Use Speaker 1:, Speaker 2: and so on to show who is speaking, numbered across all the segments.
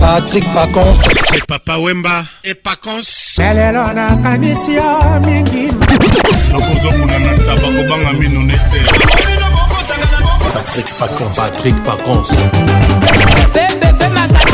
Speaker 1: Patrick Pacons
Speaker 2: C'est Papa Wemba. Et Pacons
Speaker 3: lelo nakanisi yo mingi.
Speaker 2: Nakozomona na taba kobanga mino nete.
Speaker 1: Patrick Pacons Patrick Pacons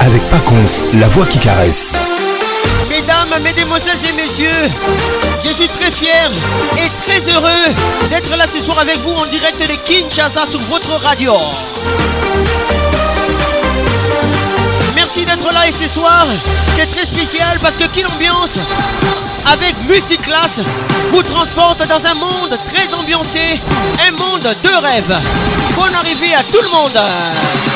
Speaker 4: Avec Paconce, la voix qui caresse.
Speaker 5: Mesdames, mesdemoiselles et messieurs, je suis très fier et très heureux d'être là ce soir avec vous en direct de Kinshasa sur votre radio. Merci d'être là et ce soir, c'est très spécial parce que Kin Ambiance, avec Multiclass, vous transporte dans un monde très ambiancé, un monde de rêve. Bonne arrivée à tout le monde.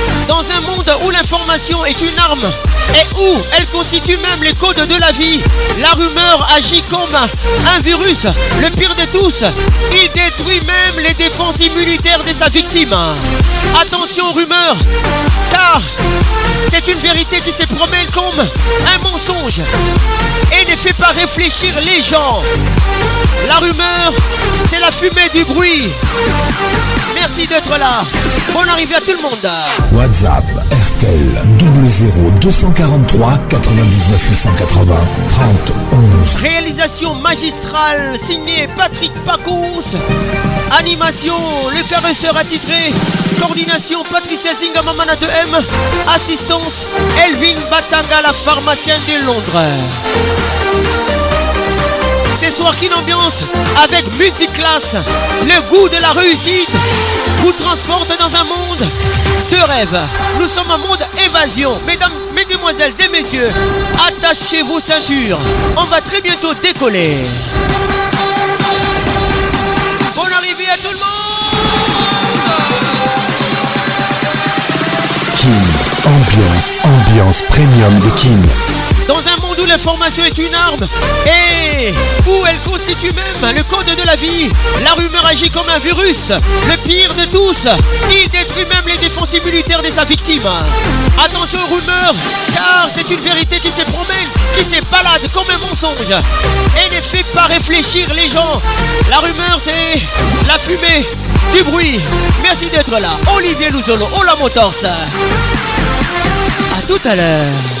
Speaker 5: Dans un monde où l'information est une arme et où elle constitue même les codes de la vie, la rumeur agit comme un virus, le pire de tous. Il détruit même les défenses immunitaires de sa victime. Attention aux rumeurs, car c'est une vérité qui se promène comme un mensonge et ne fait pas réfléchir les gens. La rumeur, c'est la fumée du bruit. Merci d'être là. Bonne arrivée à tout le monde.
Speaker 4: WhatsApp RTL 00 243 99 880 30 11.
Speaker 5: Réalisation magistrale signée Patrick Pacons. Animation Le Caresseur attitré. Coordination Patricia Zinga Mamana 2M. Assistance Elvin Batanga, la pharmacienne de Londres. Ce soir, qu'une ambiance avec multiclasse, le goût de la réussite vous transporte dans un monde de rêve. Nous sommes un monde évasion. Mesdames, mesdemoiselles et messieurs, attachez vos ceintures. On va très bientôt décoller. Bonne arrivée à tout le monde
Speaker 4: Kin, ambiance, ambiance premium de Kin.
Speaker 5: Dans un monde où l'information est une arme et où elle constitue même le code de la vie, la rumeur agit comme un virus, le pire de tous. Il détruit même les défenses immunitaires de sa victime. Attention aux rumeurs, car c'est une vérité qui se promène, qui se balade comme un mensonge et ne fait pas réfléchir les gens. La rumeur, c'est la fumée, du bruit. Merci d'être là. Olivier Louzolo, oh la motors. À tout à l'heure.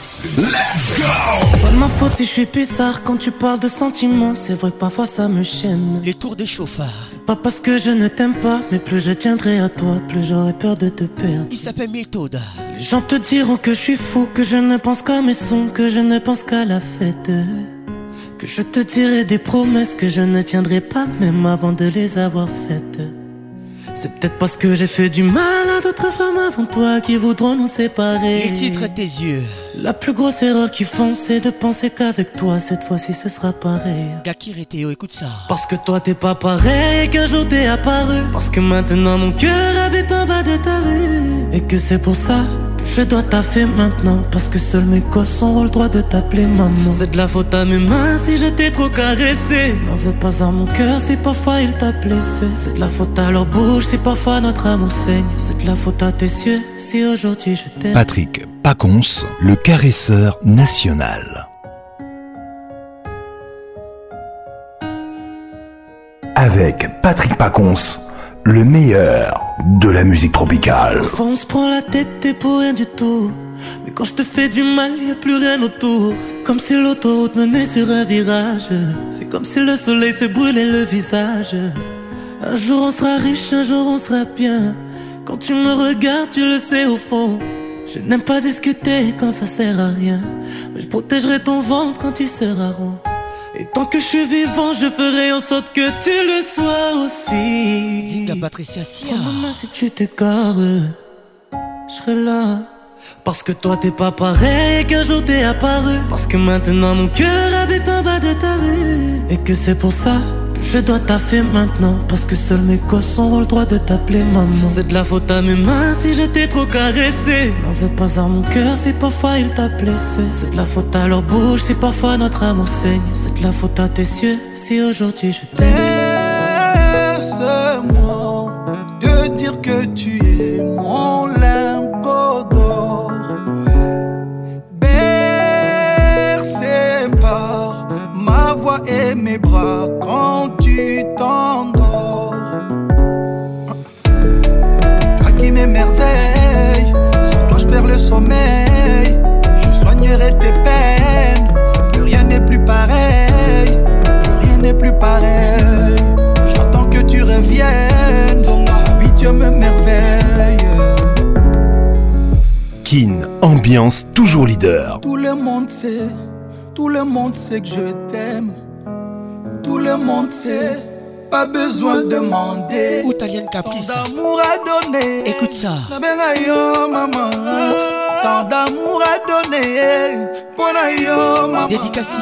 Speaker 1: Let's go
Speaker 6: Pas de ma faute si je suis bizarre quand tu parles de sentiments. C'est vrai que parfois ça me chaîne.
Speaker 5: Les tours des chauffards.
Speaker 6: C'est pas parce que je ne t'aime pas, mais plus je tiendrai à toi, plus j'aurai peur de te perdre.
Speaker 5: Il s'appelle méthode.
Speaker 6: Les gens te diront que je suis fou, que je ne pense qu'à mes sons, que je ne pense qu'à la fête. Que je te dirai des promesses que je ne tiendrai pas même avant de les avoir faites. C'est peut-être parce que j'ai fait du mal à d'autres femmes avant toi qui voudront nous séparer.
Speaker 5: Les titres tes yeux.
Speaker 6: La plus grosse erreur qu'ils font, c'est de penser qu'avec toi, cette fois-ci, ce sera pareil.
Speaker 5: Gakir et Théo, écoute ça.
Speaker 6: Parce que toi, t'es pas pareil qu'un jour t'es apparu. Parce que maintenant, mon cœur habite en bas de ta rue. Et que c'est pour ça je dois taffer maintenant Parce que seuls mes gosses ont le droit de t'appeler maman. C'est de la faute à mes mains si j'étais trop caressé. N'en veux pas à mon cœur si parfois il t'a blessé. C'est de la faute à leur bouche si parfois notre amour saigne. C'est de la faute à tes cieux si aujourd'hui je t'aime.
Speaker 4: Patrick Pacons, le caresseur national. Avec Patrick Pacons le meilleur de la musique tropicale.
Speaker 6: On se prend la tête et pour rien du tout. Mais quand je te fais du mal, y a plus rien autour. C'est comme si l'autoroute menait sur un virage. C'est comme si le soleil se brûlait le visage. Un jour on sera riche, un jour on sera bien. Quand tu me regardes, tu le sais au fond. Je n'aime pas discuter quand ça sert à rien. Mais je protégerai ton ventre quand il sera rond. Et tant que je suis vivant, je ferai en sorte que tu le sois aussi.
Speaker 5: Zinga Patricia Sia.
Speaker 6: maman, si tu t'égares, je serai là. Parce que toi t'es pas pareil qu'un jour t'es apparu. Parce que maintenant mon cœur habite en bas de ta rue. Et que c'est pour ça je dois taffer maintenant parce que seuls mes gosses ont le droit de t'appeler maman. C'est de la faute à mes mains si j'étais trop caressé. N'en veux pas à mon cœur si parfois il t'a blessé. C'est de la faute à leur bouche si parfois notre amour saigne. C'est de la faute à tes cieux si aujourd'hui je t'aime.
Speaker 7: Laisse-moi te dire que tu es mon lingot d'or. Bercé par ma voix et mes bras pareil, plus rien n'est plus pareil. J'attends que tu reviennes, oui tu me merveille.
Speaker 4: Kin, ambiance toujours leader.
Speaker 7: Tout le monde sait, tout le monde sait que je t'aime. Tout le monde sait pas besoin de demander.
Speaker 5: Italienne Caprice.
Speaker 7: Tant d'amour à donner.
Speaker 5: Écoute ça.
Speaker 7: La belle yo, maman. Tant d'amour à donner. Pour yo, maman.
Speaker 5: Dédicace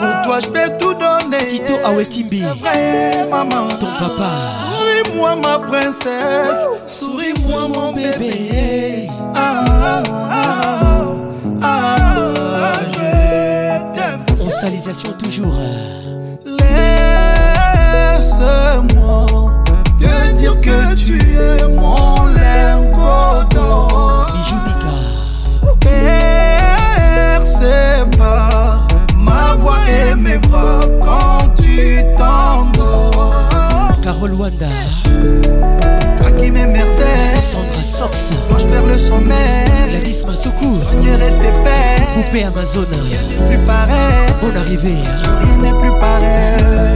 Speaker 7: Pour toi, je peux tout donner.
Speaker 5: Tito Awetimbi.
Speaker 7: Maman.
Speaker 5: Ton papa.
Speaker 7: Souris-moi, ma princesse. Souris-moi, mon bébé. Ah, ah, ah, ah, ah, je t'aime.
Speaker 5: On salisation toujours.
Speaker 7: Laisse-moi te dire que tu es mon lingot d'or.
Speaker 5: Bijou
Speaker 7: Percé par ma voix et mes bras quand tu t'endors.
Speaker 5: Carole Wanda.
Speaker 7: Toi qui m'émerveille.
Speaker 5: Sandra Sox.
Speaker 7: Moi je perds le sommeil.
Speaker 5: Gladys Massokou.
Speaker 7: Soignerai tes peines.
Speaker 5: Poupée Amazon.
Speaker 7: Rien n'est plus pareil.
Speaker 5: Bonne arrivée.
Speaker 7: Rien n'est plus pareil.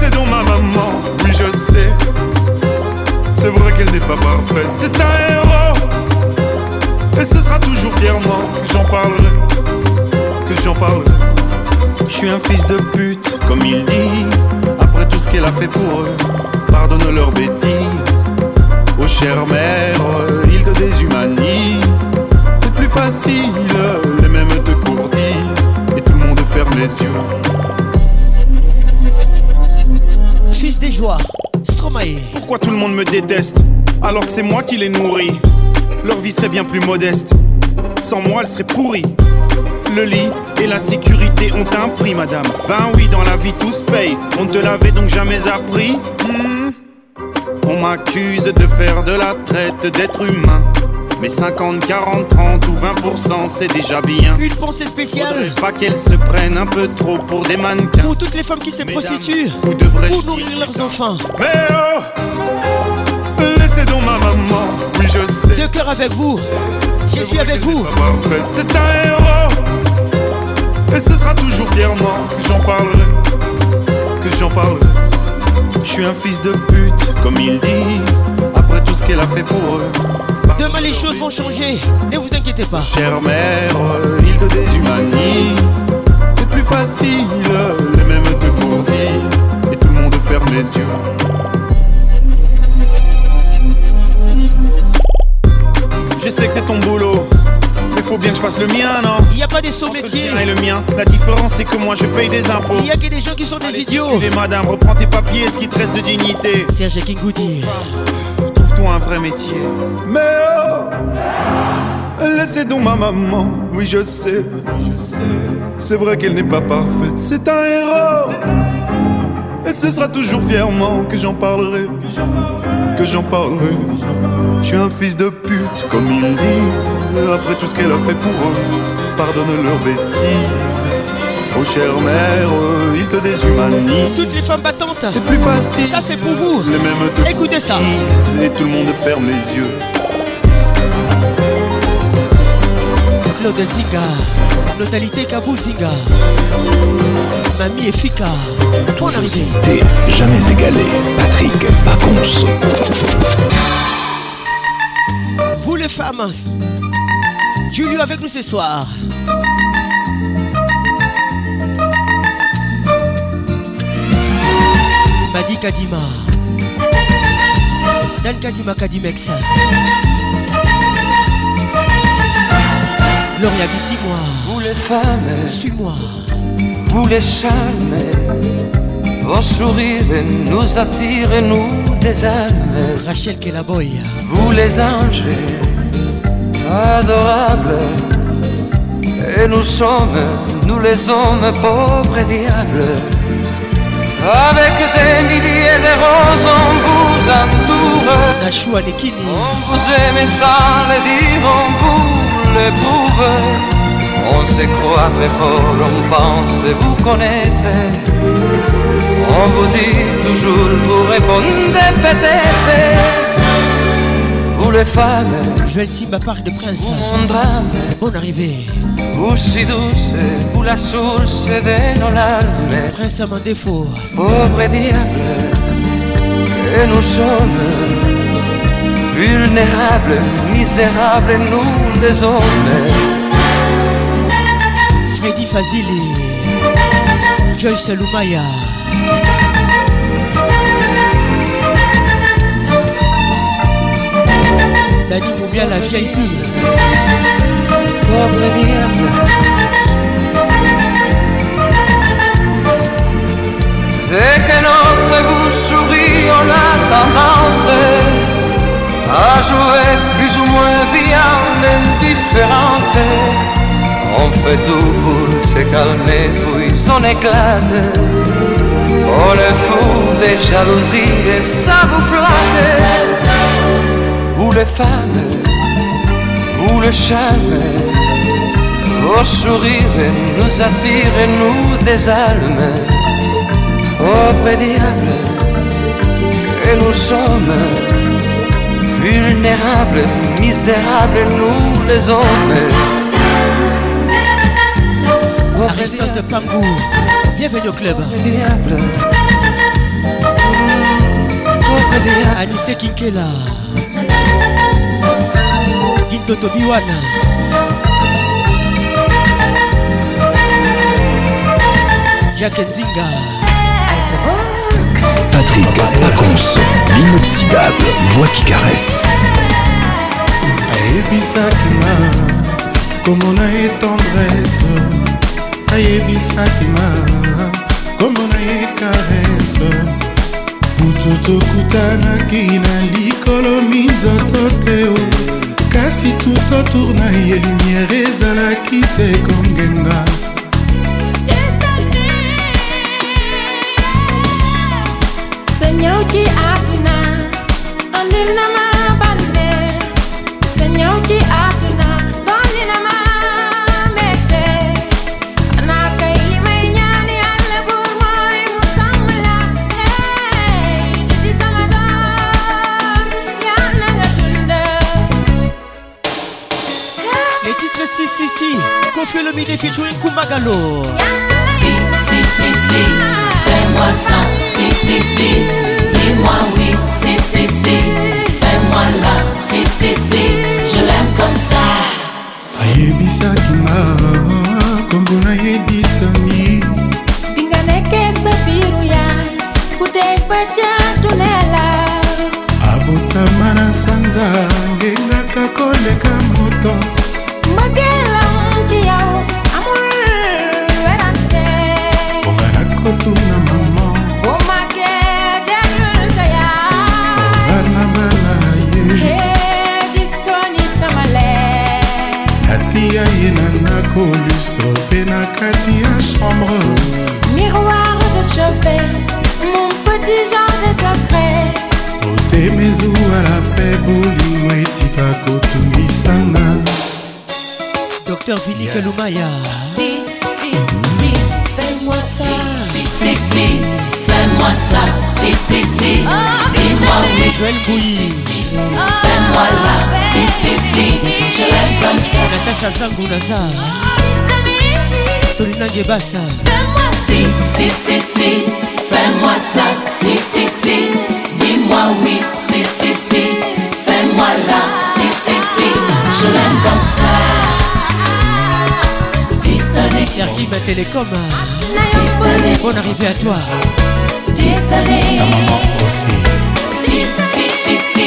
Speaker 8: laissez donc ma maman, oui je sais. C'est vrai qu'elle n'est pas parfaite, c'est un héros. Et ce sera toujours fièrement que j'en parlerai, que j'en parlerai. Je suis un fils de pute, comme ils disent. Après tout ce qu'elle a fait pour eux, pardonne leurs bêtises. Oh chère mère, ils te déshumanisent. C'est plus facile, les mêmes te courtisent. Et tout le monde ferme les yeux. Pourquoi tout le monde me déteste alors que c'est moi qui les nourris? Leur vie serait bien plus modeste. Sans moi, elle serait pourrie. Le lit et la sécurité ont un prix, madame. Ben oui, dans la vie tout se paye. On te l'avait donc jamais appris? Hmm. On m'accuse de faire de la traite d'être humain. Mais 50, 40, 30 ou 20% c'est déjà bien.
Speaker 5: Une pensée spéciale.
Speaker 8: Faudrait pas qu'elles se prennent un peu trop pour des mannequins.
Speaker 5: Pour toutes les femmes qui se prostituent.
Speaker 8: Où devrais-je
Speaker 5: Pour nourrir leurs enfants.
Speaker 8: Mais oh Laissez donc ma maman, oui je sais.
Speaker 5: De cœur avec vous. Je suis avec vous.
Speaker 8: Parfaite, c'est un héros. Et ce sera toujours fièrement que j'en parlerai. Que que j'en parle. Je suis un fils de pute, comme ils disent, après tout ce qu'elle a fait pour eux.
Speaker 5: Demain les choses vont changer, ne vous inquiétez pas.
Speaker 8: Chère mère, il te déshumanise. C'est plus facile, les mêmes te courtisent, et tout le monde ferme les yeux. Je sais que c'est ton boulot, mais faut bien que je fasse le mien, non?
Speaker 5: Il n'y a pas des sauts métiers.
Speaker 8: et le mien, la différence c'est que moi je paye des impôts.
Speaker 5: Il y a que des gens qui sont des idiots.
Speaker 8: Et madame, reprends tes papiers, ce qui te reste de dignité.
Speaker 5: Serge Kingoudi.
Speaker 8: Un vrai métier. Mais oh, laissez donc ma maman. Oui, je sais. C'est vrai qu'elle n'est pas parfaite, c'est un héros. Et ce sera toujours fièrement que j'en parlerai, que j'en parlerai. Je suis un fils de pute, comme ils disent. Après tout ce qu'elle a fait pour eux, pardonne leurs bêtises. Oh chère mère, il te déshumanise.
Speaker 5: Toutes les femmes battantes.
Speaker 8: C'est plus facile.
Speaker 5: Ça c'est pour vous.
Speaker 8: Les mêmes te
Speaker 5: Écoutez ça.
Speaker 8: Et tout le monde ferme les yeux.
Speaker 5: Claude Zinga, Notalité Kabou Zinga, Mamie Efika,
Speaker 9: arrivée. jamais égalé, Patrick Pacons.
Speaker 5: Vous les femmes, Julio avec nous ce soir. Madi Kadima, Dan Kadima Kadimex. Gloria moi
Speaker 10: Vous les femmes,
Speaker 5: suis-moi.
Speaker 10: Vous les charmes, vos sourires nous attirent et nous désarment.
Speaker 5: Rachel Kelaboy.
Speaker 10: Vous les anges, adorables. Et nous sommes, nous les hommes pauvres et diables. Avec des milliers de roses, on vous entoure. On vous aime sans le dire, on vous l'éprouve. On se croit très fort, on pense vous connaître. On vous dit toujours, vous répondez peut-être. Vous les femmes,
Speaker 5: Joël Simba Parc de Prince. Bonne arrivée.
Speaker 10: vous si douce, vous la source de nos larmes.
Speaker 5: Prince à mon défaut.
Speaker 10: Pauvre diable, et nous sommes vulnérables, misérables, nous les hommes.
Speaker 5: Freddy Fazili. Joyce Lumaya. Dani Moubia la VIP.
Speaker 10: Pauvre diable. Dès que notre bouche sourit, on a tendance à jouer plus ou moins bien l'indifférence. On fait tout pour se calmer, puis on éclate. On est fou des jalousies et ça vous flatte. Vous les femmes, vous le charme, vos sourires nous attirent et nous désarment. Oh diable, que nous sommes vulnérables, misérables, nous les hommes.
Speaker 5: Aristote Pangou. Bienvenue au club.
Speaker 10: Diable, oh diable.
Speaker 5: Anissé Kinkela. Ginto Tobiwana. Jacques Nzinga.
Speaker 9: Patrick Pacons, l'inoxydable voix qui caresse.
Speaker 11: ayebisaki nga komona ye tendresse ayebisaki nga komona ye karese kutu tokutanaki na likolo minzoto te kasi
Speaker 12: tout autour na ye
Speaker 5: lumière
Speaker 13: ezalaki sekongenga seigneur qui a 휘초인
Speaker 5: 쿤마갈로 Solina Gebassa.
Speaker 13: Si, si, si, si, fais-moi ça. Si, si, si, dis-moi oui. Si, si, si, fais-moi là. Si, si, si, je l'aime comme ça. Distané,
Speaker 5: Sergi Télécom.
Speaker 13: Distané,
Speaker 5: Bonne arrivée à toi.
Speaker 13: distané.
Speaker 12: na mama osi
Speaker 13: Si, si, si, si,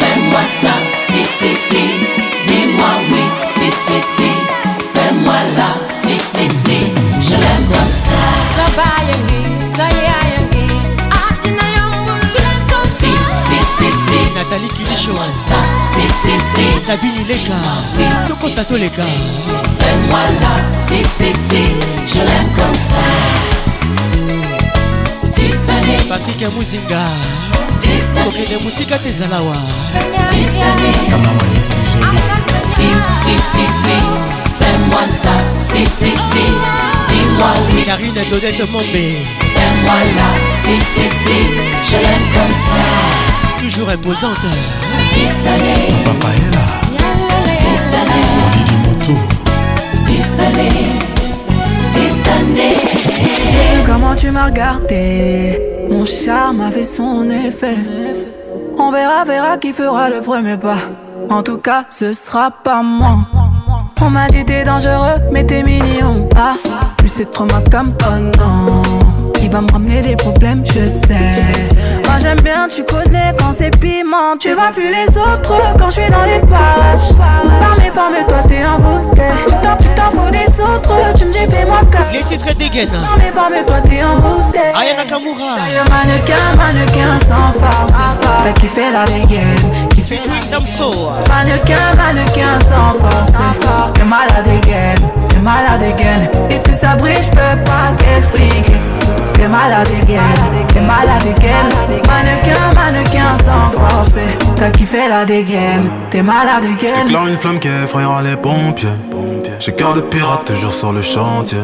Speaker 13: fais-moi ça, si, si, si, dis-moi oui, si, si, si, fais-moi là, si, si, si, je l'aime comme ça.
Speaker 14: sabayangi sayayangi atina yangu tulenko
Speaker 13: Si, si, si, si,
Speaker 5: Nathalie Kilicho.
Speaker 13: ça, si, si, si,
Speaker 5: Sabine Leka. Toko Sato Leka.
Speaker 13: fais-moi là, si, si, si, je l'aime comme ça.
Speaker 5: Patrick Muzinga. tokende mosika te
Speaker 13: ezala wa
Speaker 5: Karine Dodette Mombe
Speaker 13: Fais-moi là, si, si, si, je l'aime comme ça.
Speaker 5: Toujours imposante.
Speaker 13: Mon
Speaker 12: papa est
Speaker 13: là.
Speaker 12: Tistané Mon Didi Moto
Speaker 13: Tistané Tistané
Speaker 15: Comment tu m'as regardé? Mon charme a fait son effet. On verra, verra qui fera le premier pas. En tout cas, ce sera pas moi. On m'a dit t'es dangereux, mais t'es mignon. Ah, plus c'est trop ma cam, oh non. Il va me ramener des problèmes, je sais. Moi j'aime bien, tu connais quand c'est piment. Tu vois plus les autres quand je suis dans les parages. Par mes formes, toi t'es envoûté. Tu t'en, tu t'en fous des autres, tu me dis fais-moi cap.
Speaker 5: les titres dégaine
Speaker 15: Par mes formes, toi t'es envoûté.
Speaker 5: Ayana Kamura
Speaker 15: Le mannequin, mannequin sans force. T'as kiffé la dégaine, kiffé
Speaker 5: featuring Damso
Speaker 15: Mannequin, mannequin sans force. T'es malade again, t'es malade again. Et si ça brille, je peux pas t'expliquer. T'es malade again, t'es malade again. Mannequin, mannequin sans force. T'as kiffé la dégaine, t'es malade again.
Speaker 16: J'éclaire une flamme qui effrayera les pompiers. J'ai cœur de pirate toujours sur le chantier.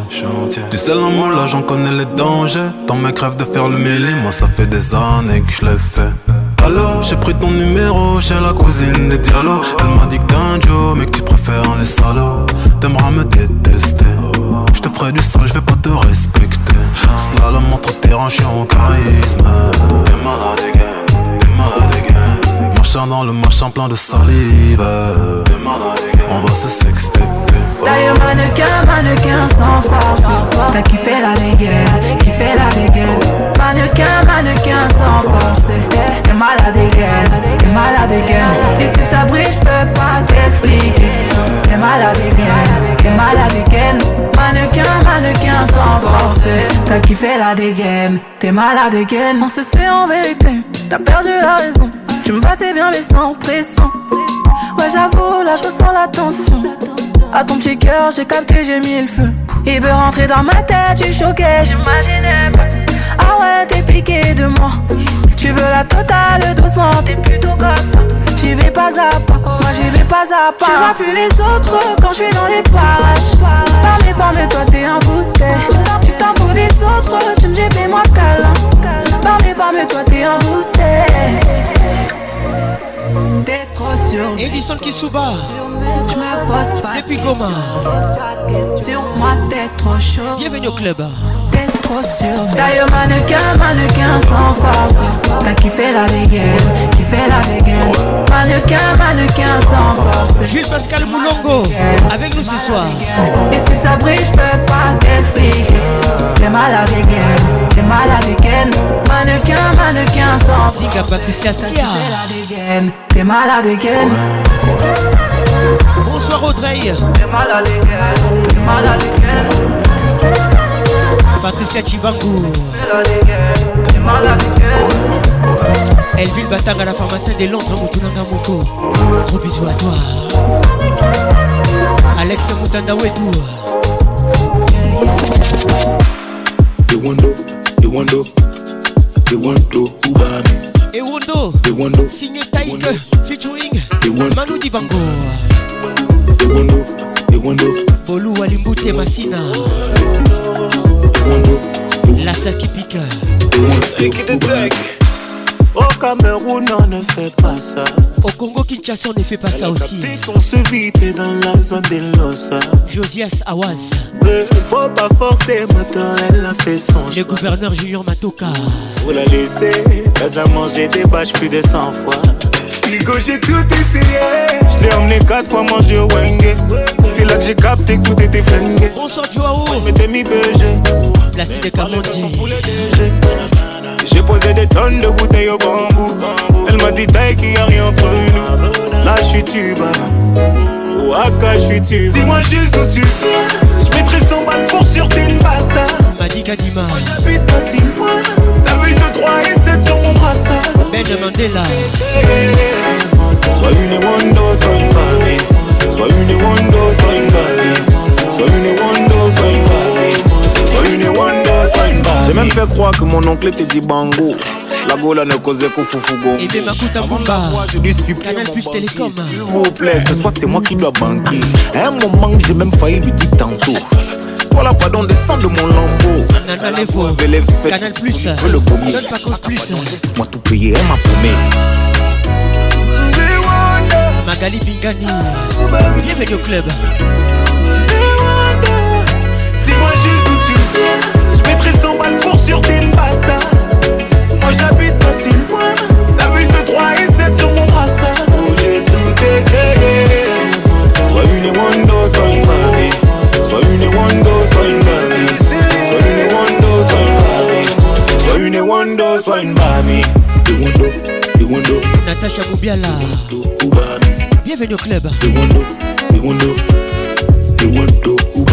Speaker 16: Du sel en moi là j'en connais les dangers. Dans mes crèves de faire le mêlé, moi ça fait des années que je l'ai fait. Alors j'ai pris ton numéro chez la cousine des dialogues. Elle m'a dit que t'es un Joe, mais que tu préfères les salauds. T'aimeras me détester. Je te ferai du sale, je vais pas te respecter. Slalom entre tes hanches en charisme. T'es malade again, t'es malade again. Marchant dans le marchand plein de salive. T'es malade again. On va se sexter.
Speaker 15: D'ailleurs mannequin, mannequin sans force. T'as kiffé la dégaine, kiffé la dégaine Mannequin, mannequin sans force. T'es malade again, t'es malade again Et si ça brille, j'peux pas t'expliquer. T'es malade again, t'es malade again Mannequin, mannequin sans force. T'as kiffé la dégaine, t'es malade again On se sait en vérité, t'as perdu la raison. Tu me passais bien mais sans pression. Ouais j'avoue, là je ressens la tension à ton petit cœur, j'ai capté, j'ai mis le feu. Il veut rentrer dans ma tête, tu choquais, j'imaginais pas. Ah ouais, t'es piqué de moi. Tu veux la totale doucement, t'es plutôt ça. J'y vais pas à pas, moi j'y vais pas à pas. Tu vois plus les autres quand je suis dans les parages. Par mes formes, toi t'es envoûté. Tu t'en fous des autres, tu me dis fais-moi câlin. Par mes formes, toi t'es envoûté. T'es trop sûr.
Speaker 5: Edison Kisuba
Speaker 15: Je me pose pas
Speaker 5: Depuis Goma
Speaker 15: Sur moi t'es trop chaud
Speaker 5: Bienvenue au club
Speaker 15: T'es trop sûr. D'ailleurs, mannequin, mannequin sans force. T'as kiffé la dégaine, kiffé la dégaine. Mannequin, mannequin sans force.
Speaker 5: Jules Pascal Moulongo, avec nous ce soir.
Speaker 15: Et si ça brille, je peux pas t'expliquer. T'es malade again, t'es malade again. Mannequin, mannequin sans force.
Speaker 5: Zika Patricia Sia.
Speaker 15: T'es malade again.
Speaker 5: Bonsoir Audrey.
Speaker 15: T'es malade again, t'es malade again.
Speaker 5: Patricia Chibangu. Elville Batanga, la pharmacienne de Londres, Moutounanga Moko. Gros bisous à toi. Alex Moutanda Wetou.
Speaker 17: The They want to, they want to, Ubami.
Speaker 5: They want
Speaker 17: to, they want to,
Speaker 5: Signe Taïk, featuring Manu Dibango.
Speaker 17: They want to, they
Speaker 5: want to, Volou Alimbouté Massina. They want to, La Saki Pika.
Speaker 18: They want to, Au Cameroun, on ne fait pas ça.
Speaker 5: Au Congo Kinshasa, on ne fait pas ça aussi.
Speaker 18: On se vide dans la zone des Losa.
Speaker 5: Josias Awaz.
Speaker 18: Faut pas forcer, moteur, elle a fait son
Speaker 5: Le gouverneur Junior Matoka.
Speaker 18: Faut la laisser, t'as déjà mangé des bâches plus de 100 fois. Nico, j'ai tout essayé. Je l'ai emmené 4 fois manger au Wenge. C'est là que j'ai capté que tout était flingué.
Speaker 5: Bonsoir Joao.
Speaker 18: Je m'étais mis BG.
Speaker 5: Placide Camondi.
Speaker 18: J'ai posé des tonnes de bouteilles au bambou. Elle m'a dit taille qu'il y a rien entre nous. Là, je suis tuba. Waka, je suis tuba. Dis-moi juste d'où tu viens. Je mettrai 100 balles pour sur tes ça.
Speaker 5: Madi Kadima.
Speaker 18: Moi, j'habite pas si loin. T'as vu de 3 et 7 sur mon brassard.
Speaker 5: Ben Mandela.
Speaker 18: Sois une Wando, sois une Barbie. Sois une Wando, sois une Barbie. Sois une Wando, sois une Barbie. Sois une Wando.
Speaker 19: J'ai même fait croire que mon oncle était dit bango. La gola ne causait qu'au foufougo.
Speaker 5: Et bien Makuta Bumba. Canal Plus Télécom.
Speaker 19: S'il vous plaît, ce soir c'est moi qui dois banquer. À un moment, j'ai même failli lui dire tantôt. Voilà, pardon, descends de mon lambeau.
Speaker 5: Nana Levo. Canal Plus.
Speaker 19: le premier.
Speaker 5: Donne pas cause plus.
Speaker 19: Moi tout payé, elle m'a promis.
Speaker 5: Magali Pingani. Bienvenue au club.
Speaker 18: Sur ça. Moi j'habite pas si loin. T'as vu de 3 et 7 sur mon brassard. Oh, j'ai tout essayé. Sois une Wando, sois une Barbie. Sois une Wando, sois une Barbie. Sois une Wando, sois une Barbie. Sois une Wando, sois une. The Wando, Wando,
Speaker 5: Natacha Moubiala. Bienvenue au club.
Speaker 18: Wando, Wando.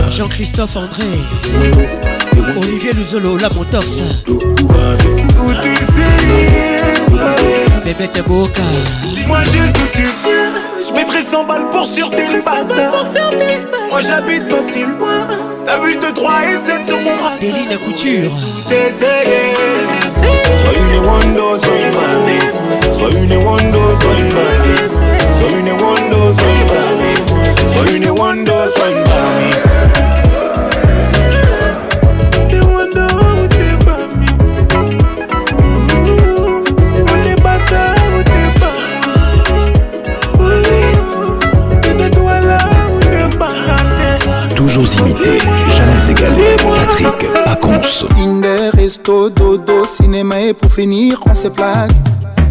Speaker 5: Jean-Christophe André. Olivier Luzolo, la
Speaker 18: essayé.
Speaker 5: Bébé Teboka.
Speaker 18: Dis-moi juste d'où tu viens. Je mettrai 100 balles pour sur tes Moi j'habite pas si loin. T'as vu de 3 et 7 sur mon bras.
Speaker 5: Déline Couture.
Speaker 18: T'essayes. Sois une Wando, sois une Barbie. Sois une Wando, sois une Barbie. Sois une Wando, sois une. Sois une Wando,
Speaker 9: Toujours imité, jamais égalé. Patrick Pacons.
Speaker 20: Tinder, resto, dodo, cinéma et pour finir, on se plaque.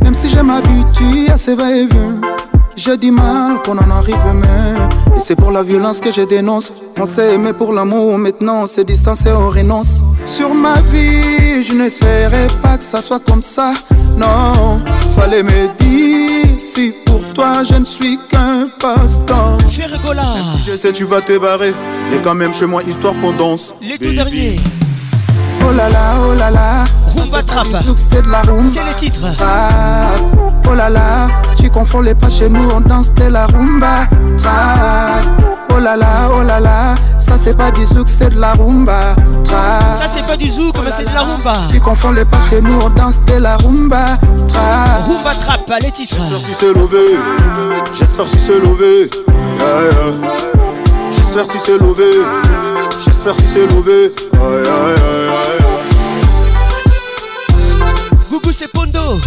Speaker 20: Même si je m'habitue à ces va-et-vient, j'ai du mal qu'on en arrive même. Et c'est pour la violence que je dénonce. On s'est aimé pour l'amour, maintenant on s'est distancé, on renonce. Sur ma vie, je n'espérais pas que ça soit comme ça. Non, fallait me dire si pour toi je ne suis qu'un passe-temps.
Speaker 5: Fais rigola.
Speaker 20: Même si je sais tu vas te barrer, viens quand même chez moi histoire qu'on danse.
Speaker 5: Les tout derniers.
Speaker 20: Oh là là, oh là là,
Speaker 5: Rumba Trap.
Speaker 20: c'est de la rumba.
Speaker 5: C'est le titre.
Speaker 20: Trap. Oh là là, tu confonds les pas chez nous, on danse de la rumba. Trap. Oh là là, oh là là, ça c'est pas du zouk, c'est de la rumba. Trap.
Speaker 5: Ça c'est pas du zouk, mais c'est de la rumba.
Speaker 20: Tu confonds les pas chez nous, on danse de la rumba. Trap.
Speaker 5: Rumba Trap, les titres.
Speaker 20: J'espère tu sais lever, j'espère tu sais lever. Yeah, yeah. J'espère tu sais lever, j'espère tu sais lever. Yeah, yeah, yeah, yeah.
Speaker 5: Gougou c'est Pondo.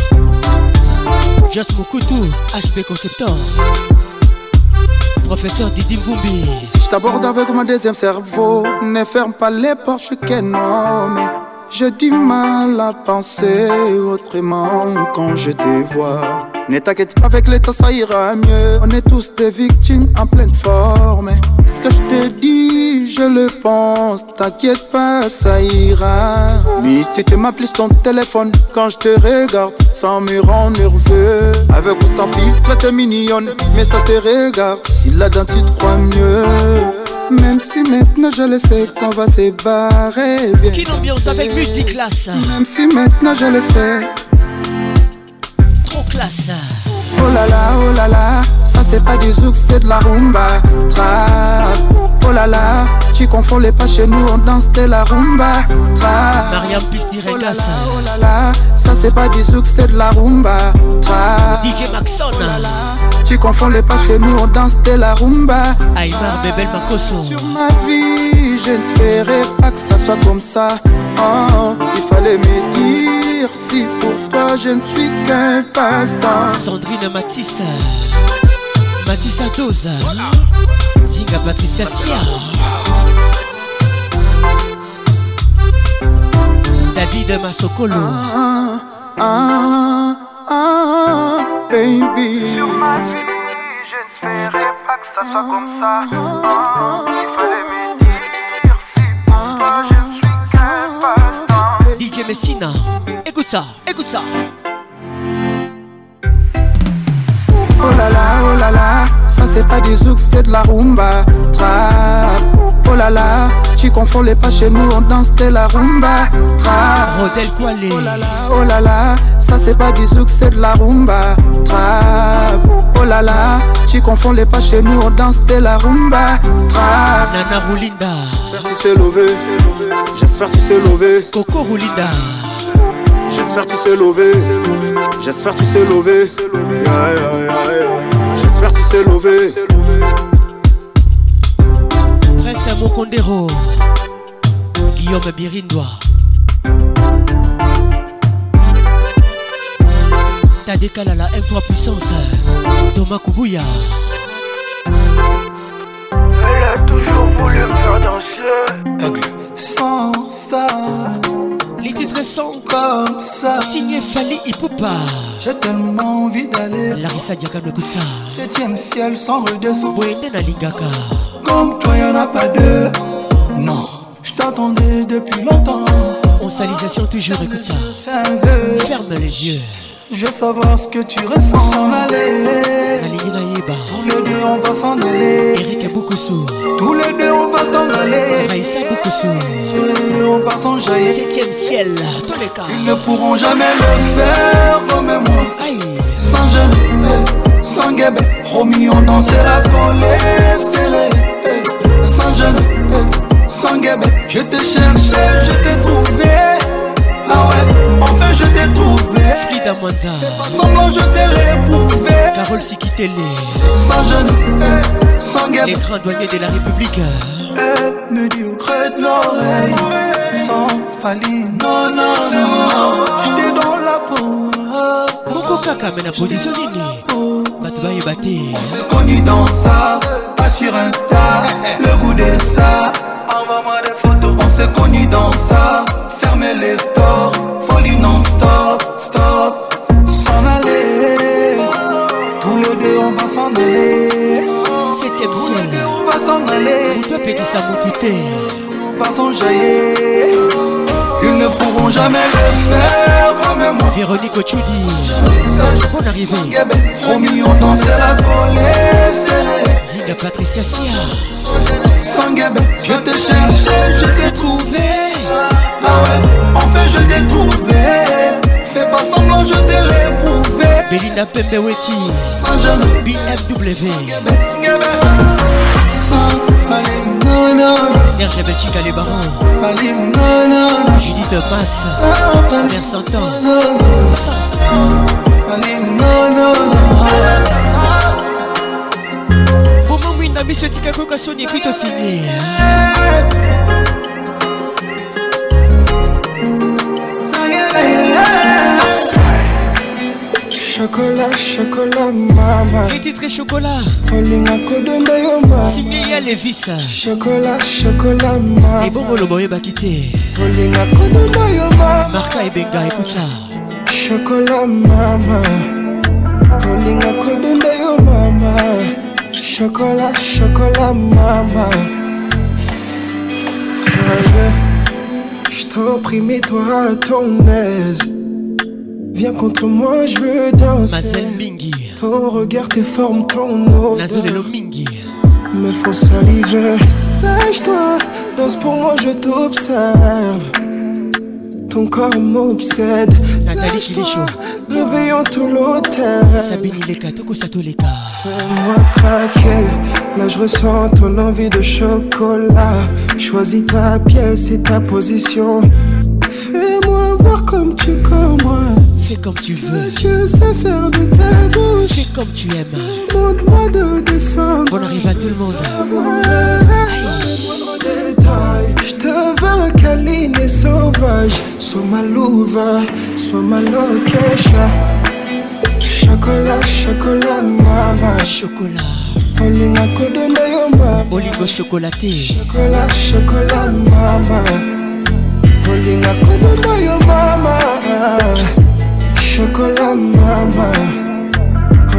Speaker 5: Just Mukutu, HB Conceptor. Professeur Didi Mvumbi.
Speaker 20: Je t'aborde avec mon deuxième cerveau, ne ferme pas les portes, je suis qu'un homme.
Speaker 7: J'ai du mal à penser autrement quand je te vois. Ne t'inquiète pas, avec l'état ça ira mieux. On est tous des victimes en pleine forme. Ce que je te dis, je le pense. T'inquiète pas, ça ira. Mais tu te m'appelles ton téléphone quand je te regarde. Ça me rend nerveux. Avec ou sans filtre, t'es mignonne. Mais ça te regarde. Si là-dedans tu te crois mieux. Même si maintenant je le sais qu'on va se barrer.
Speaker 5: Qui l'ambiance avec musique classe.
Speaker 7: Même si maintenant je le sais.
Speaker 5: Classe.
Speaker 7: Oh là là, oh là là, ça c'est pas du zouk, c'est de la rumba. Trap. Oh là là, tu confonds les pas chez nous, on danse de la rumba. Trap.
Speaker 5: Mariam Pispiré
Speaker 7: Oh là là, oh là là, ça c'est pas du zouk, c'est de la rumba. Trap.
Speaker 5: DJ Maxon.
Speaker 7: Oh là là, tu confonds les pas chez nous, on danse de la rumba.
Speaker 5: Aïmar Bebel Makoso.
Speaker 7: Ma vie, je n'espérais pas que ça soit comme ça. Oh, il fallait me dire si pour toi je ne suis qu'un passe-temps.
Speaker 5: Sandrine Matisse. Matissa Dose. Zinga Patricia Sia. David Masokolo.
Speaker 7: Ah, ah, ah, baby.
Speaker 5: Messina. Écoute ça, écoute ça.
Speaker 7: Oh là là, oh là là, ça c'est pas du zouk, c'est de la rumba. Trap. Oh là là, tu confonds les pas chez nous, on danse de la rumba. Trap.
Speaker 5: Rodel Kwale.
Speaker 7: Oh là là, oh là là, ça c'est pas du zouk, c'est de la rumba. Trap. Oh là là, tu confonds les pas chez nous, on danse de la rumba. Trap.
Speaker 5: Nana Roulinda.
Speaker 7: J'espère tu sais lever, j'espère tu sais lever.
Speaker 5: Coco Roulinda.
Speaker 7: J'espère tu sais lever, j'espère tu sais lever. Aïe, aïe, aïe, aïe. J'espère tu sais lever.
Speaker 5: Prince Mokondero. Guillaume Birindois. T'as décalé à la M3 puissance. Thomas Kubuya.
Speaker 21: Elle a toujours voulu me faire danser.
Speaker 7: Sans ça,
Speaker 5: Les titres sont
Speaker 7: comme ça.
Speaker 5: signé Fali Ipupa.
Speaker 7: J'ai tellement envie d'aller.
Speaker 5: Larissa Diakano écoute ça.
Speaker 7: Septième ciel sans redescendre.
Speaker 5: Wende na Lingaka.
Speaker 7: Comme toi, y'en a pas deux. Non, je t'attendais depuis longtemps.
Speaker 5: On salisation toujours, écoute ça.
Speaker 7: Fais un vœu.
Speaker 5: Ferme les yeux.
Speaker 7: Je veux savoir ce que tu ressens. S'en aller.
Speaker 5: Aligné Naïba.
Speaker 7: Tous les deux, on va s'en aller.
Speaker 5: Eric Boukoussou.
Speaker 7: Tous les deux, on va s'en aller.
Speaker 5: Raïssa Boukoussou.
Speaker 7: On va s'enjailler.
Speaker 5: Septième ciel. Tous les cas.
Speaker 7: Ils ne pourront jamais le faire comme moi.
Speaker 5: Aïe.
Speaker 7: Sans gêne, sans guébé. Promis, on dansera pour les ferrés. Sans gêne, sans guébé. Je t'ai cherché, je t'ai trouvé. Ah ouais, enfin je t'ai trouvé.
Speaker 5: Frida Mwanza.
Speaker 7: Pas semblant, je t'ai réprouvé.
Speaker 5: Carole Sikitele.
Speaker 7: Sans gêne, eh, sans
Speaker 5: Les
Speaker 7: guébé.
Speaker 5: grands douaniers de la République.
Speaker 7: Me dit au creux de l'oreille. Sans faline, non, non, non. J'étais dans la peau.
Speaker 5: Moko kaka mena position nini bato bayeba te
Speaker 7: connu dans ça, pas sur Insta, le goût de ça. Envoie-moi des photos. On s'est connu dans ça,
Speaker 5: Septième ciel
Speaker 7: on va s'en aller.
Speaker 5: moto apekisa motu te
Speaker 7: On va s'enjailler. Ils ne pourront jamais le faire comme moi.
Speaker 5: véronique ochudi bonne arrivée
Speaker 7: Promis on dansera pour les
Speaker 5: zinga patricia sia
Speaker 7: Sans gabé, je t'ai cherché, je t'ai trouvé. Ah ouais, enfin je t'ai trouvé. Fais pas semblant, je t'ai réprouvé.
Speaker 5: belinda pembe weti.
Speaker 7: Sans gêne,
Speaker 5: bfw
Speaker 7: gabé. Sans fallait, non, non,
Speaker 5: serge belchika le baron.
Speaker 7: Fallait, non, non,
Speaker 5: judith mas
Speaker 7: ah, fallait,
Speaker 5: mère
Speaker 7: chocolat chocolat mama.
Speaker 5: Eti très chocolat?
Speaker 7: Olinga kodonda yo mama.
Speaker 5: Signé ya levis
Speaker 7: chocolat chocolat mama.
Speaker 5: Ebongoloba oyebaki te
Speaker 7: olinga kodonda yo mama.
Speaker 5: Marka ebenga écoute ça.
Speaker 7: Chocolat mama. Olinga kodonda yo mama. Chocolat chocolat mama. Je t'en prie mets-toi à ton aise Viens contre moi, je veux danser.
Speaker 5: Mazel Mingi.
Speaker 7: Ton regard, tes formes, ton odeur.
Speaker 5: Nazolelo Mingi.
Speaker 7: Me font saliver. Lâche-toi, danse pour moi, je t'observe. Ton corps m'obsède.
Speaker 5: Nathalie Kilicho.
Speaker 7: Réveillons tout l'hôtel.
Speaker 5: Sabine Ileka, Toko Satoleka.
Speaker 7: Fais-moi craquer. Là, je ressens ton envie de chocolat. Choisis ta pièce et ta position. Fais-moi voir comme tu comme moi.
Speaker 5: Fais comme tu veux.
Speaker 7: Je sais faire de ta bouche.
Speaker 5: Fais comme tu aimes.
Speaker 7: Montre-moi de descendre.
Speaker 5: Bonne arrivée à tout le monde.
Speaker 7: Je te veux câline et sauvage. Sois ma louva, sois ma loquecha. Chocolat, chocolat, mama.
Speaker 5: Chocolat.
Speaker 7: Olinga kodonda yo mama.
Speaker 5: Olingo chocolaté.
Speaker 7: Chocolat, chocolat, mama. Olinga kodonda yo mama. Chocolat mama.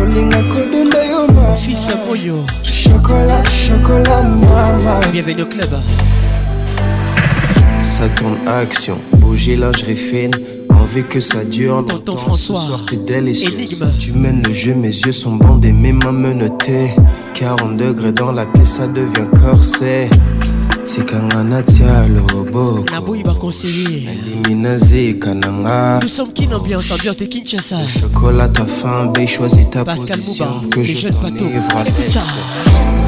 Speaker 7: Olinga kodonda yo mama.
Speaker 5: Fils Moyo.
Speaker 7: Chocolat, chocolat mama.
Speaker 5: Bienvenue au club.
Speaker 22: Ça tourne action, bouger lingerie fine Envie que ça dure longtemps.
Speaker 5: François.
Speaker 22: Ce soir t'es délicieuse Tu mènes le jeu, mes yeux sont bandés, mes mains menottées 40 degrés dans la pièce, ça devient corset tikangana tia loboko.
Speaker 5: Naboyi baconseiller
Speaker 22: eliminazika na nga.
Speaker 5: Nous sommes kin ambiance ambiance de kinshasa.
Speaker 22: Chocolat ta faim bé choisis ta
Speaker 5: Pascal
Speaker 22: position
Speaker 5: Mouba,
Speaker 22: que
Speaker 5: les
Speaker 22: je
Speaker 5: jeunes
Speaker 22: à
Speaker 5: Écoute ça.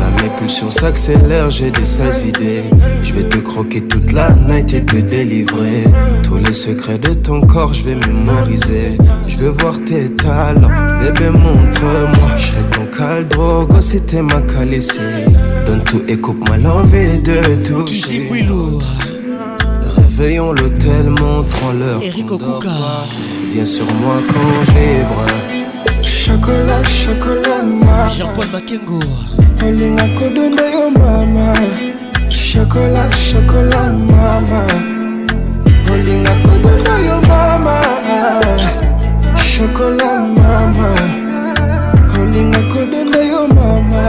Speaker 22: La mes pulsions s'accélèrent, j'ai des sales idées. Je vais te croquer toute la night et te délivrer. Tous les secrets de ton corps, je vais mémoriser. Je veux voir tes talents, bébé montre-moi. Je serai ton caldrogo si t'es ma calissée. Donne tout et coupe-moi l'envie de toucher. Réveillons l'hôtel, montrons leur
Speaker 5: Eric Okuka.
Speaker 22: Viens sur moi convivre
Speaker 7: Chocolat, chocolat mama.
Speaker 5: Jean-Paul Makengo.
Speaker 7: Olinga kodonda yo mama. Chocolat, chocolat mama. Olinga kodonda yo mama. Chocolat mama Olinga kodonda yo mama.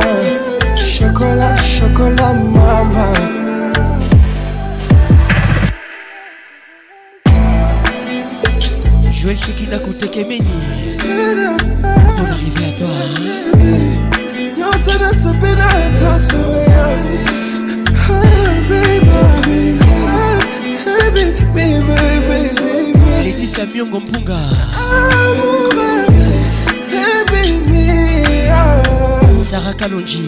Speaker 7: Chocolat, chocolat mama.
Speaker 5: Joël à toi
Speaker 7: nyonso nasope na etaso yani.
Speaker 5: Laetitia Miongo Mpunga Sarah Kalonji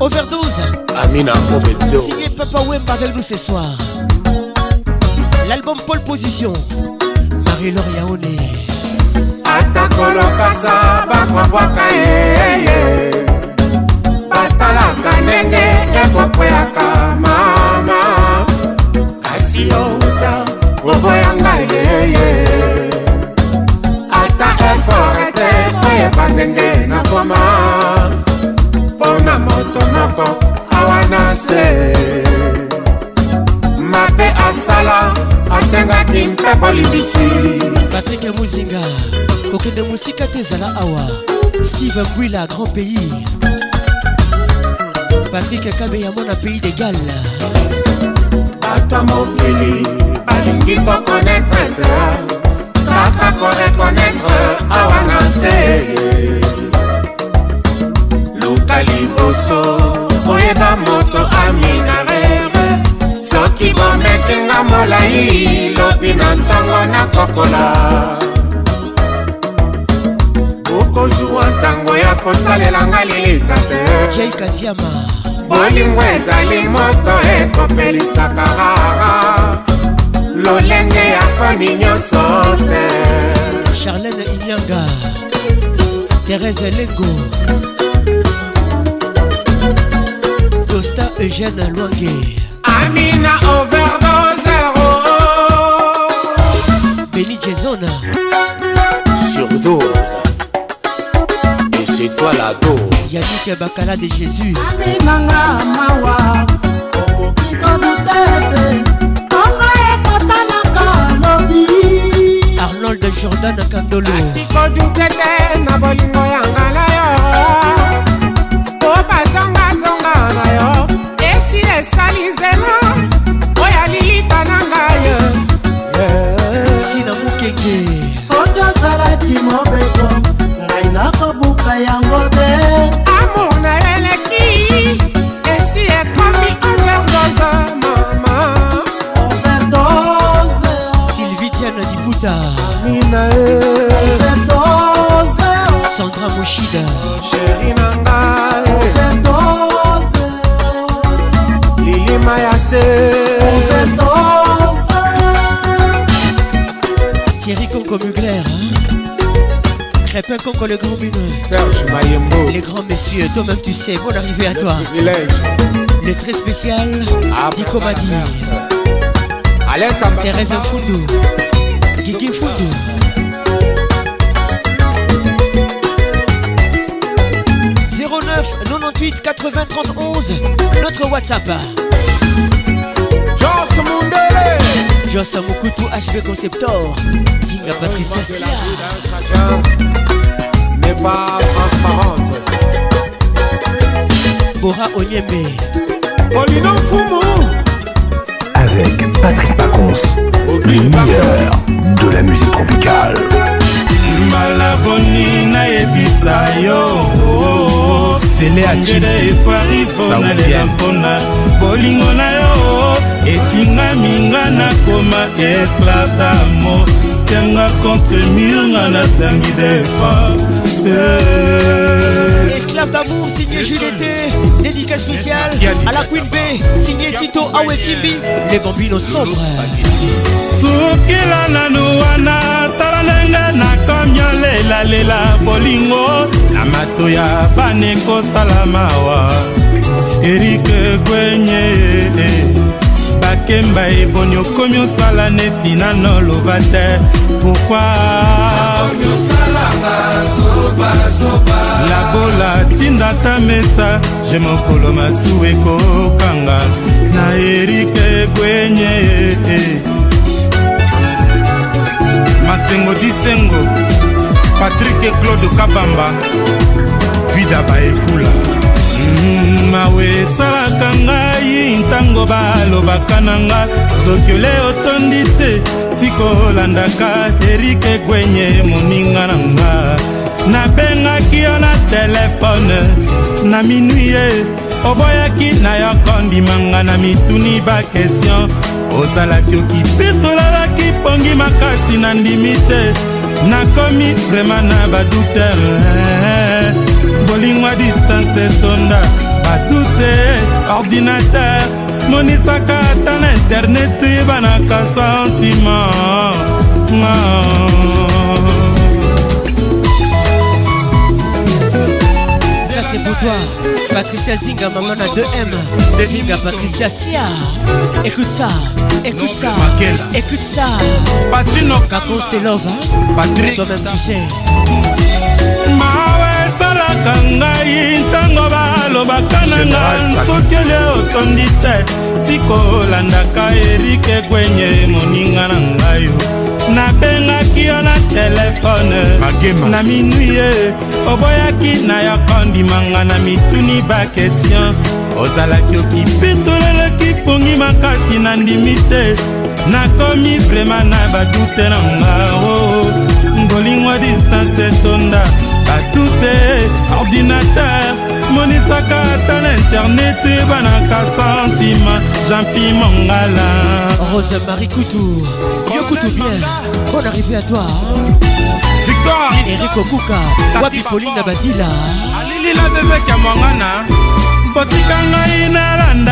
Speaker 5: Overdose.
Speaker 19: Amina Overdose.
Speaker 5: Signé Papa Wemba avec nous ce soir. L'album Pole Position. Marie-Laure Yaone
Speaker 23: atakolokasa bakwabwaka yeye batalaka ndenge ekokweyaka oyeba ndenge nakoma mpo na moto moko awa na se. Mabe asala asengaki mpe bolimbisi
Speaker 5: Patrick Muzinga kokende mosika te ezala awa. Steve mbwila grand pays. Patrik kabeya mwana pays de gal
Speaker 23: bato mokili balingi kokonetre kaka korekonetre awa na se. Luka liboso oyeba moto aminarere soki bomekinga molai lobi na ntongo nakokola okozwa ntango ya kosalelanga lilita te. Bolingo ezali moto ekopelisaka rara lolenge yakomi nyonso te.
Speaker 5: Charlene inyanga therese lengo tosta eugène lwange.
Speaker 23: Amina overdosero
Speaker 5: beni jezona surdose. Et
Speaker 24: c'est toi la dose. Yannick bakala de jésus.
Speaker 5: Amenanga mawa. Okoki
Speaker 23: kobuta te ronald jordan kandolo. Asikodukete na bolingo ya
Speaker 5: ngala yo. Mugler hein? Crépin Conco le grand mineux
Speaker 23: Serge Mayembo.
Speaker 5: Les grands messieurs, toi-même tu sais, bonne arrivée à toi.
Speaker 23: privilège.
Speaker 5: Le très spécial Dico Madi.
Speaker 23: Alain
Speaker 5: Thérèse Fundu Guigui 09 98 80 31 Notre WhatsApp.
Speaker 23: Joss Mundele
Speaker 5: Joss HB Conceptor. Zinga Patricia Sia
Speaker 23: chacun n'est pas transparente.
Speaker 5: Bora Onyembe.
Speaker 23: Polino Fumu.
Speaker 25: Avec Patrick Pacons, le meilleur de la musique tropicale.
Speaker 26: mbala boni nayebisa yo. Selengede efari mpo nalela mpona. Bolingo na yo etingami nga nakoma esclave damo tianga contre mur nga nasangi defense
Speaker 5: Esclave d'amour signé Jules Été Dédicace spéciale à la Queen B Signé Tito Awetimbi. Les bambinos sombres
Speaker 26: sukila nanu wana tala ndenge nakomi olelalela bolingo. Na mato ya bana ekosala mawa. Erike kwenye bakemba eboni okomi osala neti nano loba te. Pourkui labola tinda ta mesa je mokolo masu ekokanga. Na erike kwenye masengo disengo patrik claude kabamba vida baekula mawe esalaka ngai ntango balobaka na nga. Soki ole otondi te tikolandaka erike gwenye moninga na nga. Nabengaki yo na telefone na minui ye oboyaki na yo kondimanga na mituni bakestion ozalaki okipe tolalaki pongi makasi na ndimi te. Nakomi vraimen na badutere bolingo distance etonda. Badute ordinateur. Monisaka ata na internet ebanaka sentiment.
Speaker 5: Ça c'est pour toi. Patricia Zinga maman à 2M Zinga Patricia Sia. Écoute ça Écoute ça Écoute ça.
Speaker 26: Patino
Speaker 5: Kakos te love hein?
Speaker 26: Patrick.
Speaker 5: Toi-même tu sais.
Speaker 26: Mawa esalaka ngai ntango balobaka na nga. Nkokele otondi te tikolandaka erike gwenye moninga na ngai. Nabengaki yo na telefone. Na minui ye oboyaki na yo kondimanga na mituni bakestion ozalaki okipetolelaki pongi makasi na ndimi te. Nakomi vrema na badute na nga. O ngolingo distance etonda batute ordinateur monisaka ata na internet ebanaka sentima jampi mongala
Speaker 5: Rose Marie Coutou Yo Coutou bien. Bonne arrivée à toi
Speaker 26: victoire.
Speaker 5: Eric Okuka Wapi Pauline Badila
Speaker 26: alilila bebeke ya mwangana botika ngai nalanda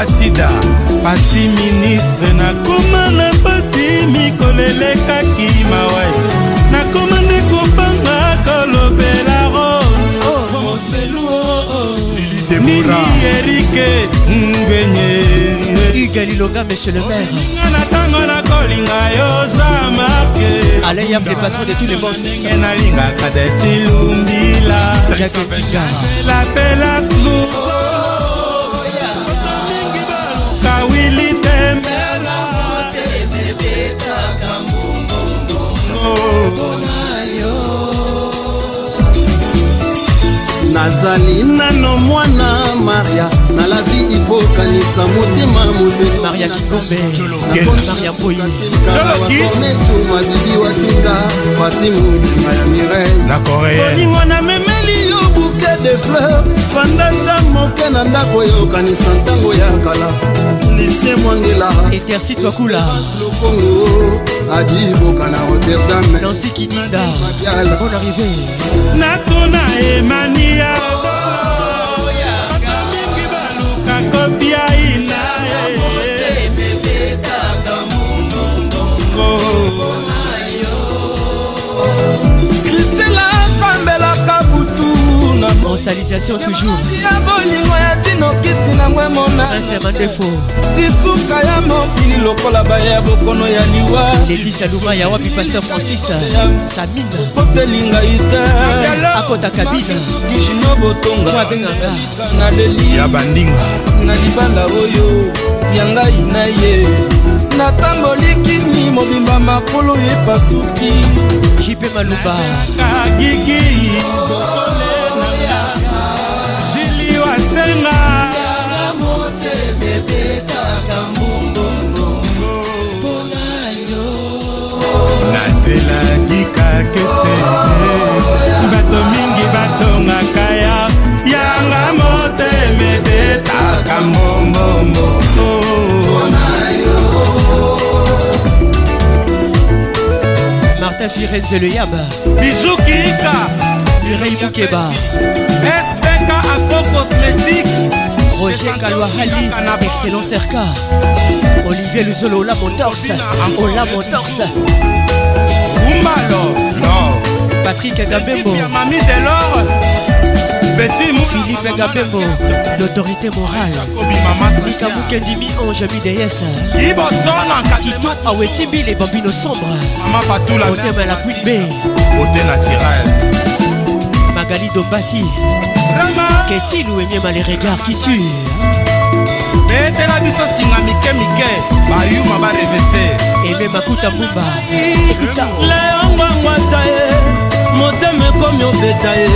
Speaker 26: mbombombo
Speaker 25: Papa Tida,
Speaker 26: pasi ministre nakoma na pasi mikolo elekaki mawai. Nakoma nde kopanga kolobela roselu nini erike ngwenye
Speaker 5: Hugues Lilonga, monsieur le maire.
Speaker 26: na ntango nakolinga yo za marke
Speaker 5: Alain Yam, le patron de tous les boss.
Speaker 26: ndenge nalingaka defilumbila
Speaker 5: Jacques Tika.
Speaker 26: lapela slu
Speaker 27: nazali nano mwana maria na la vie ifokanisa motema motesomaria kikombeaoyeuma bibi watinga patimuima ya mireolingo namemeli yo buke de fleur fandanda moke na ndako eyokanisa ntango ya kala lise mwangela
Speaker 5: etersitwakula
Speaker 27: lokongo adiboka na rotterdam
Speaker 5: Nancy Kidinda,
Speaker 27: Madiala.
Speaker 5: bonne arrivée.
Speaker 26: natuna emania mingi baluka ina
Speaker 5: En salutation toujours.
Speaker 28: ya bolingo ya dino kiti nango emona
Speaker 5: Prince Mandefo,
Speaker 28: tisuka ya mokili lokola baya bokono ya liwa
Speaker 5: Laetitia Luma, Yawapi Pasteur Francis, Samine,
Speaker 28: kotelinga ite.
Speaker 5: Akota Kabina,
Speaker 28: kishino botonga na leli
Speaker 29: ya bandinga.
Speaker 28: Na libanda oyo ya ngai na ye. Natamboli kini mobimba makolo epasuki.
Speaker 5: JP Maluba,
Speaker 26: kagigi nazelaki kakese. Bato mingi batongaka ya. Yanga motema ebetaka mbombomo
Speaker 5: Martin Firenze Le Yab,
Speaker 26: bijou kika
Speaker 5: Mireille Moukeba,
Speaker 26: spk
Speaker 5: Jenga Louahali, excellent Serka, Olivier Luzolo, Ola Motors, Ola Motors, Patrick
Speaker 26: Gabembo,
Speaker 5: Philippe Gabembo, l'autorité morale, Mika Mukendimi, Ange
Speaker 26: BDS,
Speaker 5: Tito Awetibi, les bambino sombres, Hôtel Malakoui B,
Speaker 26: Hôtel Naturel.
Speaker 5: Magali Dombassi, Ketty Louenyema, les regards qui tuent,
Speaker 26: betela biso singa mike mike bayuma barevese
Speaker 5: Aimé Makuta ça,
Speaker 27: leongwangwata ye motema ekomi obeta ye.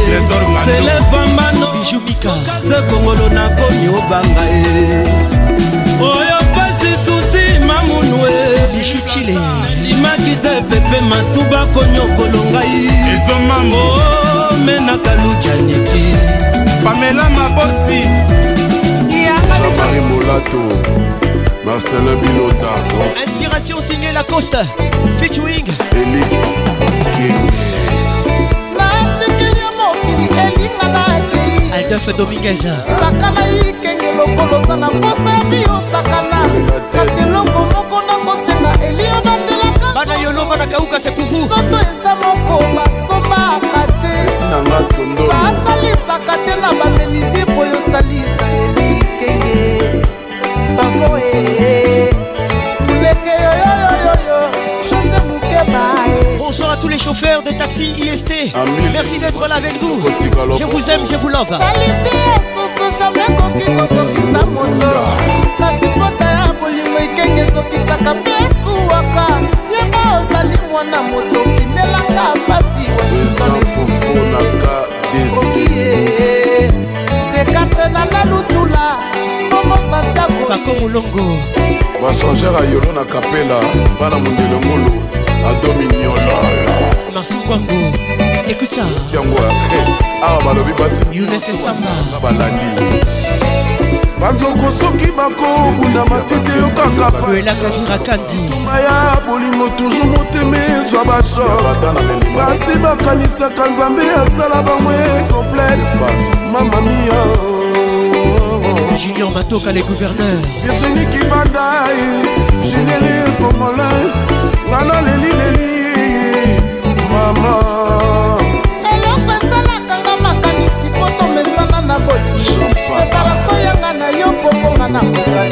Speaker 27: Selefambano
Speaker 5: Bijou Mika,
Speaker 27: ze kongolo nakomi obanga ye. Oyo pasi susi mamunu e
Speaker 5: Bijou Chile,
Speaker 27: limaki te pepe matuba konyokolo ngai
Speaker 26: ezomambo
Speaker 27: omenaka lujaniki.
Speaker 26: Pamela maboti
Speaker 30: yaaarimolato marcelin bilota
Speaker 5: inspiration signe la coste featuring
Speaker 30: eli
Speaker 27: natikeli mokili elinga
Speaker 5: na akei aldolfe dominguez.
Speaker 27: Saka na ikenge lokolosa na posa ya biyosakana kasi elongo moko nakosenga elioda
Speaker 5: Bana Yolo, Bana Kauka, vous.
Speaker 27: soto eza moko basombaka te. Basalisaka te na bamenisie po yosalisa elikenge. Bavo e muleke yoyoyoyoyo chose mukeba e
Speaker 5: Bonsoir à tous les chauffeurs de taxi IST. Merci d'être là avec nous. Je vous aime, je vous love.
Speaker 27: kasi pota ya bolingo ekenge ezokisaka mpe esuwaka ndenge ozali mwana moto kindelanga pasi
Speaker 30: wasusonefufunaka
Speaker 27: desie dekatre na
Speaker 5: la lutula
Speaker 30: momosantiakokakomolongo bachanger ayolo na kapela bana mondelo
Speaker 5: ngolo adominiolala masungwango ekuta
Speaker 30: yango eh, awa balobi basi balandi.
Speaker 28: Banzoko soki bakobunda matete yo kaka
Speaker 5: Luela Kavira Kanzi.
Speaker 28: ya bolingo toujours motema ezwa bashor basi bakanisaka nzambe asala bango complete. Mamamia
Speaker 5: Junior Matoka, les gouverneurs.
Speaker 26: Virginie Kibandai, Généré Congolais, Nana Leli Leli, Maman.
Speaker 27: eloko esalaka nga makanisi po tomesana na bolingo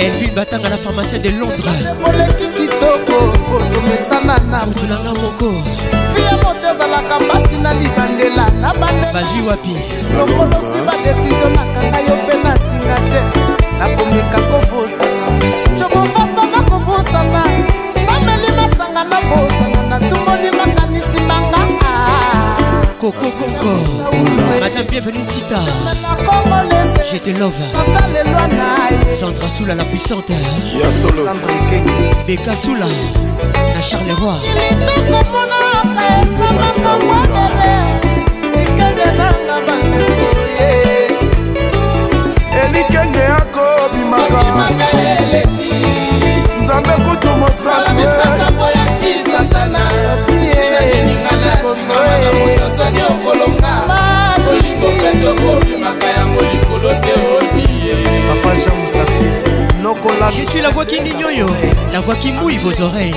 Speaker 27: na
Speaker 5: elvin batanga na pharmacien de londres.
Speaker 27: Moleki kitoko po tomesana na
Speaker 5: mutu nanga moko
Speaker 27: fie moto ezalaka mpasi na libandela na bandela.
Speaker 5: Bazwi wapi?
Speaker 27: Lokolosi badesizio nakanga yo mpe nasinga te. Nakomeka kobosana. Cobofasa nakobosana nameli masanga na bosana. Natumboli makanisi manga.
Speaker 5: Coco Madame bienvenue Tita. Je te love. Sandra Soula la puissante Beka Soula Na Charleroi.
Speaker 26: Elikenge yako bimaka nzambe kutu
Speaker 31: mosalobimaka yango likolo te
Speaker 26: papa jean mosafi nokola
Speaker 5: Je suis la voix qui n'ignore La voix qui mouille vos oreilles.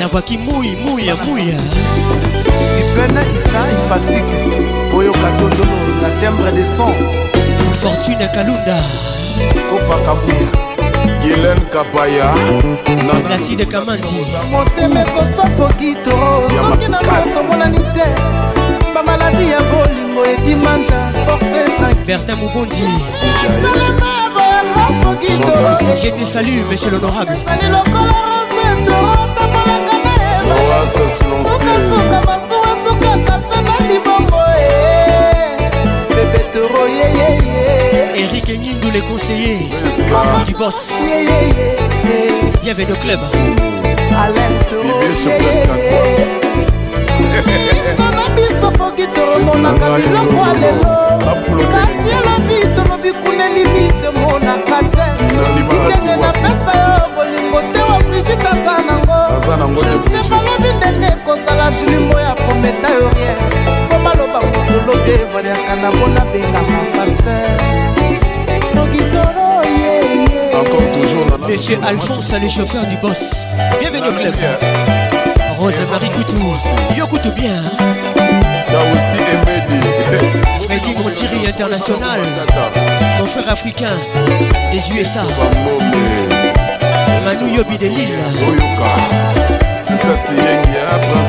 Speaker 5: La voix qui mouille, mouille, mouille.
Speaker 26: Ipene ista ifasike oyoka tondolo na tembre de son.
Speaker 5: Fortune Kalunda.
Speaker 26: Kopaka buya
Speaker 30: gilen kapaya
Speaker 5: Placide Kamandi.
Speaker 27: Motema ekosofoki to soki na losomonani te bamaladi ya bolingo edimanja force
Speaker 5: bertin mobondi société salut monsieur l'honorable.
Speaker 27: Ezali lokola rose torotamolaka na sukasuka masuwa sukaka sena libongo eh. bebetoro yeyeye
Speaker 5: erik nindu le conseiller. Du boss. Bienvenue au club.
Speaker 27: Alain toro toroyeyesona biso foki toromonaka biloko ya lelo. kasi elobi tolobi kuneli miso emonaka te. Sikenge napesa yo bolingo te wa brigite aza nango. Se balobi ndenge ekozala julimbo ya prometa yo rien po baloba moto lobi evaliaka na bona bengama farser foki toro yeye.
Speaker 5: Monsieur Alphonse, le chauffeur du boss. Bienvenue au club. Rose-Marie Coutou. Yo Coutou bien.
Speaker 30: T'as aussi Emedi.
Speaker 5: Freddy Montiri International. Mon frère africain des USA. Manu Yobi de Lille.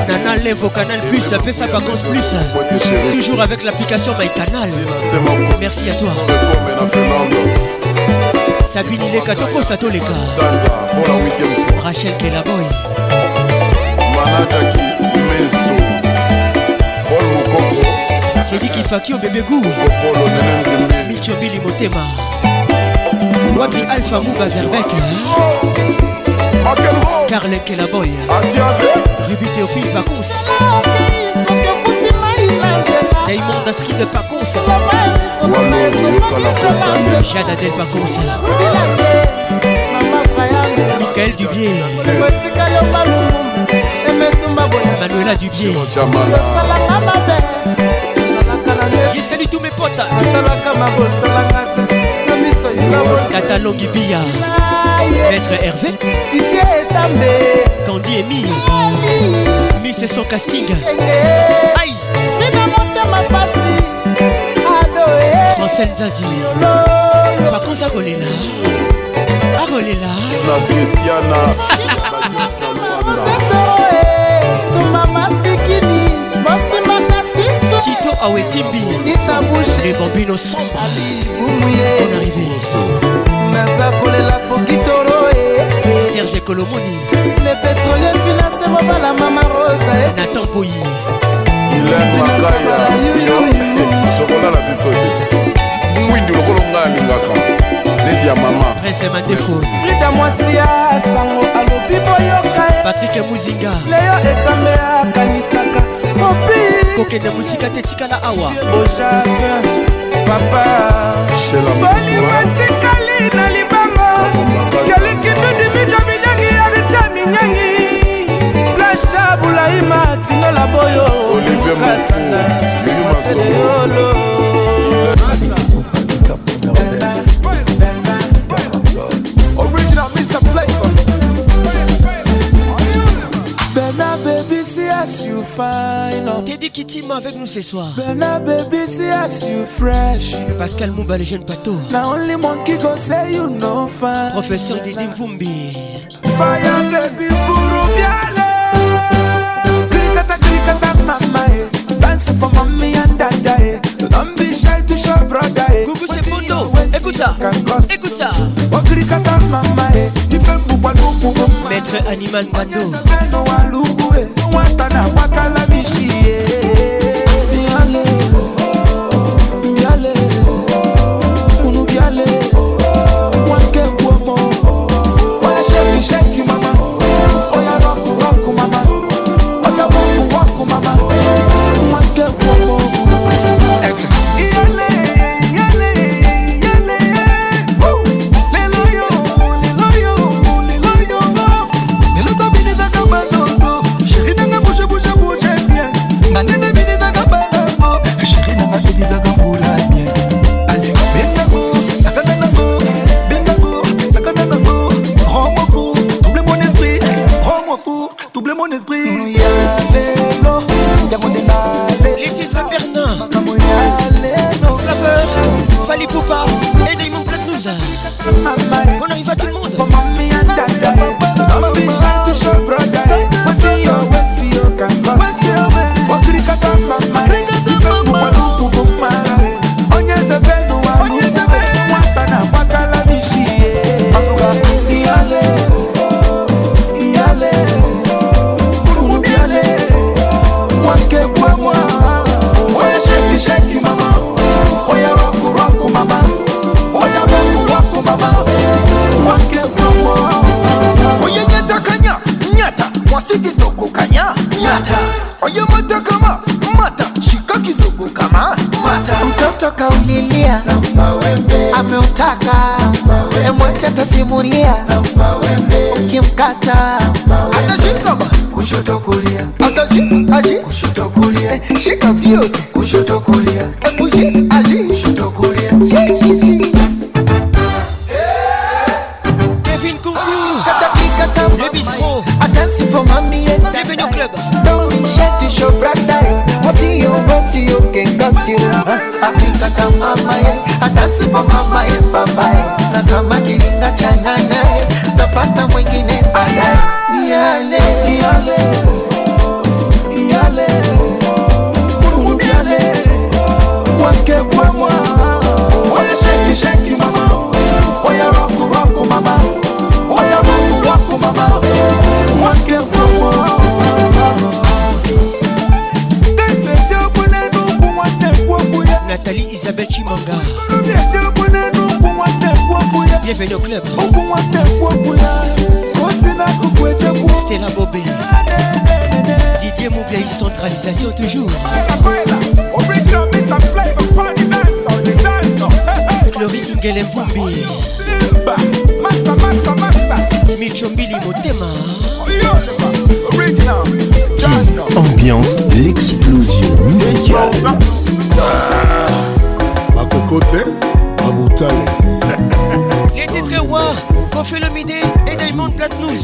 Speaker 5: Nana lève au canal plus, fais sa vacances plus. Toujours avec l'application MyCanal. Merci à toi. Sabine Ileka, Toko Sato Leka.
Speaker 30: Tanza pour la huitième fois.
Speaker 5: Rachel Kelaboy.
Speaker 30: ataki meso. Pol mokoko.
Speaker 5: Sediki faki obebe
Speaker 30: gukopolo nene nzembe.
Speaker 5: Michobili motema. Wapi alpha muba verbek karlekelaboy rubi teofile pacons Raymond Askid Pacons Jade Adel Pacons Michael Dubier Manuela Dubier Je salue tous mes potes. Tata Longibia Maître Hervé. Candy Emile. Miss et son casting Aïe.
Speaker 27: Francine Zazie. Par
Speaker 5: contre ça là akolela.
Speaker 30: Na
Speaker 27: kristiana tumba masikini bosimaka
Speaker 5: tito awetimbi lebobino sombraonarive
Speaker 27: naza kolela fokitoro eh, eh.
Speaker 5: serge kolomoni.
Speaker 27: Le pétrole finance mobala mama rosa
Speaker 5: natan poyi
Speaker 30: ilen makaya sokola na biso te. Mwindi lokolo ngai alingaka Neti ya mama.
Speaker 26: Frida mwasi ya sango alobi boyoka ye
Speaker 5: Patrick Muzinga.
Speaker 26: leyo etambe akanisaka. Kopi
Speaker 5: kokende mosika te tikala awa.
Speaker 26: Bojake papa. Bolingo tikali na libango kelikindudi mijo minyangi ya richa minyangi. Plasha bulaima tinola boyo
Speaker 30: Olivier Mafu. Yuyu Masomo.
Speaker 5: Teddy Kittima avec nous ce soir.
Speaker 7: Bena baby, see as you fresh.
Speaker 5: Pascal Mouba, le jeune bateau.
Speaker 7: Now only monkey go say you no fine.
Speaker 5: Professeur Didi Mvumbi.
Speaker 7: Fire baby, buru biale. Krikata krikata mama eh. Dance for mommy and dada eh. Don't be shy to show brother eh.
Speaker 5: Coucou c'est Fondo. Écoute ça. Écoute ça.
Speaker 7: Oh krikata mama eh. Mbukwa lugu mama.
Speaker 5: Maître Animal Bando.
Speaker 7: Wata na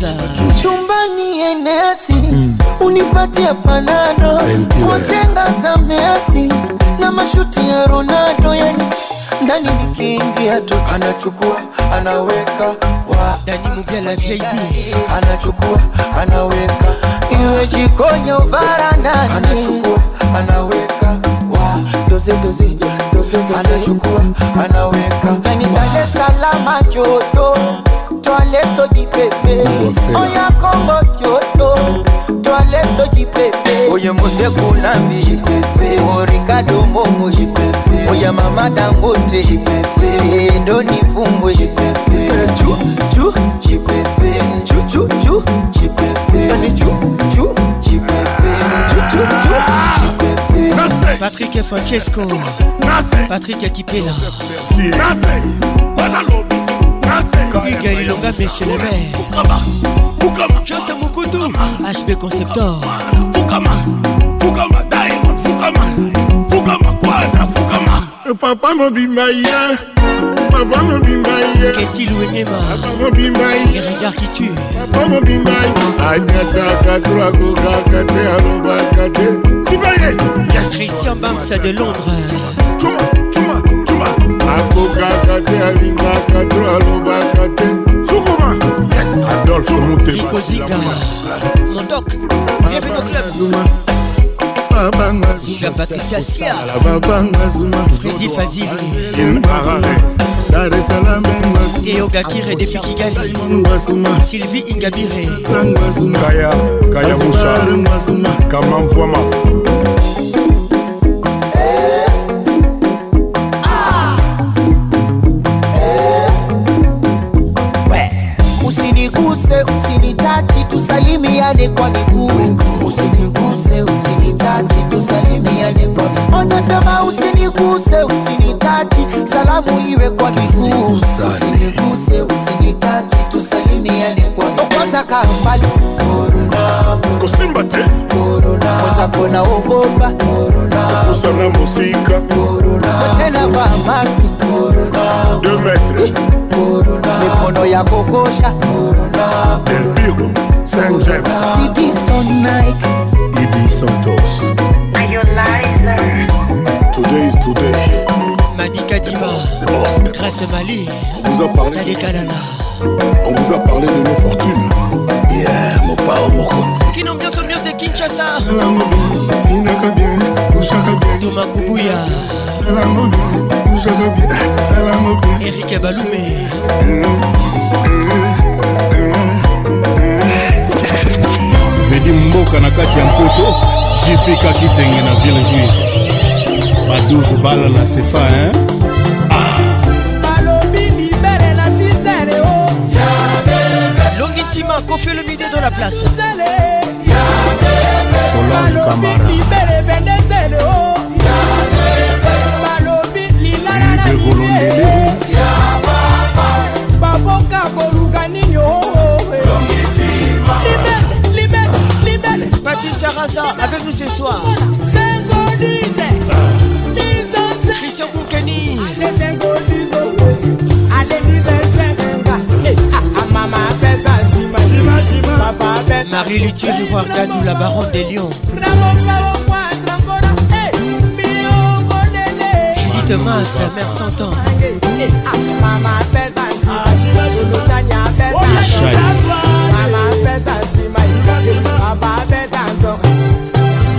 Speaker 5: Platnouza.
Speaker 7: chumbani enesi unipatie panado. Kujenga za Messi na mashuti ya Ronaldo yani ndani nikiingia tu anachukua anaweka wa.
Speaker 5: Ndani Mubia la VIP.
Speaker 7: anachukua anaweka iwe jikoni au varandani anachukua anaweka wa. Doze doze doze doze. Anachukua anaweka yani Dar es Salaam joto Twale soji pepe Oya soji pepe Oye Mose Momo. Chipepe Oya Mama Dangote. Ndo nifumbwe Chipepe Chu chu. Chipepe Chu chu chu. Chipepe Yani chu chu. Chipepe Chu chu chu. Chipepe
Speaker 5: Patrick et Francesco. Patrick Akipela. Hugues Ilonga, maire. Joseph Mukutu. HB Conceptor.
Speaker 32: papa mobimba ye
Speaker 12: papa mobimba ye
Speaker 5: Keti Louenyema
Speaker 12: papa mobimba
Speaker 5: Les
Speaker 12: ye
Speaker 5: regards qui tuent
Speaker 12: papa mobimba ye anyataka to akokaka te alobaka te siba ye yes
Speaker 5: Christian Bams de Londres.
Speaker 12: Cuma akokaka te alingaka to alobaka te. Sukuma!
Speaker 5: Adolfe
Speaker 12: motemaaazuma babanga zuma. Dar es salaam
Speaker 5: eyogakire depuis kigali. Sylvie ingabire.
Speaker 31: Kaya kaya
Speaker 12: musa
Speaker 31: kamamvwama
Speaker 33: kwanza kona ogopa korona
Speaker 12: kusana mosika
Speaker 33: tena vaa maski. Korona
Speaker 12: 2 metre
Speaker 33: mikono ya kokosha. Korona
Speaker 12: del piro saint james.
Speaker 33: Titi Stone Nike
Speaker 31: ibi santos
Speaker 12: today is today.
Speaker 5: Madika Grâce Mali
Speaker 12: on vous a parlé.
Speaker 5: Tade Kanana
Speaker 12: on vous a parlé de nos fortunes yeah, mopao mokonzi.
Speaker 5: Kino nyonso mio de kinshasa.
Speaker 12: Tomakubuya
Speaker 5: erike balume
Speaker 31: medi mboka na kati ya mpoto jipika kitenge na ville juive. Ba 12 bala na sefa hein?
Speaker 5: Longitima Kofi le midi de la place. Avec nous ce soir. Christian Boukeni Marie Luthier voir Gadou la baronne des lions. Judith Masse mère sans temps.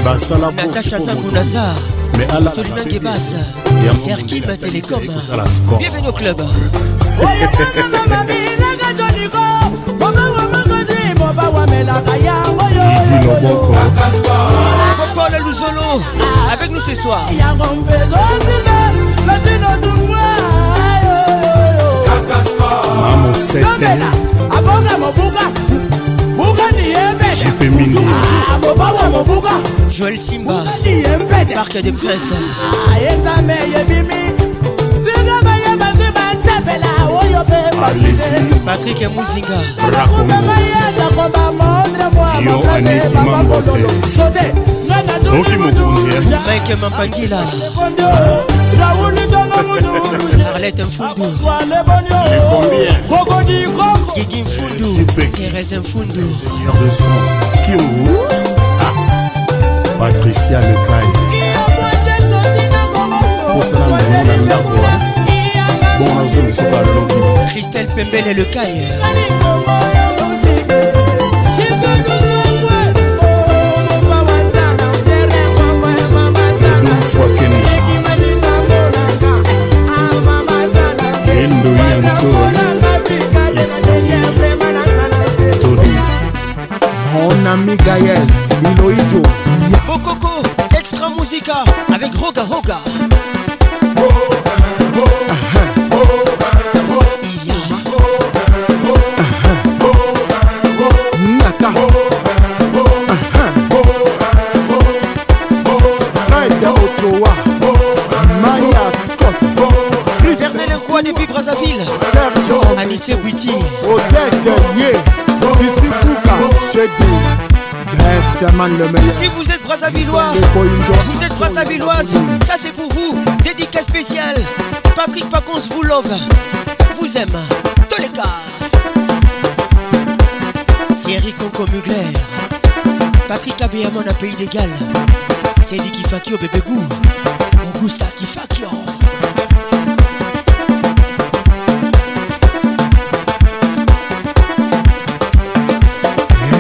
Speaker 31: Basala
Speaker 5: Natacha Sangunazar
Speaker 31: mais ala
Speaker 5: Solina Gebas
Speaker 31: Ya
Speaker 5: Serkim Télécom Bienvenue au club
Speaker 31: idi loboko
Speaker 5: Paul Luzolo avec nous ce soir.
Speaker 31: Mamo sete. Jipe mindi
Speaker 33: mobawa mobuka.
Speaker 5: Joël Simba Parc des Princes.
Speaker 33: Ayezame yebimi. Zinga bayebaki batsepela oyo
Speaker 31: yo mpe patrik
Speaker 33: muzinga
Speaker 31: oki
Speaker 5: mokonzimike mampangila. Arlete mfundu. Gigi mfundu. Terese mfundu.
Speaker 31: Patricia lekai posala mbongo na ndako bongo nazongisa balobi
Speaker 5: Christelle Pembele Le
Speaker 31: endo todi
Speaker 34: Mon ami Gaël, Miloïdjo,
Speaker 5: Bokoko Extra Musica avec Roga Roga.
Speaker 34: Naka,
Speaker 5: depuis Brazzaville
Speaker 34: Serge
Speaker 5: Anissé Bouiti.
Speaker 34: Odette Ye, Sissi Kouka, Chedi, Besteman le meilleur.
Speaker 5: Si vous êtes Brazzavillois Vous êtes Brazzavilloise Ça c'est pour vous Dédicace spéciale Patrick Pacons vous love, vous aime, tous les cas. Thierry Conco Mugler, Patrick Abéamon à Pays d'égal, Cédric Kifakio Bébé Gou, Augusta Kifakio.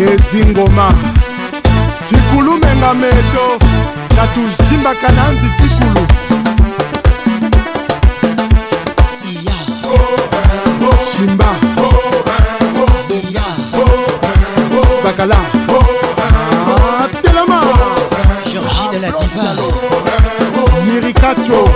Speaker 34: edingoma tikulu menga meto katuzimbaka na nzi tikulu makala ah, telema.
Speaker 5: Georgine la diva.
Speaker 34: Lirikacho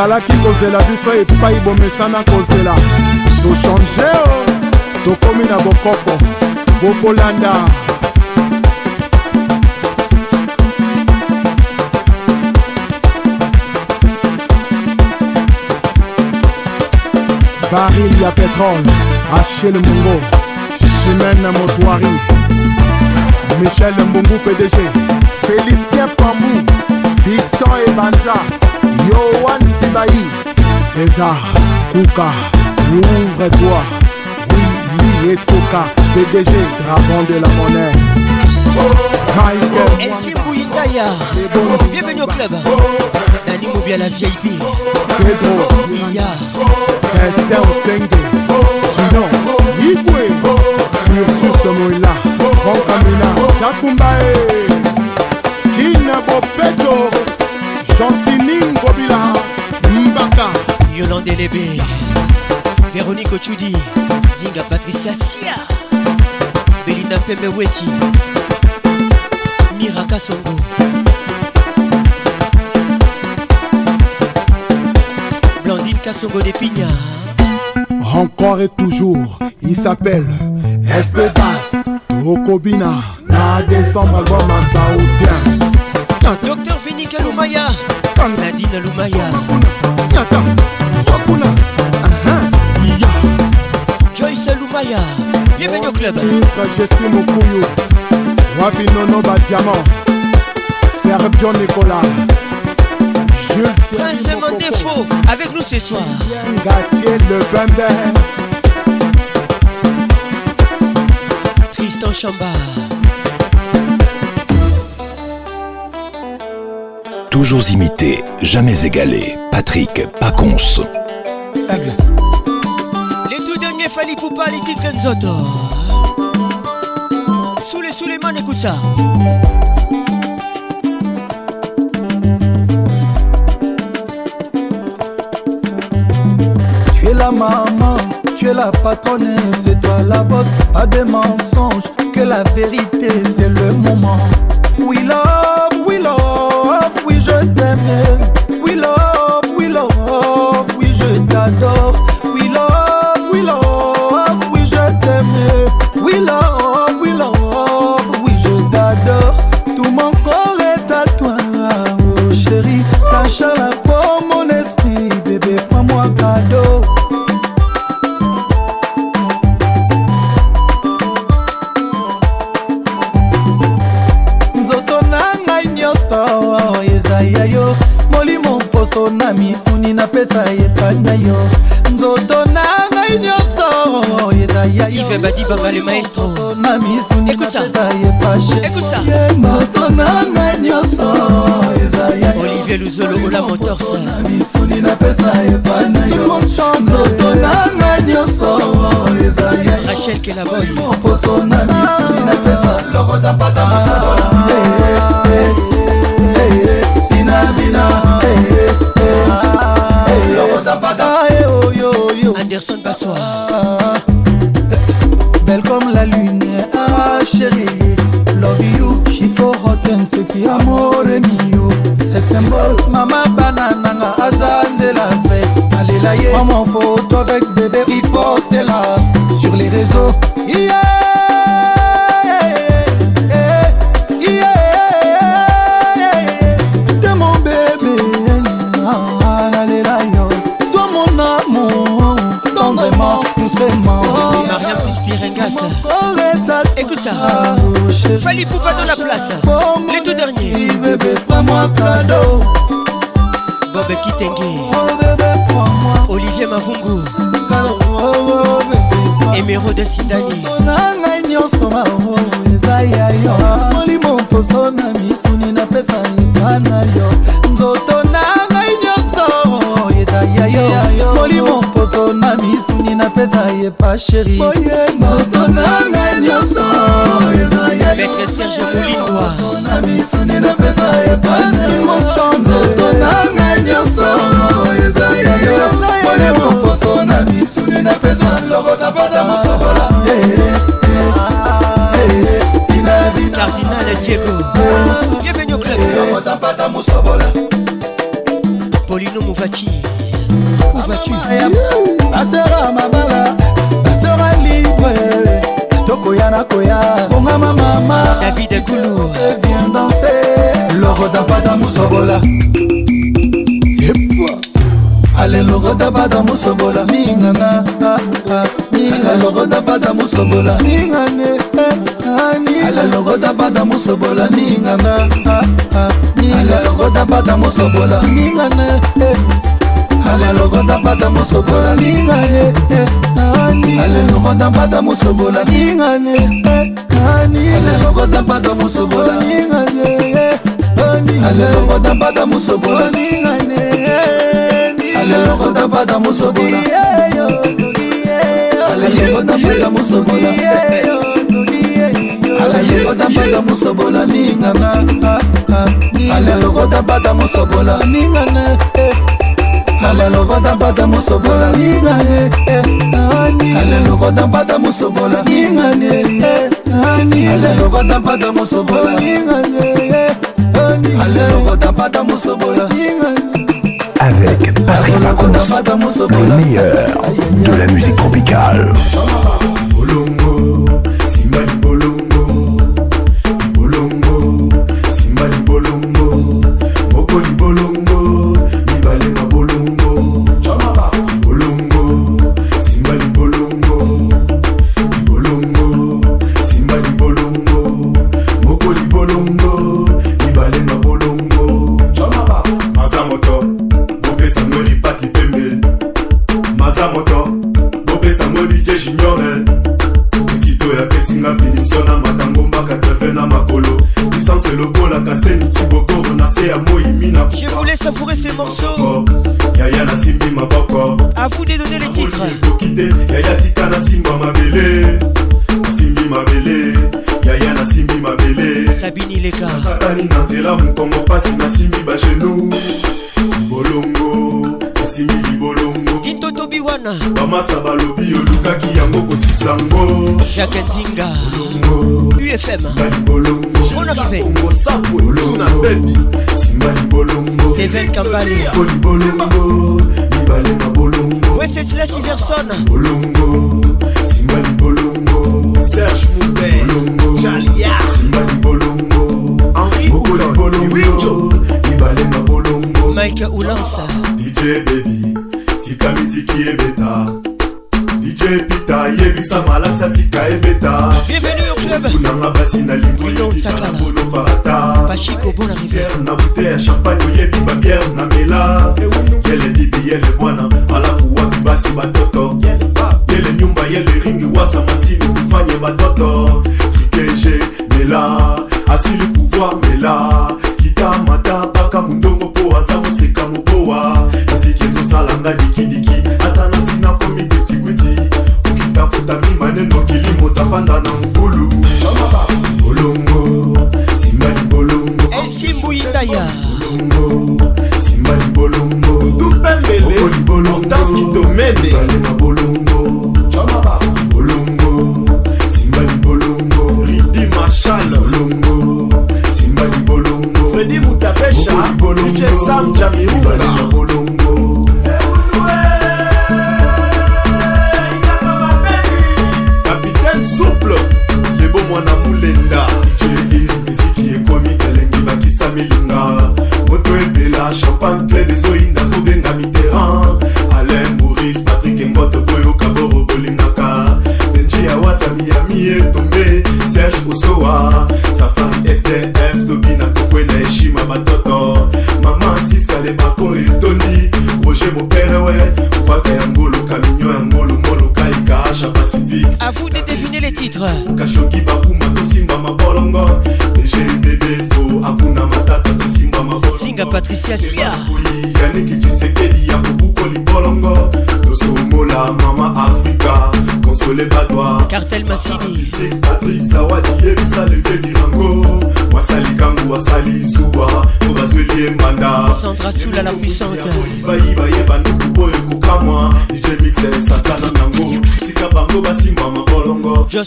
Speaker 34: ozalaki kozela biso epai bomesana kozela. Tochange o tokomi na bokoko. Bokolanda baril ya petrole achel mongo chimene motoari michel mbungu pdg félicien pambu fiston ebanja yohan sibai césar kuka ouvre-toi oui oui etoka pdg dragon de la monnaie. Michael
Speaker 5: MC Mouitaya, bienvenue au club. Dani Moubi à la VIP.
Speaker 34: pedro
Speaker 5: Iya,
Speaker 34: Esther Senge, Sinon, Igwe, Ursus Moïla, Franck Amina, Chakumbae, Kina Bopeto, Chantini Ngobila, Mbaka,
Speaker 5: Yolande Lébé, Véronique Ochudi, Zinga Patricia Sia, Belinda Pembe Weti, Miraka Songo. Blandine Kassongo Pignards.
Speaker 34: encore et toujours, il s'appelle Espébas, Tokobina, na décembre album à Saoudien.
Speaker 5: Docteur Vénica Lumaya, Nadine Lumaya, bienvenue au club.
Speaker 34: ministre Jessie Mukuyu, Wapi Nono Badiamant, Sergio Nicolas, Jules Thierry
Speaker 5: Prince Mandefo, avec nous ce soir.
Speaker 34: Gatier Le Bembe,
Speaker 5: Tristan Chamba,
Speaker 9: Toujours imité, jamais égalé. Patrick
Speaker 5: derniers Fali Poupa, les titres Nzoto. Les mains, écoute ça.
Speaker 7: Tu es la maman, tu es la patronne, c'est toi la boss, pas de mensonges, que la vérité c'est le moment. We love, we love, oui je t'aime. ye moto na ngai nyonso.
Speaker 5: Olivier luzolo ola motorsa
Speaker 7: misuni napesa epa na yo. Nzoto na ngai nyonso.
Speaker 5: Rachel
Speaker 7: kelaboymoposo na misuni napesa lokota mpata mosakola binabina lokota mpata
Speaker 5: anderson
Speaker 7: basoir amore mio Sex symbol, mama banana nga azanze la vie yeah. Prends-moi en photo avec bébé, riposte là sur les réseaux. Yeah. T'es mon bébé, ah, allez là, yo. Sois mon amour, tendrement, doucement.
Speaker 5: Mariam Pispirengas. Écoute ça. Fali Poupa dans la place. Les tout derniers.
Speaker 7: Bébé, prends-moi cadeau.
Speaker 5: Bob Kitenge. Olivier Mavungu. Emeraude Sidani.
Speaker 7: nanga nyonso mao eza ya yo molimo mposo na mpeza ye pa sheri moto na ngai nyonso
Speaker 5: maître serge molindwa
Speaker 7: na miso nde na mpeza ye pamoto na ngai nyonso ezaaye moposo na miso nde na mpeza loko na bada mosokola
Speaker 5: cardinal diego bienvenu au club
Speaker 7: lokota mpata mosobola
Speaker 5: Polino Mouvachi. Où vas-tu?
Speaker 7: Basera mabala basera libre. Tokoya na koya bongama mama.
Speaker 5: David gulu
Speaker 7: vient danser. Lokota pata mosobola ale lokota pata mosobola ningana ninga lokota pata mosobola ningane ale lokota pata mosobola ningana ale lokota pata mosobola ningane ale lokota pata mosobola ningane ale lokota pata mosobola ningane ale lokota pata mosobola ningane ale lokota pata mosobola ningane ale lokota pata mosobola ale lokota pata mosobola alaye kotambata mosobola ningana ah, ah, ah. alelo kotambata mosobola ningana eh. alelo kotambata mosobola ningane eh, eh. alelo kotambata mosobola ningane alelo kotambata mosobola ningane alelo kotambata mosobola ningane
Speaker 25: avec Patrick Pacons, le meilleur de la musique tropicale. Valia.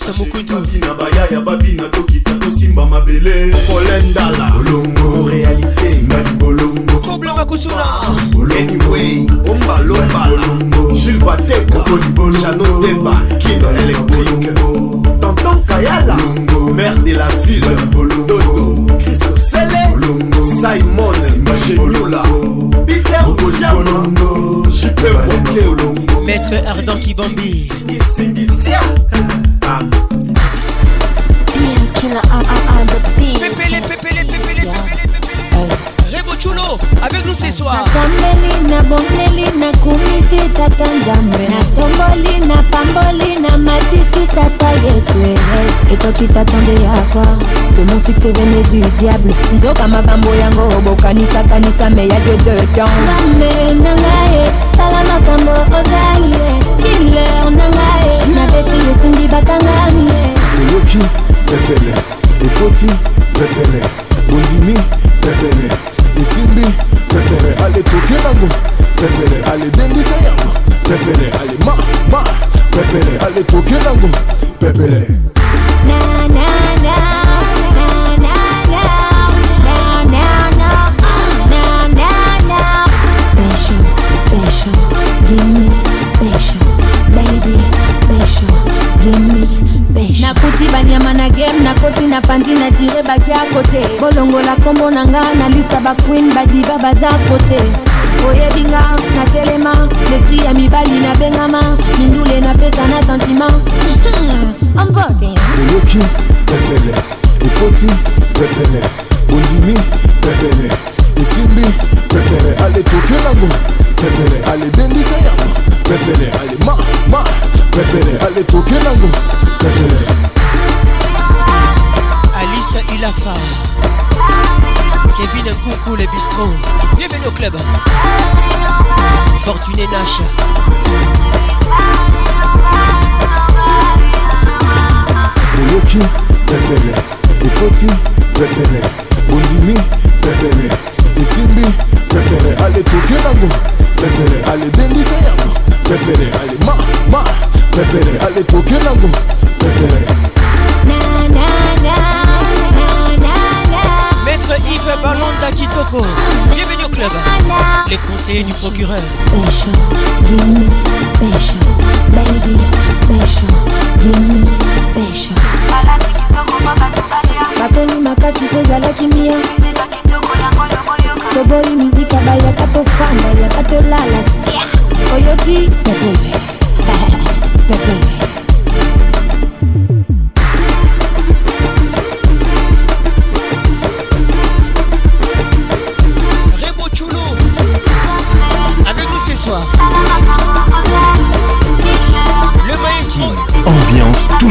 Speaker 25: chamo ele etoki tatonde yakwa que mon succès venait du diable. Nzoka makambo yango bokanisa-kanisa me ya dieu dedans nzambe na ngai tala makambo ozali ye kiler na ngai nabeti esundi bakangami.
Speaker 12: Oyoki pepele. Ekoti pepele. Bondimi pepele. Esimbi pepele. Ale toke nango pepele. Ale dendisa yango pepele. Ale ma ma pepele. Ale toke nango pepele
Speaker 25: bakia kote. Bolongola kombo na nga na lista baqueen badiva baza kote. Oyebinga natelema lesprit ya mibali nabengama mindule napesa na sentiment. Ambote
Speaker 12: oyoki pepele. Ekoti pepele. Bondimi pepele. Esimbi pepele. Ale toke nango pepele. Ale dendisa yango pepele. Ale ma ma pepele. Ale toke nango pepele
Speaker 5: Ilafa. Kevin Nkoukou, les bistrots. Bienvenue au club. Fortuné Nash.
Speaker 12: oyoki pepele ekoti pepele bondimi pepele esimbi pepele ale toke nango pepele ale dendisa yango pepele ma ma. Pepele ale toke nango
Speaker 25: give me passion. batoli makasi mpo ezalaki mia. Toboyi mizika bayaka tofanda yaka tolala sia. Oyoki pepele. Pepele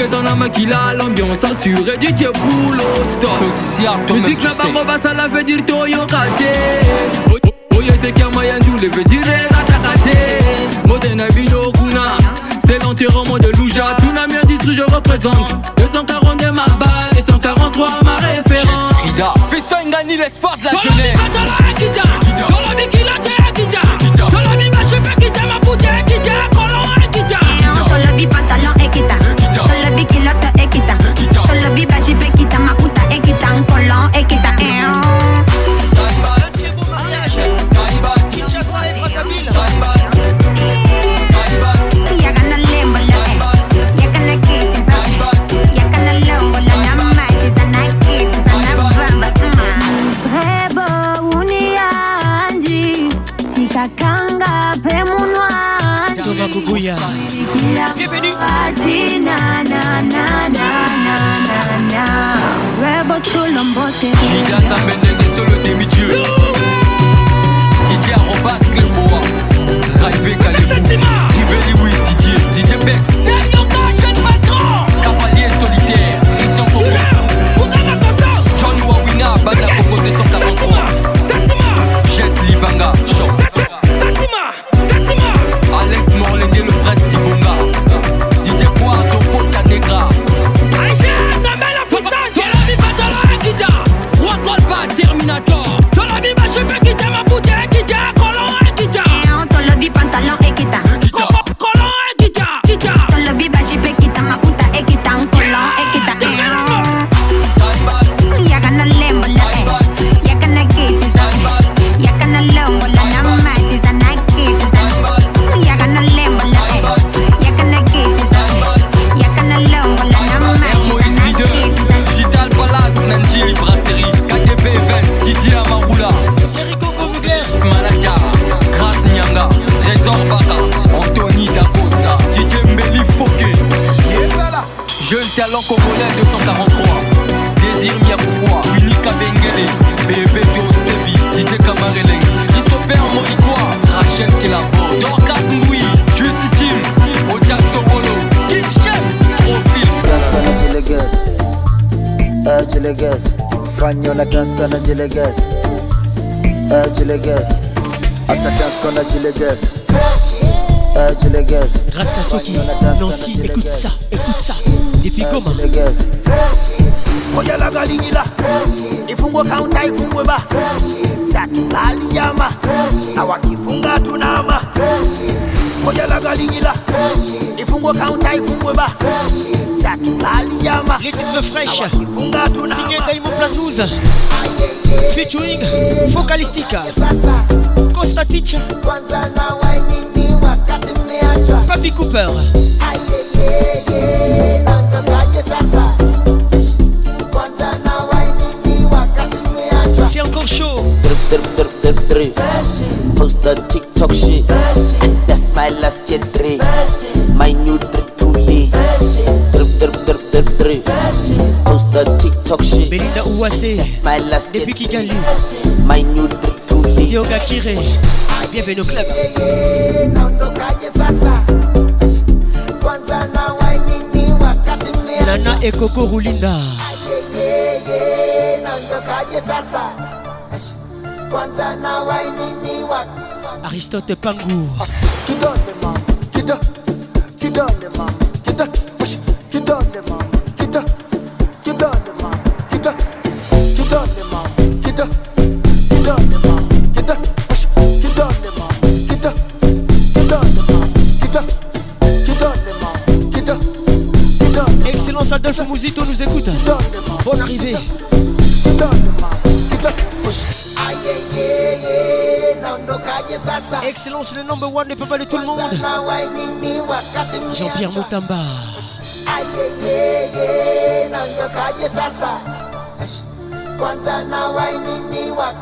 Speaker 5: que
Speaker 35: t'en as main qu'il l'ambiance assurée du Dieu boulot stop Musique la barre va ça la veut dire toi yon kate Oyo te kama yandu le veut dire ratakate Modena bino kuna
Speaker 36: C'est l'enterrement de Louja. Tsunami industrie je représente 242 ma balle et 143 ma référence.
Speaker 35: Frida Fais ça une l'espoir de la jeunesse.
Speaker 37: Dans la She danse à
Speaker 35: peine des seuls demi-dieu.
Speaker 38: jilegeze fanyo na dance kana jilegeze eh jilegeze asa dance kana jilegeze eh jilegeze
Speaker 5: Grâce à Soki Nancy écoute ça écoute ça. Eh, Depuis Goma
Speaker 31: Koja la galinyi la. Ifungwe kaunta ifungwe ba. Satunaliyama awakifunga tunama. Fresh. koyala galinyila ifungwe kaunta ifungwe ba satulali yama
Speaker 5: lititre fresh.
Speaker 31: Kifunga tunama
Speaker 5: Diamond Platnumz featuring Focalistica Costa Teacher.
Speaker 31: Kwanza na waini wakati mmeachwa
Speaker 5: Papi Cooper.
Speaker 31: Ayeye natakaje sasa?
Speaker 5: C'est encore chaud.
Speaker 39: Post that TikTok shit. Fresh. That's my last jet drip. My new drip to lead. Drip, drip, drip, drip, drip. Post the TikTok shit.
Speaker 5: Belinda Ouassé.
Speaker 39: That's my last jet
Speaker 5: Depuis Kigali.
Speaker 39: My new drip.
Speaker 5: Yoga Kire. Bienvenue au club. Nana et Coco Rulinda. Aristote Pangu. Nous écoute. Bonne arrivée. Excellence le number one, le papa de tout le monde. Jean-Pierre
Speaker 31: wa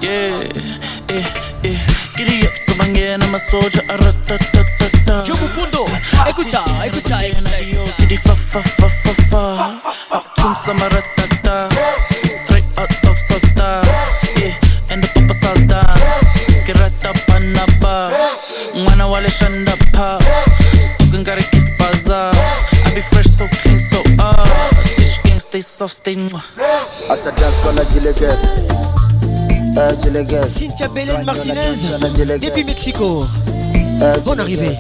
Speaker 40: Yeah, eh, eh. Aratatata.
Speaker 5: Joe Mukundo, écoute ça, écoute ça, écoute ça.
Speaker 40: Giddy fa fa fa fa fa. Uptown samaratata. Straight out of Sota. Yeah, and the papa salta. Kirata panapa. Mwana wale shanda pa. Stukin gotta kiss baza. I be fresh, so clean, so ah. Fish gang, stay soft, stay mwah.
Speaker 38: asa dance kana jilegez eh jilegez
Speaker 5: Cynthia Belen Martinez. Depuis Mexico. Bonne arrivée.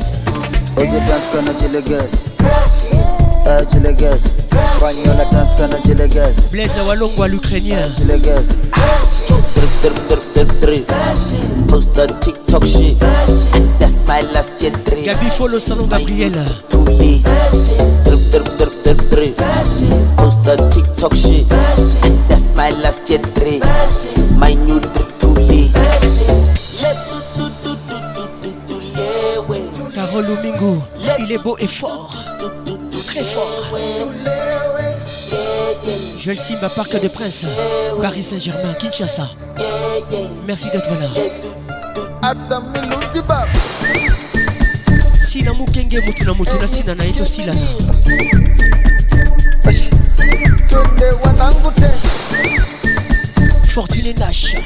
Speaker 38: Oye dance kana Eh, dance Jileges.
Speaker 5: Blaise Walongwa l'Ukrainien.
Speaker 38: Jileges.
Speaker 39: Drip, drip, drip, drip, drip. Post that TikTok shit. That's my last jet drip.
Speaker 5: Gabi follow Salon Gabriel.
Speaker 39: Tuli. Drip, drip, drip, drip, drip. Post TikTok shit. That's my last jet drip. My new drip, Tuli.
Speaker 5: Il est beau et fort. Très fort. Joël Simba, Parc des Princes, Paris Saint-Germain, Kinshasa. Merci d'être là. sina mukenge mutu na mutu na sina
Speaker 24: wanangu te
Speaker 5: fortune nash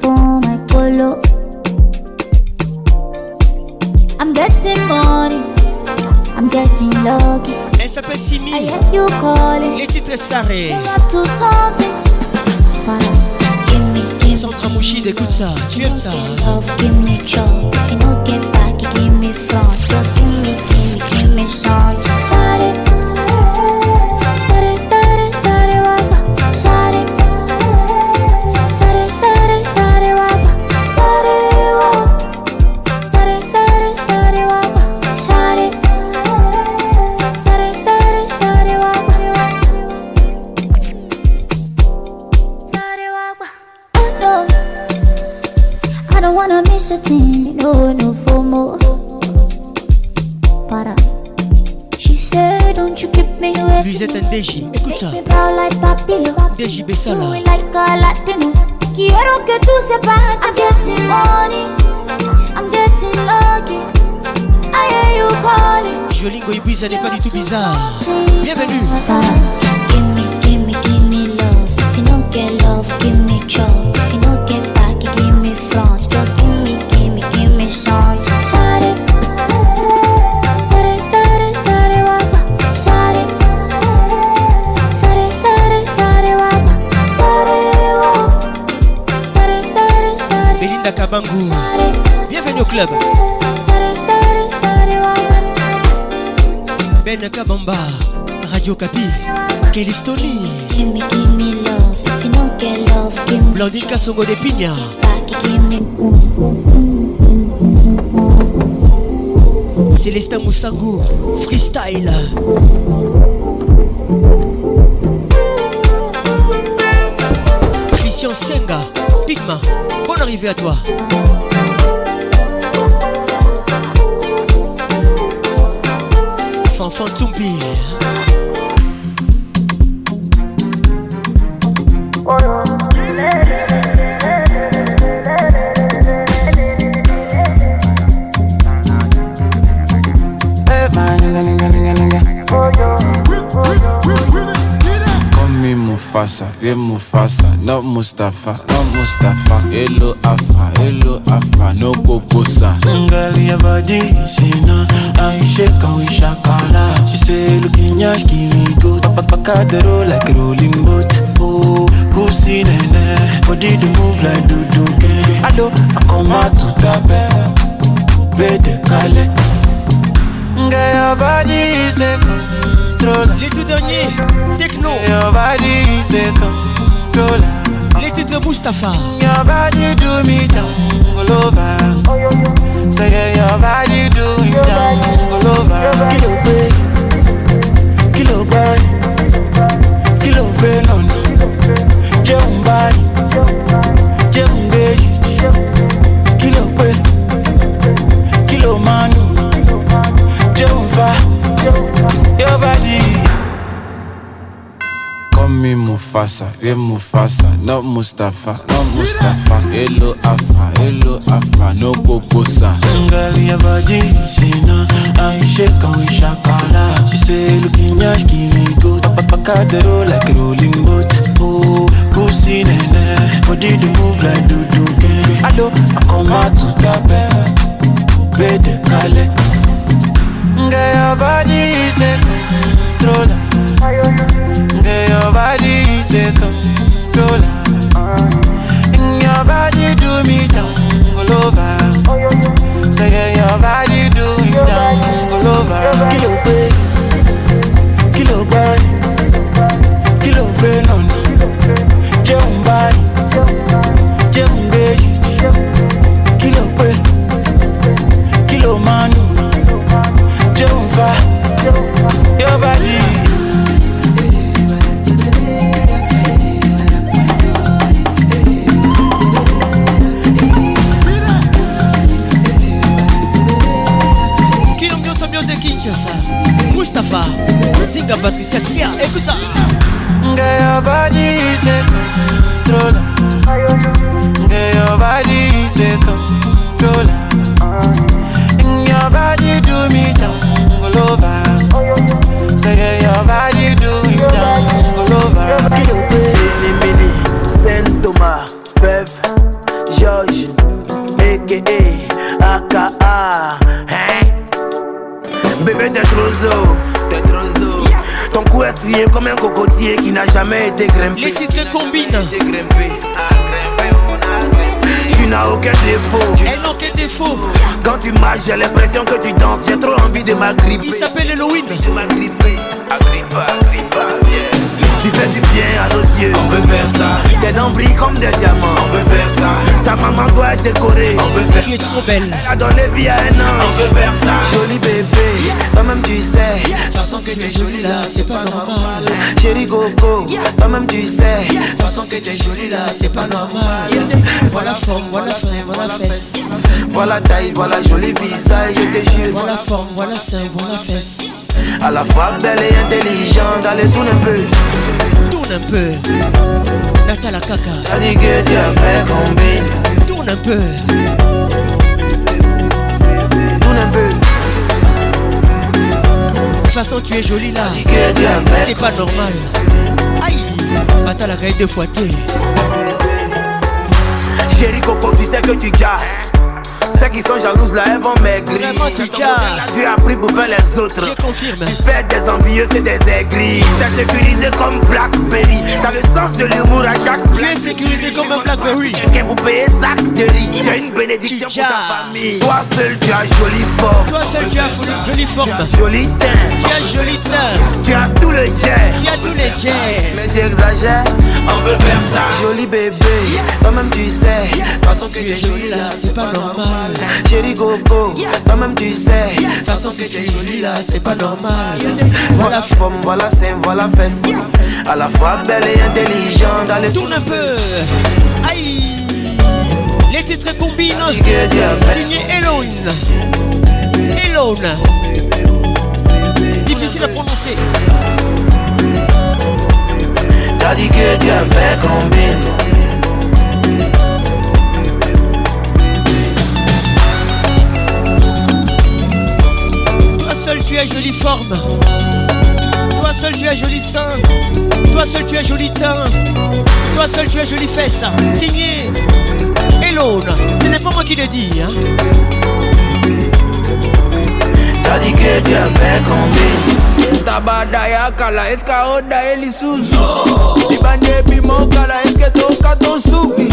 Speaker 41: for my colo. I'm getting money. I'm getting lucky.
Speaker 5: Elle s'appelle Simi.
Speaker 41: I hear you calling.
Speaker 5: Les titres
Speaker 41: give
Speaker 5: Sandra Mouchide, écoute ça. Tu aimes ça.
Speaker 41: love, give me trouble.
Speaker 5: De. Célestin Moussango. Freestyle. Christian Senga. Pigma. Bonne arrivée à toi.
Speaker 42: Mustafa, oh Mustafa. Hello Afa, hello Afa, no kokosa.
Speaker 43: Ngali ya body, sina. Aisha kawi shakala She say looking yash, give me good Papa roll like a rolling boat. Oh, pussy nene Body they move like do do gang Allo, I come out to tape eh. Bede kale. Ngali ya body, se
Speaker 5: controla Little Donny, techno
Speaker 43: Your body, se controla
Speaker 5: Les titres Mustapha.
Speaker 43: Your body do me down, all over. Say your body do me down, all over. Kí ló pé, kí ló gbá, kí ló fẹ́ lọ́nà, jẹun
Speaker 42: báyìí. Me Mufasa, yeah Mufasa, not Mustafa, not Mustafa. Hello Afa, hello Afa, no.
Speaker 43: Girl, your body, no I shake and we shakala She say, looking yash, give me Papa roll like rolling boat Oh, pussy nene Body to move like do do can Allo, I come out to tape Coupe de calais Girl, your body is a controller your body is a controller And your body do me down over Say yeah, your body do it down all over Kilo pé, kilo gbá, kilo fẹ́ lọ́nà Jẹun báyìí,
Speaker 5: ambiance de Kinshasa Mustapha Zinga Patricia Sia Écoute ça
Speaker 43: Girl, your body is a controller. Girl, your body is a controller. And your body do me down all over. Say, girl, your body do me down all over.
Speaker 44: Kilo pe Saint Thomas, Pev, George, a.k.a. T'es trop zo, t'es trop zo Ton cou est strié comme un cocotier qui n'a jamais été grimpé.
Speaker 5: Les titres combinent.
Speaker 44: Tu n'as aucun défaut.
Speaker 5: Elle n'a aucun défaut.
Speaker 44: Quand tu marches j'ai l'impression que tu danses. J'ai trop envie de m'agripper.
Speaker 5: Il s'appelle Halloween.
Speaker 44: De m'agripper. Agrippa, agrippa, yeah. Tu fais du bien à nos yeux. On peut faire ça. Tes dents brillent comme des diamants. On peut faire ça. Ta maman doit être décorée. On peut faire
Speaker 5: Tu es trop belle.
Speaker 44: Elle a donné vie à un ange. On peut faire ça. Joli bébé. Toi-même tu sais.
Speaker 5: Façon que tu es jolie là c'est pas normal.
Speaker 44: Chérie Coco Toi-même tu sais.
Speaker 5: Façon que tu es jolie là c'est pas normal. Voilà forme, voilà sein, voilà fesse.
Speaker 44: Voilà taille, voilà joli visage. Je te jure
Speaker 5: Voilà forme, voilà sein, voilà fesse
Speaker 44: À la fois belle et intelligente Allez tourne un peu.
Speaker 5: Tourne un peu. Natala Kaka
Speaker 44: T'as dit que tu as fait combine
Speaker 5: Tourne un peu.
Speaker 44: Tourne un peu.
Speaker 5: De toute façon tu es jolie là. C'est pas normal. Aïe. Natala Kaka deux fois t'es
Speaker 44: Chérie Coco tu sais que tu gars Ceux qui sont jalouses là elles vont maigrir.
Speaker 5: Tu
Speaker 44: as appris pour faire les autres.
Speaker 5: Je confirme.
Speaker 44: Tu fais des envieux c'est des aigris. T'es sécurisé comme Blackberry. T'as le sens de l'humour à chaque
Speaker 5: Tu es sécurisé comme un Blackberry.
Speaker 44: Quelqu'un pour payer sac de riz Tu as une bénédiction pour ta famille. Toi seul tu as jolie forme
Speaker 5: Toi seul tu as jolie forme
Speaker 44: Joli teint.
Speaker 5: Tu as joli teint.
Speaker 44: Tu as tout le jet
Speaker 5: Tu as tous les jets.
Speaker 44: Mais tu exagères. On peut faire ça. Joli bébé. Toi-même tu sais. Façon que tu es jolie là
Speaker 5: c'est pas normal
Speaker 44: Chérie Coco Toi-même tu sais.
Speaker 5: Façon que tu es jolie là c'est pas normal.
Speaker 44: Voilà forme, voilà sein, voilà fesse. À la fois belle et intelligente Allez
Speaker 5: Tourne un peu. Aïe. Les titres combinent. Signé Elone. Elone. Difficile à prononcer.
Speaker 44: T'as dit que tu as fait combine
Speaker 5: seul tu as jolie forme. Toi seul tu as joli sein. Toi seul tu as joli teint. Toi seul tu as jolie fesse. Signé Elone. Ce n'est pas moi qui le dis hein.
Speaker 44: T'as dit que tu as fait combine
Speaker 35: tabada yakala eske aoda elisusu libande bimokala eske toka tosuki.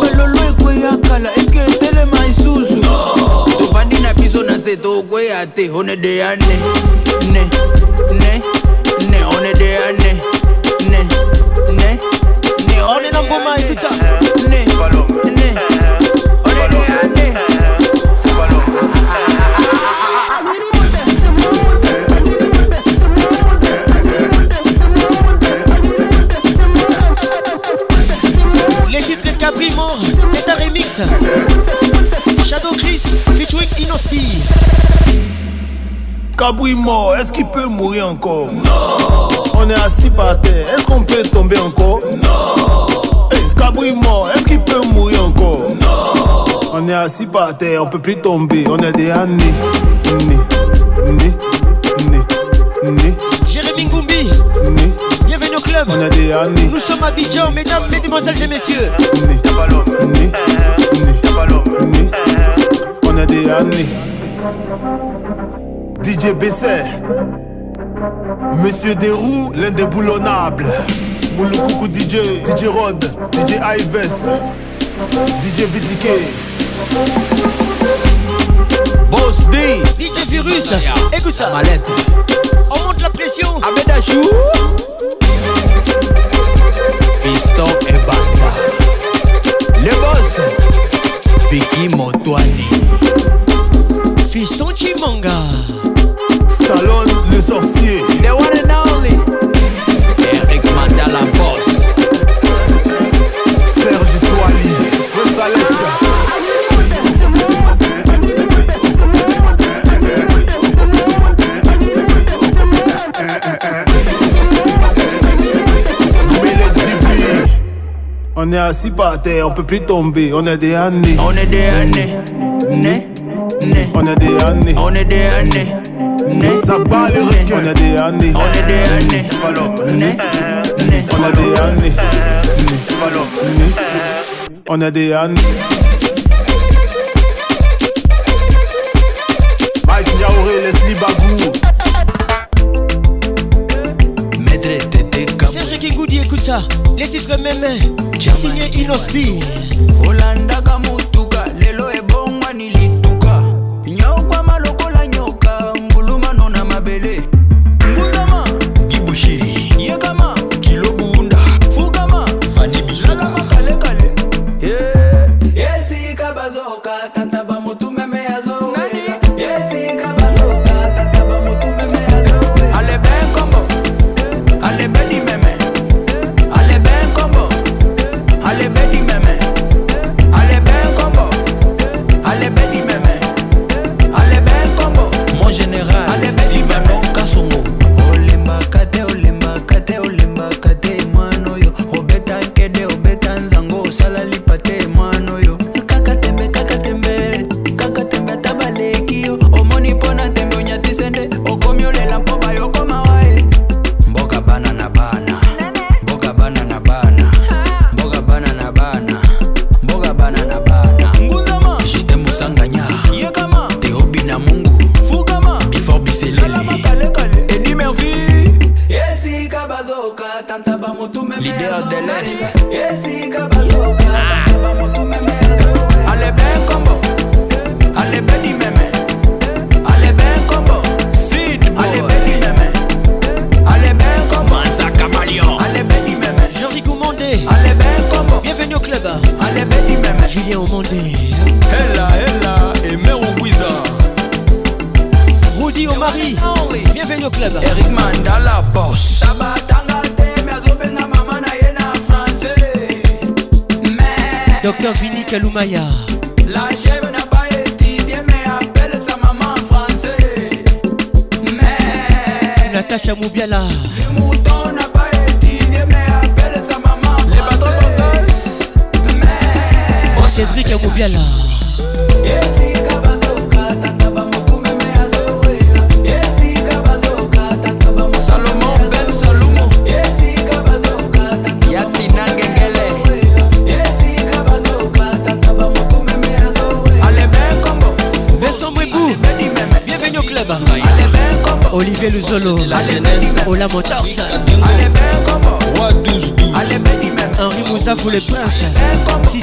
Speaker 35: Belolo ekweyakala eske
Speaker 5: On est dans écoute ça Les titres Capri Mort, c'est un remix. Shadow Chris featuring Inospi.
Speaker 34: Kabouille mort, est-ce qu'il peut mourir encore? Non. On est assis par terre, est-ce qu'on peut tomber encore? Non. Hey, Kabouille mort, est-ce qu'il peut mourir encore? Non. On est assis par terre, on peut plus tomber, on est des années. Né, né, né, né.
Speaker 5: Jérémy Ngoumbi, bienvenue au club.
Speaker 34: On a des années.
Speaker 5: Nous sommes à Abidjan, mesdames, mesdemoiselles et messieurs.
Speaker 34: On a des années. DJ Besset. Monsieur Desroux, l'indéboulonnable. Mouloukoukou DJ, DJ Rod, DJ Ives, DJ BTK.
Speaker 35: Boss B
Speaker 5: DJ Virus, écoute ça.
Speaker 35: Malette.
Speaker 5: On monte la pression.
Speaker 35: Abedachou. Fiston et Bata. Le boss. Vicky Motoani.
Speaker 5: Fiston Chimanga.
Speaker 34: Stallone, le sorcier.
Speaker 35: The one and
Speaker 34: On est assis par terre, on peut plus tomber, on est des années.
Speaker 35: On est des années. Né. Né.
Speaker 34: On est des années.
Speaker 35: On est des années. Né.
Speaker 34: Ça bat les requins. On est des années.
Speaker 35: On est des années. Né. Né.
Speaker 34: On est des années. On est des années. Mike Niaouré, Leslie Bagou.
Speaker 5: Les titres même signé Inospi.
Speaker 45: olandaka motuka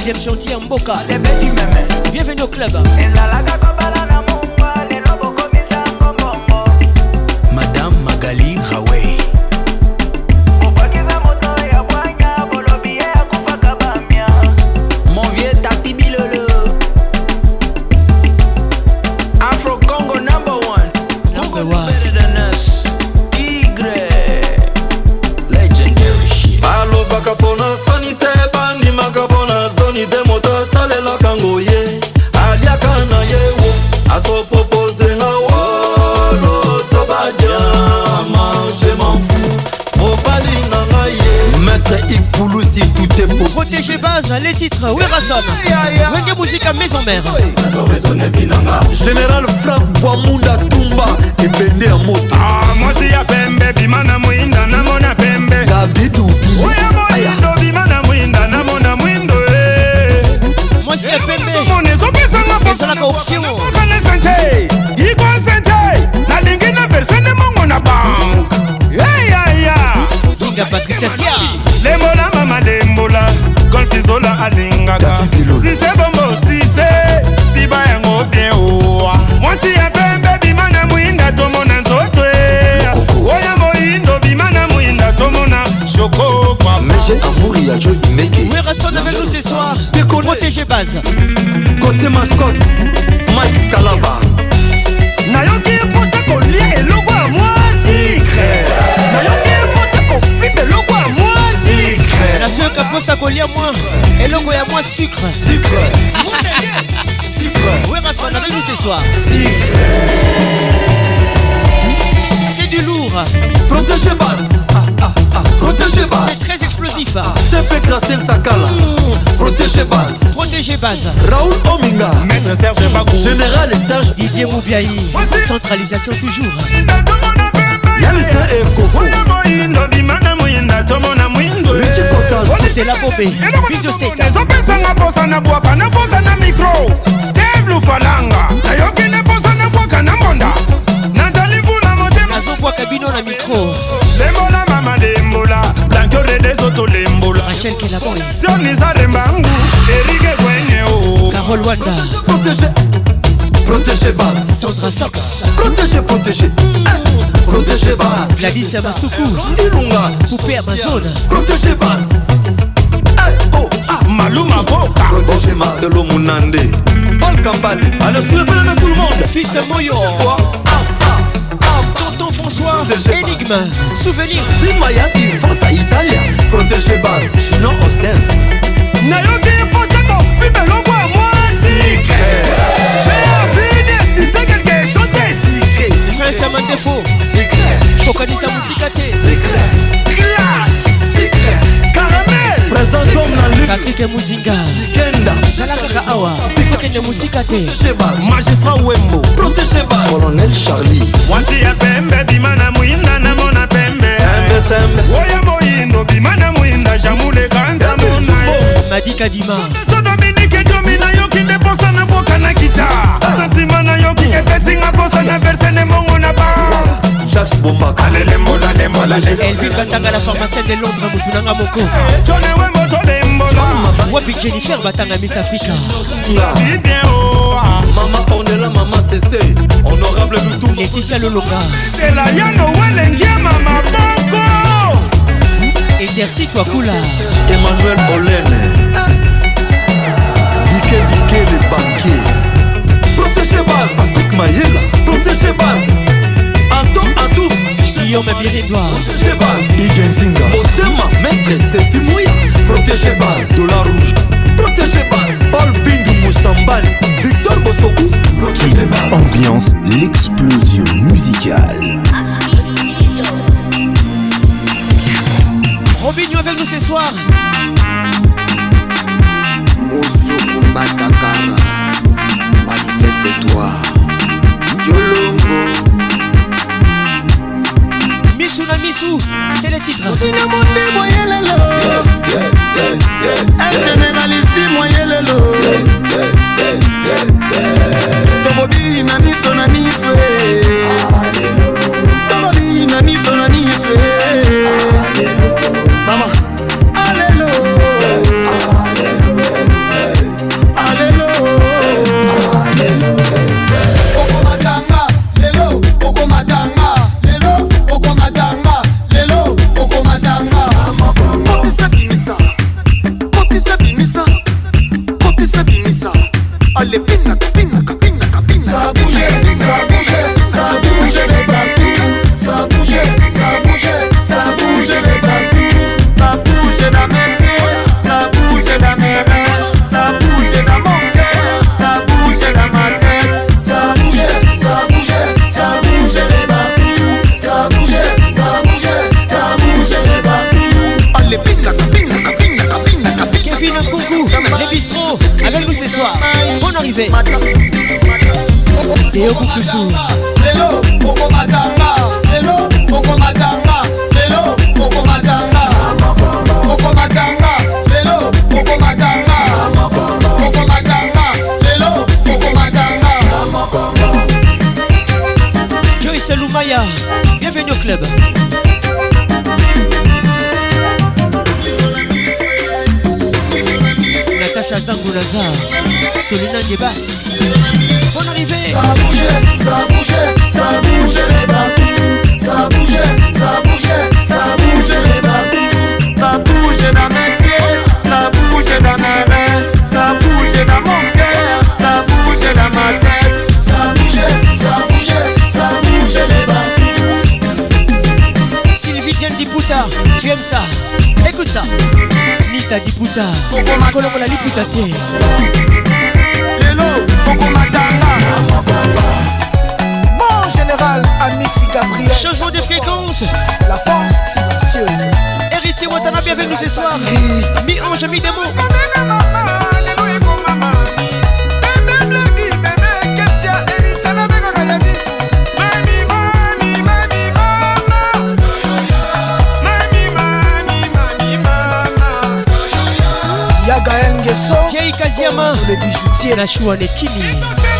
Speaker 5: Sixième chantier en Mboka.
Speaker 45: alebe
Speaker 5: maison mère.
Speaker 45: général frank bwamunda tumba ebende ya moto.
Speaker 2: Mwasi ya pembe bima na mwinda namona pembe.
Speaker 45: Gabidu
Speaker 2: oya moyindo bima na mwinda namona mwindo
Speaker 5: mwasi ya pembe.
Speaker 2: Ezopesanga
Speaker 5: ezalaka option.
Speaker 2: pokane sente yiko sente nalingi na verse nde mongo na bank. Yayaya
Speaker 5: zinga patricia sia.
Speaker 2: Lembola mama lembola golfizola alingaka
Speaker 45: amouri ya jo imeke
Speaker 5: Werason avec nous ce soir. Protégez base.
Speaker 45: côté mascot mike kalaba.
Speaker 2: Nayoki eposa kolia eloko ya mwasi nayoki eposa kofiba eloko ya mwasi
Speaker 5: nazoyoka mposa kolia mwa eloko ya mwa sucre. Werason avec nous ce soir. C'est du lourd.
Speaker 45: protégez base protégez base
Speaker 5: C'est très explosif.
Speaker 45: sepe gracel sakala protégez base
Speaker 5: Protégez base.
Speaker 45: raoul ominga
Speaker 2: maître serge bakou
Speaker 45: général serge
Speaker 5: Didier Moubiaï. Centralisation toujours.
Speaker 45: yalisa ekofo
Speaker 2: oya moyindo bima na mwinda tomona mwindo
Speaker 45: richi kotas
Speaker 5: C'était la bombe. Video State.
Speaker 2: ezopesanga mposa na bwaka na bwaka na mikro steve lufalanga nayoki ne mposa na bwaka na mbonda
Speaker 5: nazobwaka bino na mikro
Speaker 2: lembola mama lembola blankiorede lembola.
Speaker 5: Rachel kelaboy
Speaker 2: sionisa rembangu erike kwenye o.
Speaker 5: Carol wanda.
Speaker 45: Protégez protégez base
Speaker 5: sandra sox.
Speaker 45: Protégez protégez protégez base
Speaker 5: gladys masuku
Speaker 45: ilunga.
Speaker 5: Poupée amazon
Speaker 45: protégez base oh ah
Speaker 2: maluma voka.
Speaker 45: Protégez marcelo munande paul kambale. Allez soulevez la tout le monde.
Speaker 5: Fils moyo tonton françois énigme souvenir.
Speaker 45: bimayasi force à italia. Protégez base chino osens
Speaker 2: nayoki eposa kofiba eloko ya mwasi j'ai envie de sucer quelque chose de secret
Speaker 5: prince amandefo
Speaker 45: secret
Speaker 5: kokanisa mosika te
Speaker 2: classe.
Speaker 45: secret présent comme na lutte.
Speaker 5: Patrik muzinga
Speaker 45: kenda.
Speaker 5: Zala kaka awa. Tokende mosika te.
Speaker 2: Magistrat wembo.
Speaker 45: Protégez base colonel charlie.
Speaker 2: Mwasi ya pembe bima na mwinda namona pembe. Oya moyindo bima na mwinda jamuleka nzamona
Speaker 5: madi kadima.
Speaker 2: So dominike domi nayoki nde posa na boka na kita sa nsima nayoki epesinga posa na verse nde mbongo na ba
Speaker 45: jacques bombaka
Speaker 5: elvin batanga la pharmacienne de londres motu nanga moko wapi jennifer batanga miss africa.
Speaker 2: Bibien oa
Speaker 45: mama ornela mama cc honorable lutumba
Speaker 5: leticia lolonga.
Speaker 2: Boko
Speaker 5: edersi twakula.
Speaker 45: Emmanuel olene. Bike bike le banquier. Protégez base patrick mayela. Protégez base
Speaker 5: guillaume
Speaker 45: base igenzinga motema maître sefi moya protégez base dollar rouge. Protégez base paul bindu mustambali victor bosoku protégez base
Speaker 4: Ambiance l'explosion musicale.
Speaker 5: robinho avec nous ce soir.
Speaker 46: Mosuku Matakara Manifeste-toi. Diolongo
Speaker 5: misu na misu c'est le titre.
Speaker 47: Ina monde moyelelo. Elgeneralisi moyelelo. Tokobii na miso na miso tokobii na miso na miso mama
Speaker 5: Solina Gebas Bonne arrivée.
Speaker 31: Ça bouge, ça bouge, ça bouge les babous Ça bouge, ça bouge, ça bouge les babous Ça bouge dans mes pieds, ça bouge dans mes mains Ça bouge dans mon cœur, ça bouge dans ma tête. Ça bouge, ça bouge, ça bouge les babous
Speaker 5: Sylvie Diane Diputa Tu aimes ça. Écoute ça. Nita Diputa Kolomola Liputa te Héritier Watanabe avec nous ce soir. Mi-ange, mi-démon
Speaker 48: Yagael Ngeso
Speaker 5: Jay Kaziama
Speaker 48: le bijoutier
Speaker 5: Nashua Nekini
Speaker 48: Mon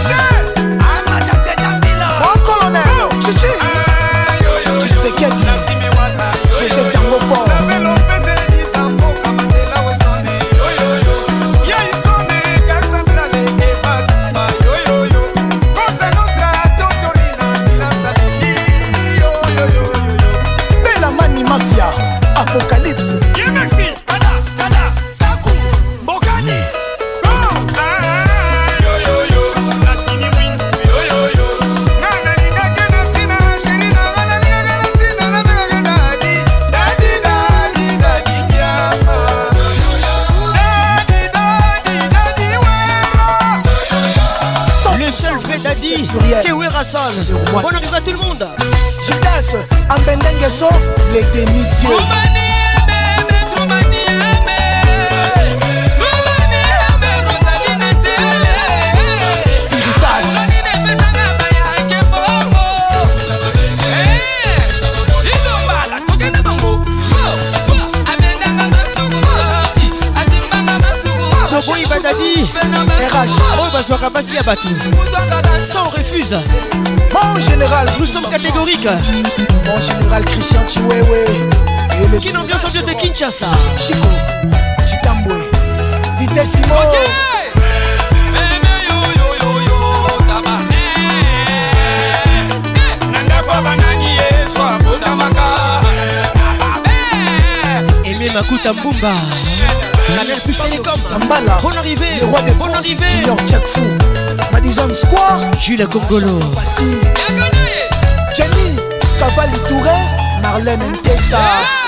Speaker 5: like they need bazwaka basi ya bato sans refuse
Speaker 48: Mon général
Speaker 5: nous sommes catégoriques.
Speaker 48: Mon général Christian Chiwewe Et le
Speaker 5: Kin ambiance ambiance de Kinshasa?
Speaker 48: Chico Chitambwe. Vitessimo
Speaker 5: Aimé Makuta Mbumba Plus Télécom.
Speaker 48: Tambala
Speaker 5: Bonne arrivée.
Speaker 48: Le roi des
Speaker 5: Bonne
Speaker 48: France
Speaker 5: arrivée.
Speaker 48: Junior Jackfou Madison Square.
Speaker 5: Jules Congolo
Speaker 48: Passy. Jenny Cavalli Touré Marlène Ntessa. Charité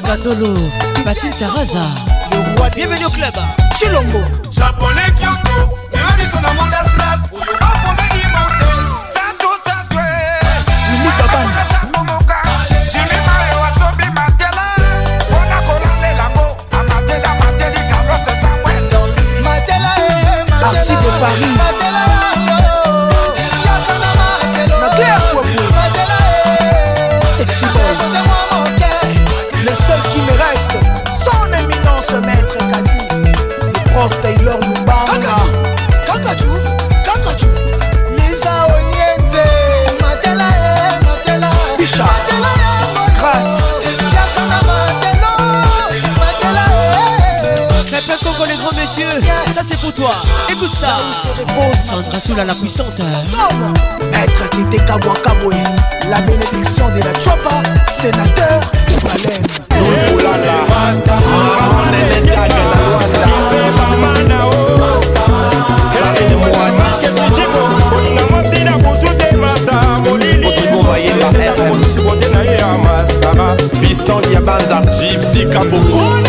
Speaker 48: Gandolo, Patricia Raza.
Speaker 5: Bienvenue au club.
Speaker 48: Chilongo.
Speaker 47: Japonais
Speaker 5: Kyoko. Soula la puissante
Speaker 48: Maître Tété Kaboué La bénédiction de la Chopa Sénateur
Speaker 49: Fiston Yabanza Gypsy Kabongo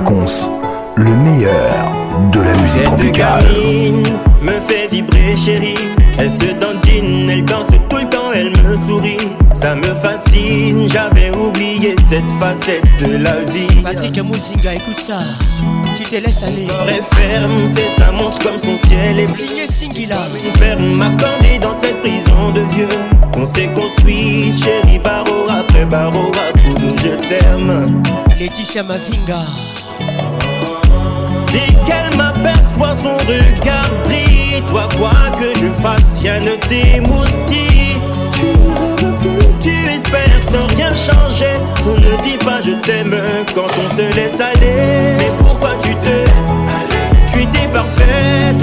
Speaker 5: Le
Speaker 9: meilleur de la musique
Speaker 50: Cette
Speaker 9: tropicale.
Speaker 50: me fait vibrer chérie Elle se dandine, elle danse tout le temps, elle me sourit Ça me fascine, j'avais oublié cette facette de la vie
Speaker 5: Patrick Mouzinga, écoute ça. Tu te laisses aller.
Speaker 50: Corps est ferme, c'est sa montre comme son ciel est
Speaker 5: Signé Singila.
Speaker 50: Une perle m'accorder dans cette prison de vieux Qu'on s'est construit, chérie, barreau après barreau à coup de je t'aime
Speaker 5: Laetitia Mavinga.
Speaker 50: Dès qu'elle m'aperçoit son regard brille Toi quoi que je fasse, rien ne t'émoustille. Tu ne rêves plus, tu espères sans rien changer. On ne dit pas je t'aime quand on se laisse aller. Mais pourquoi tu te laisses aller? Tu étais parfaite,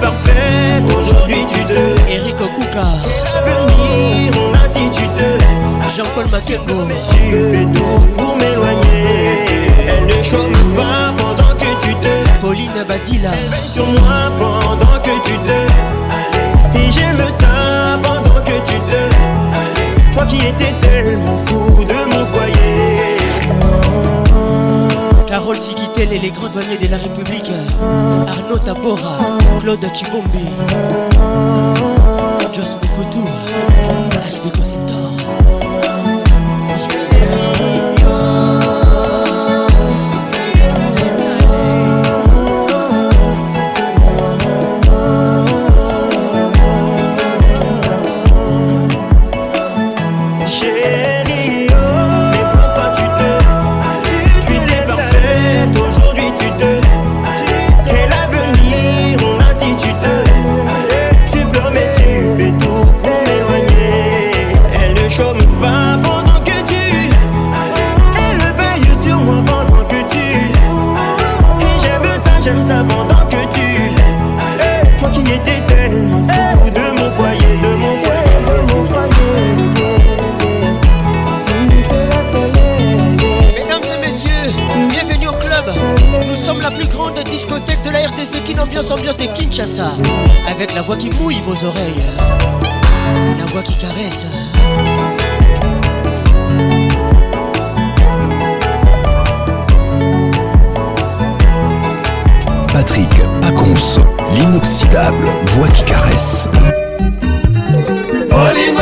Speaker 50: parfaite, aujourd'hui tu te
Speaker 5: Eric Okuka.
Speaker 50: L'avenir, on a si tu te laisses
Speaker 5: Jean-Paul Makengo.
Speaker 50: Tu fais tout pour m'éloigner. Elle ne chôme pas pendant que tu te
Speaker 5: Pauline Badila.
Speaker 50: sur moi pendant que tu te laisses. Et j'aime ça pendant que tu te laisses. Moi qui étais tellement fou de mon foyer.
Speaker 5: Carole Sikitel et les grands douaniers de la République. Arnaud Tabora. Claude Chibombe. Joss Mokotou. HB Conceptor. RTC qui ambiance ambiance de Kinshasa. Avec la voix qui mouille vos oreilles. La voix qui caresse.
Speaker 9: Patrick Pacons, l'inoxydable voix qui caresse.
Speaker 51: olingo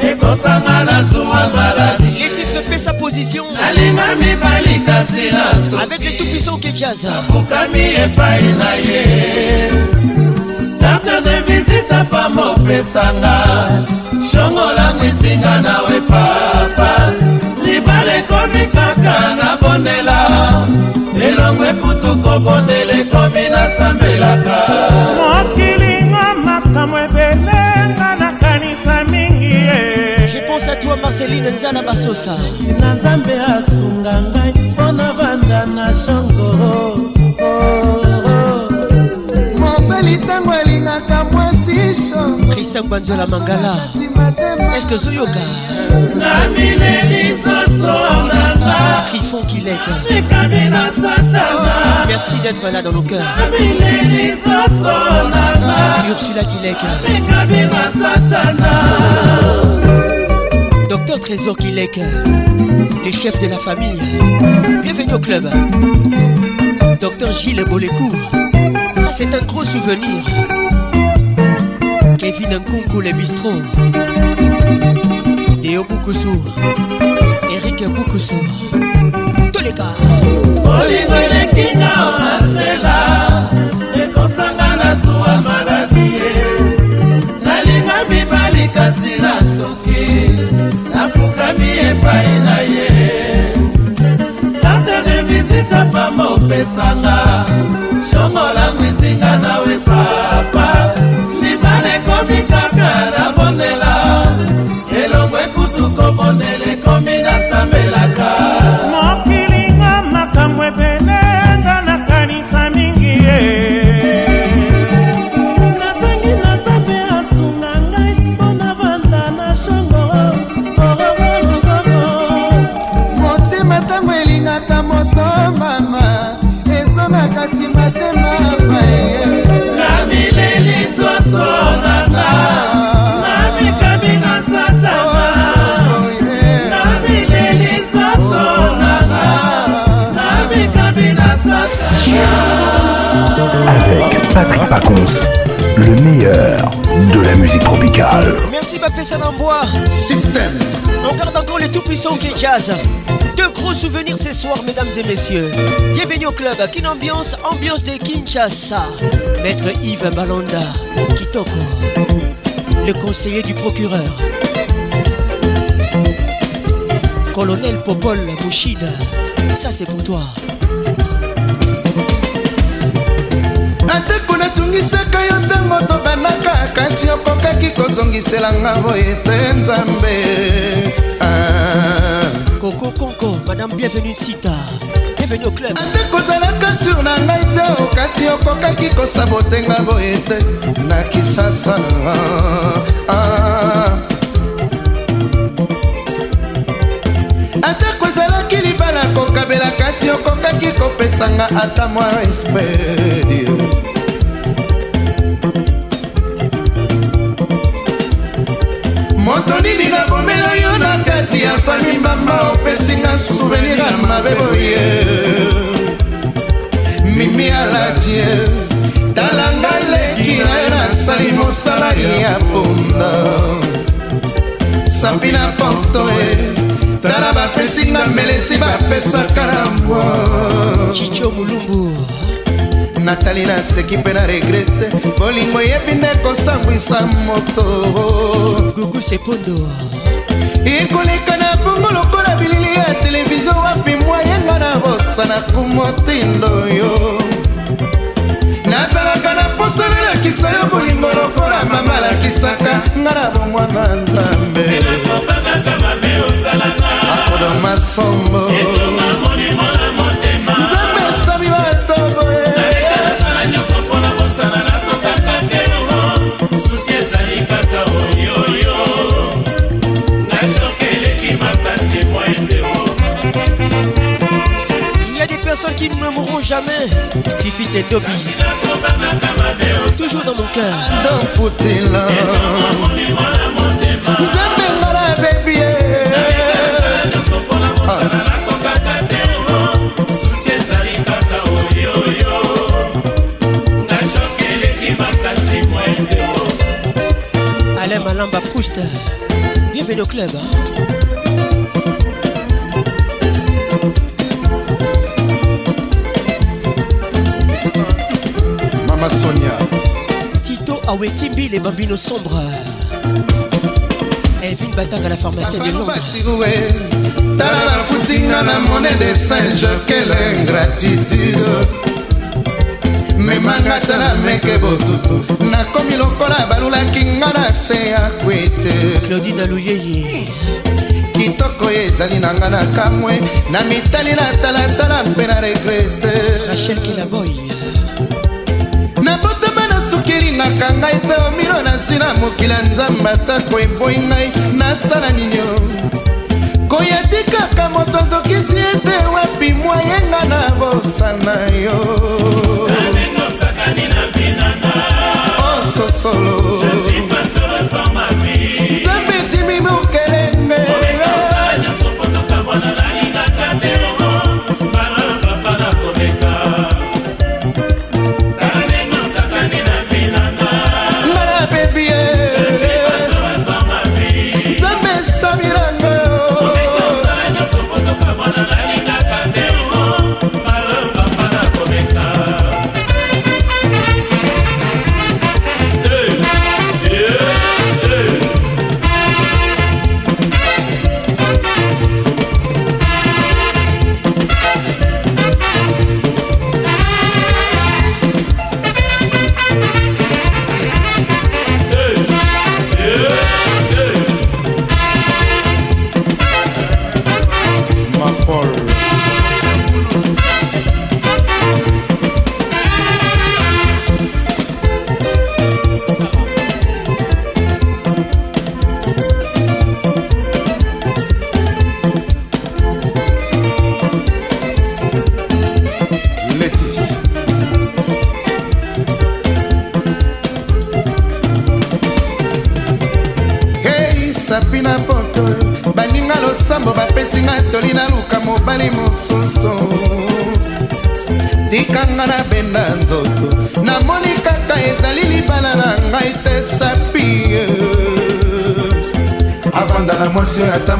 Speaker 51: ekosanga na zuwa maladi
Speaker 5: sa position.
Speaker 51: nalinga mibali kasi naso
Speaker 5: Avec les tout puissants Kejaza.
Speaker 51: fukami epai na ye. Carte de visite pamba opesanga shongolango esinga nawe papa. Libala ekomi kaka na bondela. Elongo ekutu kobondela ekomi nasambelaka
Speaker 48: mokilingo makambo ebelenga
Speaker 5: na toi marceline nzana basosa.
Speaker 51: Na nzambe asunga ngai mpo navanda na shango.
Speaker 5: Oh, oh. Mobeli ntango alingaka mwasi
Speaker 51: kristian banzola mangala. Eske ozoyoka namileli nzoto nanga
Speaker 5: trifon
Speaker 51: kilekekami na satana.
Speaker 5: Merci d'être là dans le
Speaker 51: cœur namileli nzoto nanga
Speaker 5: ursula
Speaker 51: kilekekami na satana.
Speaker 5: Docteur Trésor Kilek Le chef de la famille. Bienvenue au club. Docteur Gilles Bolécourt. Ça c'est un gros souvenir. Kevin Nkunku le bistrot. Théo Boukoussou Eric Boukoussou Tous les gars
Speaker 51: epai na ye. Karte de visite pamba opesanga. Shongolangu isinga nawe papa
Speaker 25: Avec Patrick Pacons, le meilleur de la musique tropicale.
Speaker 5: Merci Bapé Sanambois.
Speaker 25: Système.
Speaker 5: On garde encore les tout-puissants qui Deux gros souvenirs ce soir mesdames et messieurs. Bienvenue au club Kin Ambiance, ambiance de Kinshasa. Maître Yves Balonda Kitoko Le conseiller du procureur. Colonel Popol Mouchida Ça c'est pour toi
Speaker 24: ateko natungisaka yo ntango tobanaka kasi okokaki kozongiselanga boye te nzambe.
Speaker 5: Coco Conco, Madame Bienvenue Sita Bienvenue au club.
Speaker 24: Ate kozalaka sur na ngai te o kasi okokaki kosabotenga boye te. Na kisasa Ah. atako ezalaki libala kokabela kasi okokaki kopesanga ata mwa respect moto nini nabomela yo na kati ya fami mama opesinga souvenir ya mabe boye. Mimi aladie talanga leki na yo nasali mosala ya punda sampi na porto e tala bapesinga melesi bapesaka na mwa
Speaker 5: chicho mulumbu
Speaker 24: natali naseki mpe na regrete bolingo eyebi nde kosambwisa moto.
Speaker 5: Gugu sepondo
Speaker 24: ekoleka na bongo lokola bilili ya televizio wapi mwayenga na bosana kumotindo yo. Nazalaka na posa nalakisa yo bolingo lokola mama alakisaka nga na bomwana
Speaker 5: jamais. Fifi Tendobi Toujours dans mon cœur.
Speaker 24: Ndofutila nzambe nga na bebi
Speaker 5: Alain Malamba Proust. Bienvenue au club hein.
Speaker 24: Mama sonia.
Speaker 5: Tito Awetimbi les bambinos sombres. Elvin Batang à la pharmacie de Londres.
Speaker 24: Basiroué tala bafutinga na monnaie de singe quelle ingratitude. Memanga tala meke botutu nakomi lokola balulaki nga na se ya kwete.
Speaker 5: Claudine aluyeye
Speaker 24: kitoko oyo ezali na nga na kamwe na mitali na talatala mpe na regrete.
Speaker 5: Rachel kelaboy
Speaker 24: nabotama na suki elingaka ngai te omiro na nasi na mokili ya nzambe atako eboyi ngai nasala nini o? Koya tikaka moto azokisi ete wapi mwayenga na bosana yo? Ososolo nzambe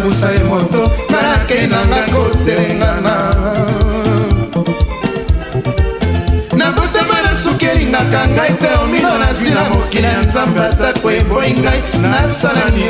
Speaker 24: atambusa ye moto nake nanga kotelengana nabotama na suki elingaka ngai te omino nazwi na mokili ya nzambe atako eboyi ngai nasalani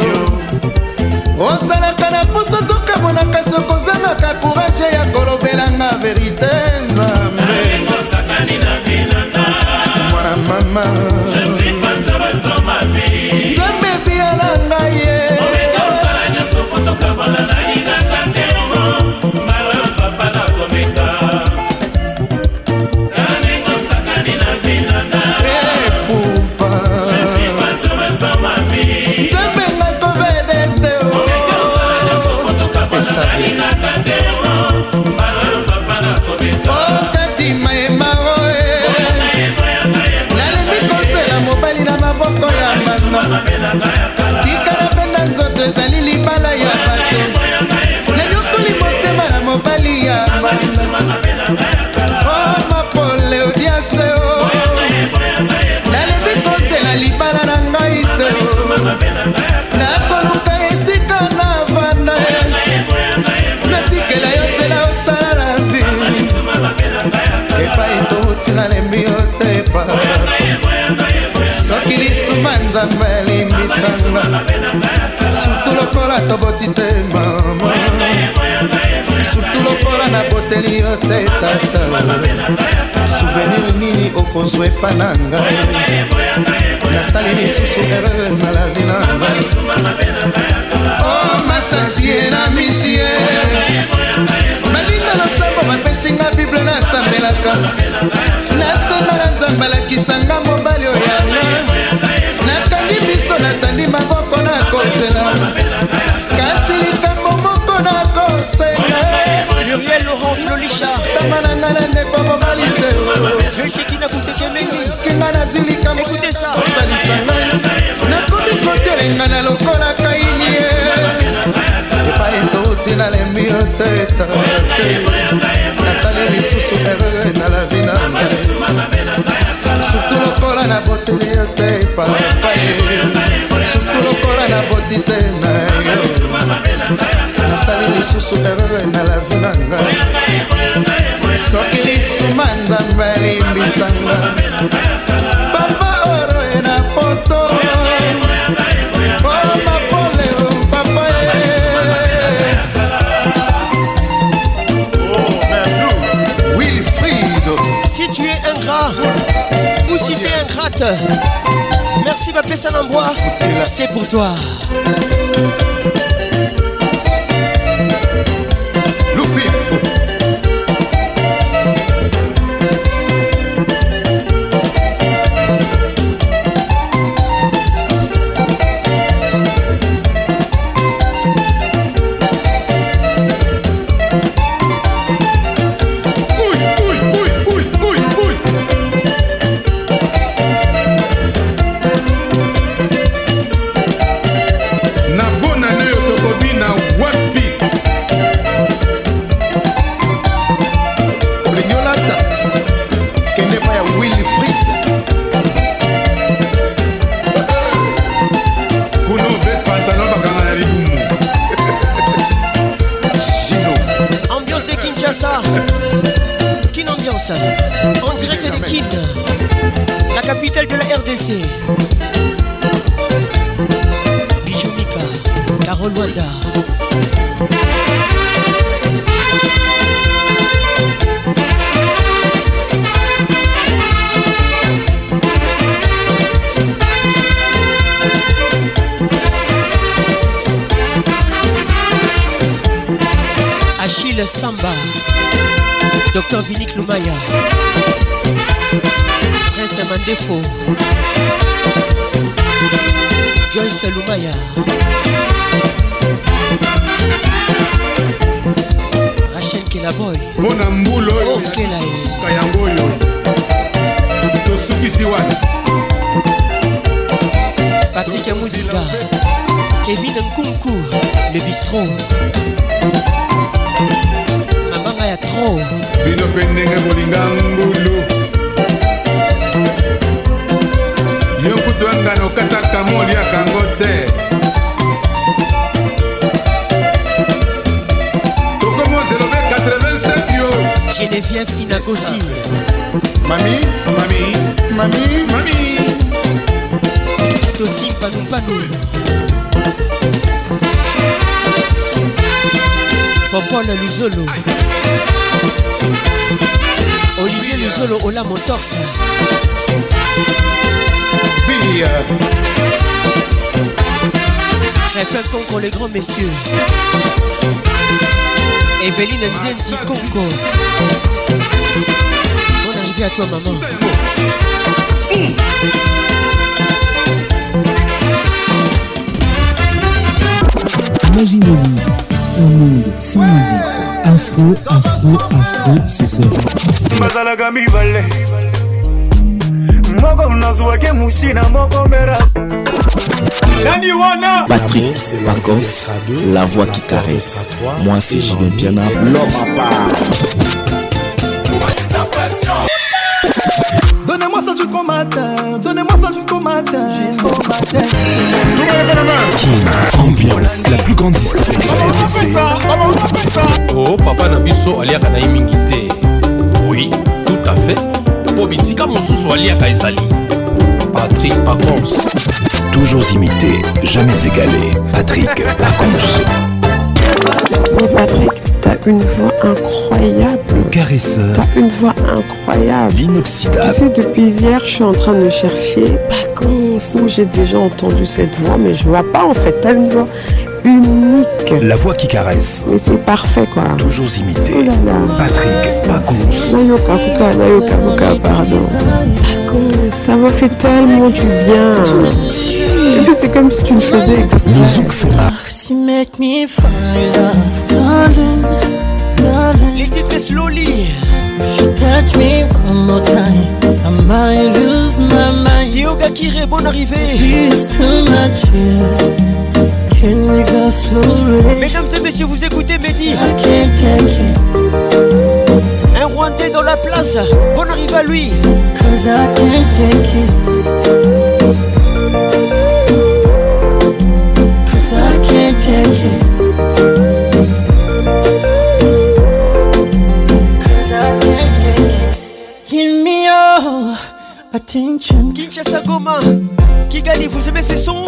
Speaker 24: lokola toboti te mama. Surtu lokola naboteli yo te tata. Souvenir nini okozwa epa na ngai? Nasali lisusu erreur na la vi na ngai. O masasie na misie baninga losambo bapesinga bible nasambelaka nasamba na nzambe alakisanga mobali oyanga nakangi miso natandi maboko nakozela kasi
Speaker 5: Joël Laurence Lolisha
Speaker 24: Joël Chekina Koutekemeni
Speaker 5: Écoutez ça.
Speaker 24: Nakomi kotelenga na lokola kaini epai totila lembi otoeta te lisusu erreur na lavi na ngai soki lisuma nzambe elimbisanga papa oroe na poto. Oh, Cité e.
Speaker 5: oh, ingrate, merci ma paix en bois, c'est pour toi. Mandefo, Joyce Lumaya, Rachel Kelaboy,
Speaker 34: mpo na mbula oyo suka yango oyo. Tosukisi wana
Speaker 5: Patrick Mouzinga, Kevin Nkunku, le bistrot. mabanga ya tro.
Speaker 34: Bino mpe ndenge bolinga ngulu kutu yangano kataka moliakango te. Tokomozelobe 85 yo.
Speaker 5: Geneviève inagosi
Speaker 34: mami mami mami. mami.
Speaker 5: Tosim panupanu popole luzolo. Olivier luzolo ola motorse
Speaker 34: bia
Speaker 5: Crépin contre les grands messieurs. Evelyne Nzenti Congo. Bonne arrivée à toi maman.
Speaker 2: Imaginez-vous un monde sans musique. Afro, afro, afro, ce.
Speaker 7: Moko nazwaki musina moko mera nani wana?
Speaker 4: Patrick Pacos, la voix qui caresse. Moi c'est Julien Piana, l'homme à part.
Speaker 7: Donnez-moi ça jusqu'au matin, donnez-moi ça jusqu'au matin, jusqu'au matin.
Speaker 9: Ambiance, la plus grande discothèque
Speaker 25: oh papa na biso aliaka na ye mingi te oui tout à fait mpo bisika mosusu aliaka ezali patrik pacons
Speaker 9: Toujours imité, jamais égalé. Patrick Pacons.
Speaker 52: Mais Patrick, t'as une voix incroyable.
Speaker 9: Le caresseur.
Speaker 52: T'as une voix incroyable.
Speaker 9: L'inoxydable.
Speaker 52: Tu sais, depuis hier, je suis en train de chercher où j'ai déjà entendu cette voix, mais je vois pas en fait. T'as une voix
Speaker 9: La voix qui caresse.
Speaker 52: Mais c'est parfait quoi.
Speaker 9: Toujours imité.
Speaker 52: Oh là là.
Speaker 9: Patrick Pacons.
Speaker 52: Nayoka Kuka, Nayoka Kuka, pardon. Ça m'a fait tellement du bien. Et puis c'est comme si tu le faisais
Speaker 6: darling.
Speaker 5: Les titres slowly.
Speaker 6: If you touch me one more time, I might lose my mind.
Speaker 5: Yoga Kire, bonne arrivée.
Speaker 6: It's too much here.
Speaker 5: Mesdames et messieurs, vous écoutez Mehdi. Un Rwandais dans la place. Bonne arrivée à lui.
Speaker 6: Cause I can't take it. Cause I can't take it. Cause I can't take it. Give me your attention.
Speaker 5: Kinshasa Goma. Kigali, vous aimez ces sons?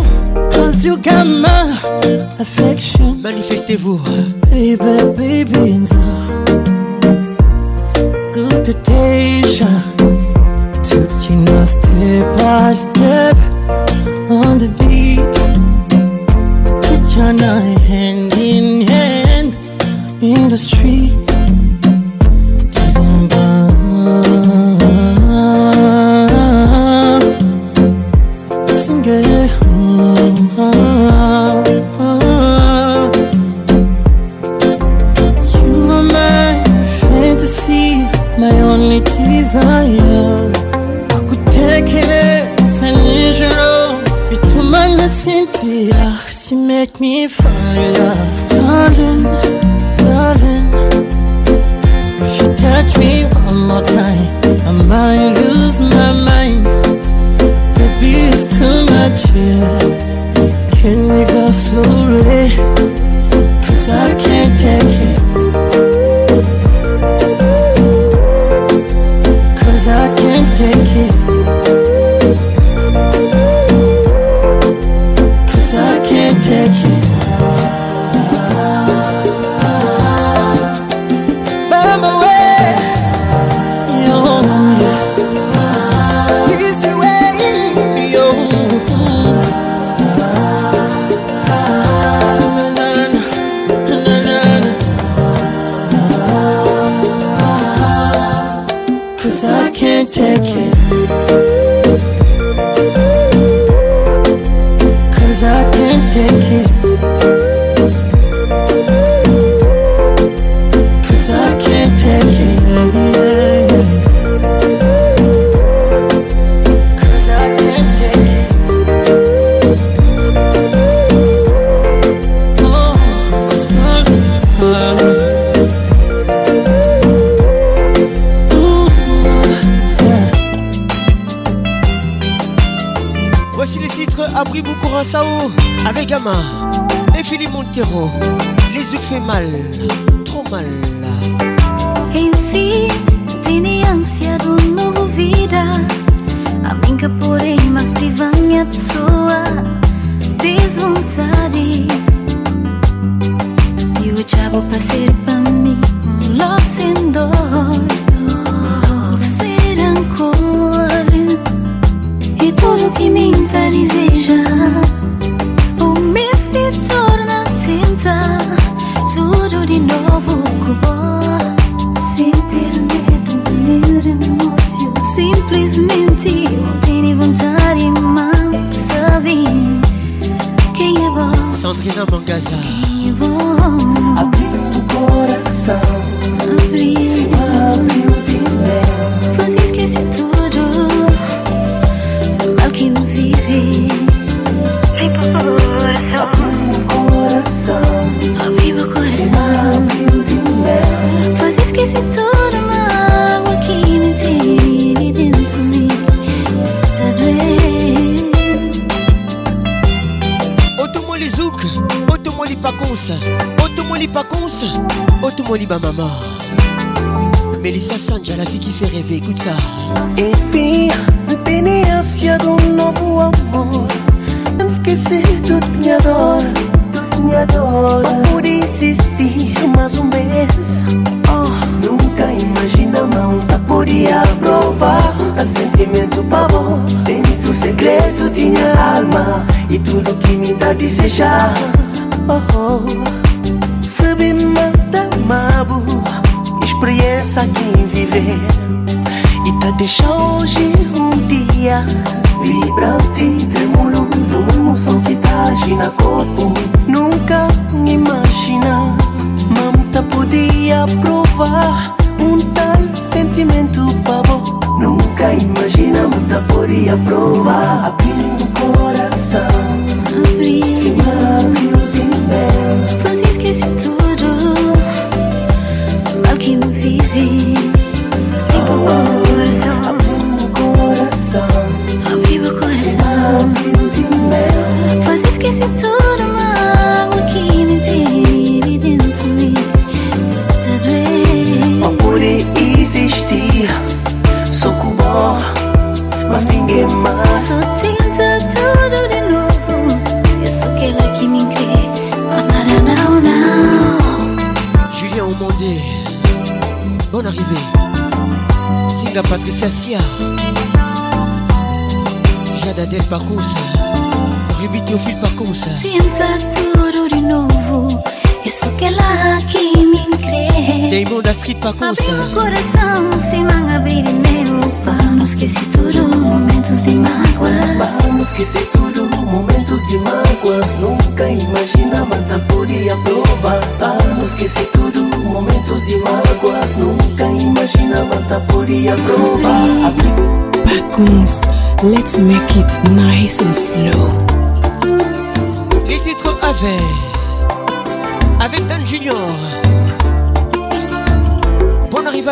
Speaker 6: You got my affection.
Speaker 5: Manifestez-vous.
Speaker 6: Baby, baby, good. Took you now step by step on the beat. Put your hand in hand in the street.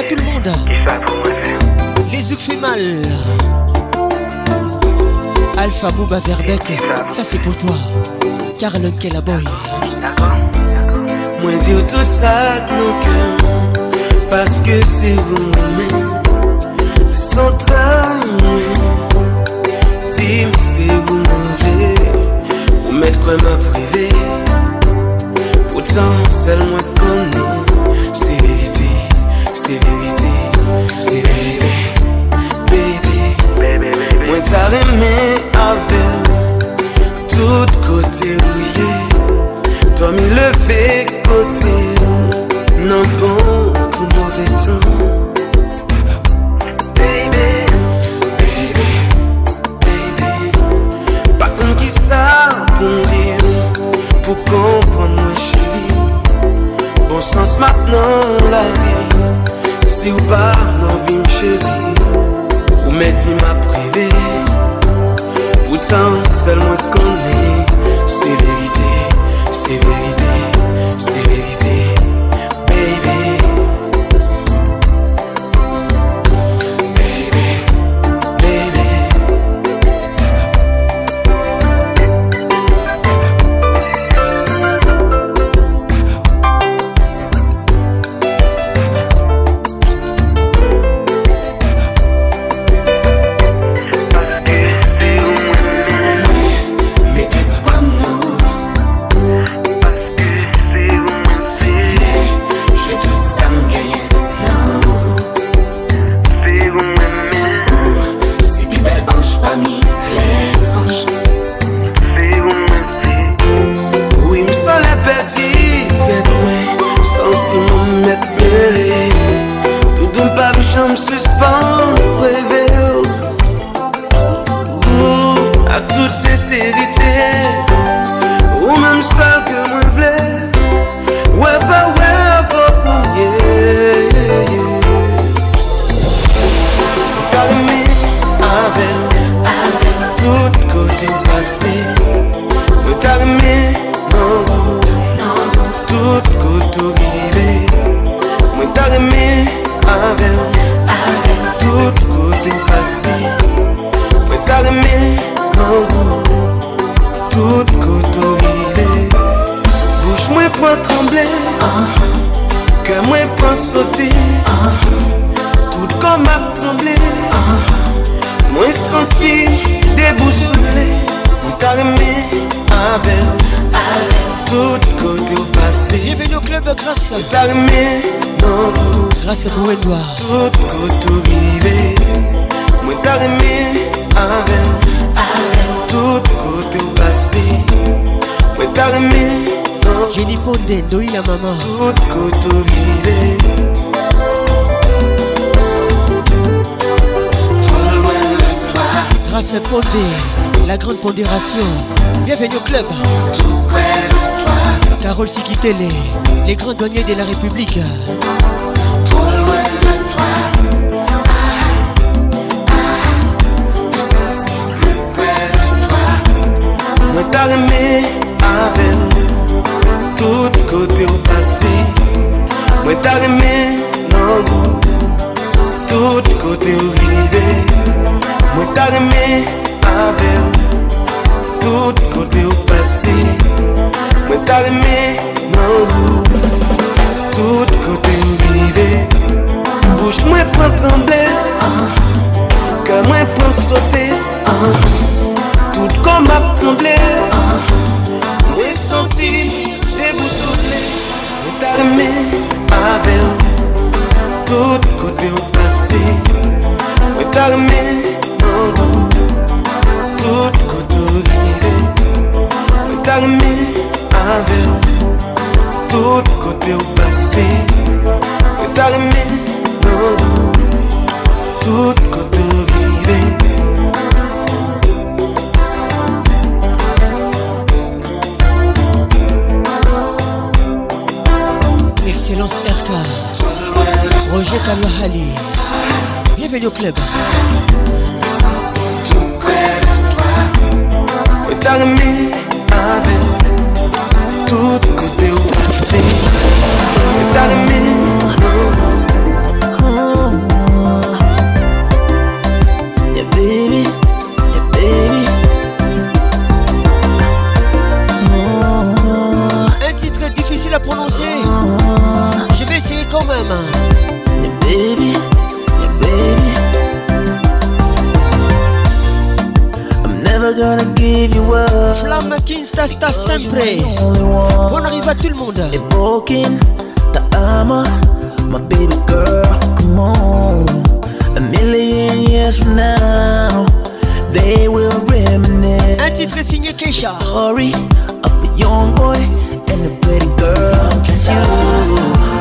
Speaker 5: tout le monde. Les Zouk fait mal. Alpha Booba Verbeck, ça c'est pour toi. Carlon Kellaboy.
Speaker 53: Moi dire tout ça nos cœurs, parce que c'est vous même. Sans Tim, c'est vous manger. Vous mettre quoi m'a privé. Pourtant, c'est moi qu'on sa reme avem Tout kote ouye To mi leve kote. Nan bon pou mouve tan. Ki sa pou mdi ou Pou kompon mwen chili. Bon sens mat nan la vi Si ou pa nan vi mchevi mè di ma
Speaker 54: prive Poutan
Speaker 53: sel mwen konè Se lè La
Speaker 5: grande pondération. Bienvenue au club. Carole Sikitele, les grands douaniers de la République. Senior, in your case.
Speaker 55: Story of a young boy and a pretty girl. cause you.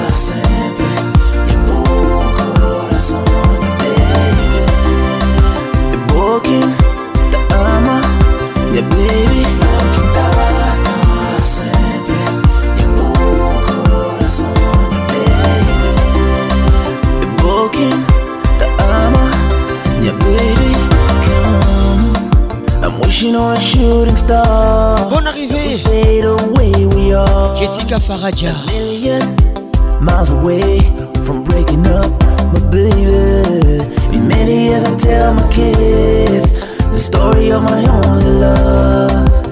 Speaker 55: Rain or
Speaker 5: a shooting star.
Speaker 56: Bon arrivée.
Speaker 5: We stay the way we are.
Speaker 56: Jessica Faraja.
Speaker 5: A million miles away from breaking up, my baby. In many years I tell my kids the story of my only love.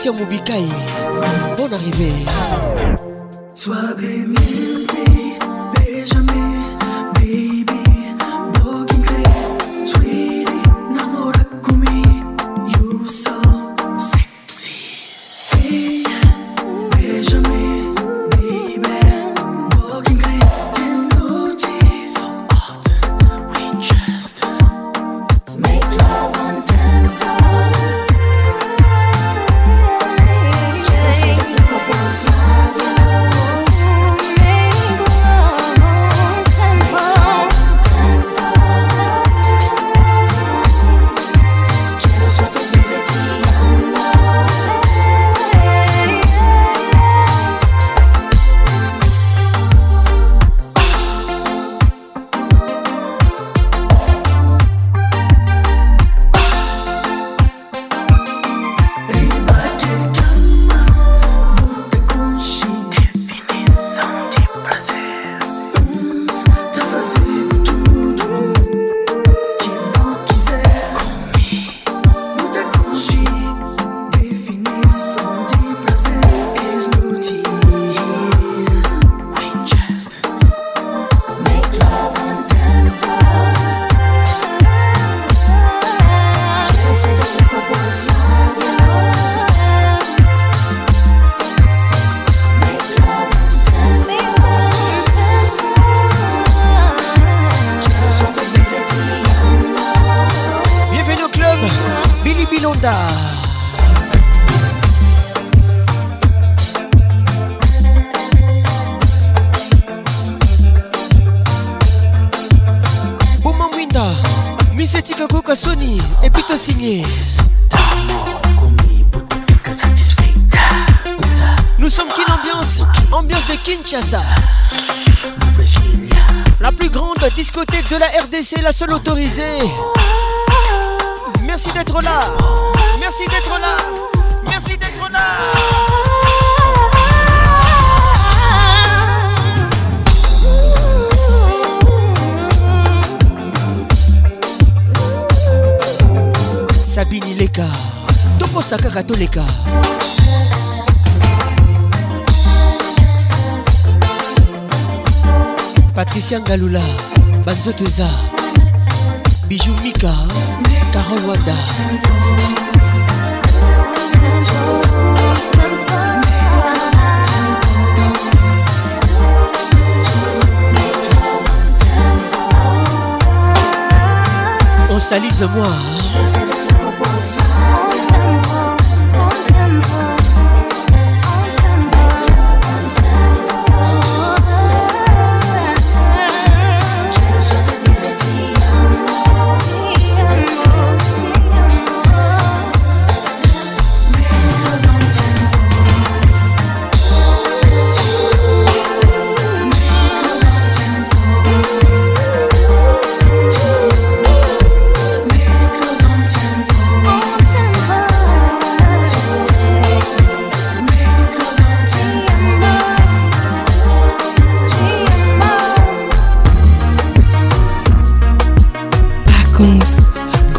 Speaker 56: Patricia Moubikaï. Bonne arrivée.
Speaker 5: Sois béni. Tokosaka kaka patricia ngalula banzoto eza. Biju mika carol wanda. On salise moi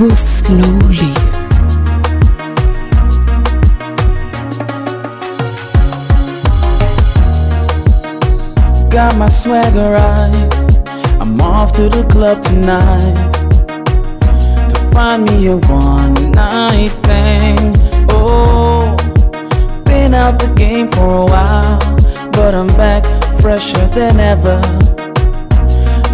Speaker 57: go slowly.
Speaker 58: Got my swagger right. I'm off to the club tonight to find me a one night thing. Oh, been out the game for a while, but I'm back fresher than ever.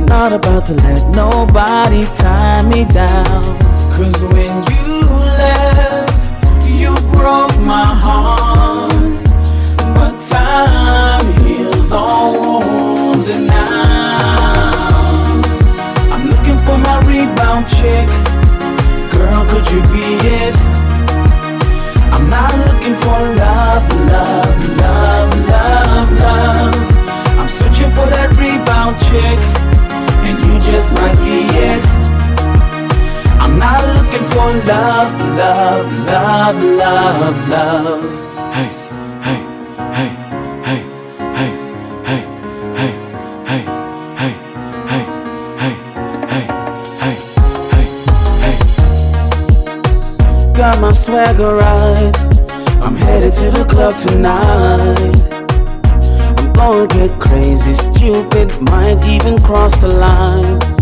Speaker 58: Not about to let nobody tie me down. Cause when you left, you broke my heart. But time heals all wounds, and now I'm looking for my rebound chick. Girl, could you be it? I'm not looking for love, love, love, love, love. I'm searching for that rebound chick, and you just might be it. I'm not looking for love, love, love, love, love. Hey, hey, hey, hey, hey, hey, hey, hey, hey, hey, hey, hey, hey, hey, hey. Got my swagger right. I'm headed to the club tonight. I'm gonna get crazy, stupid, might even cross the line.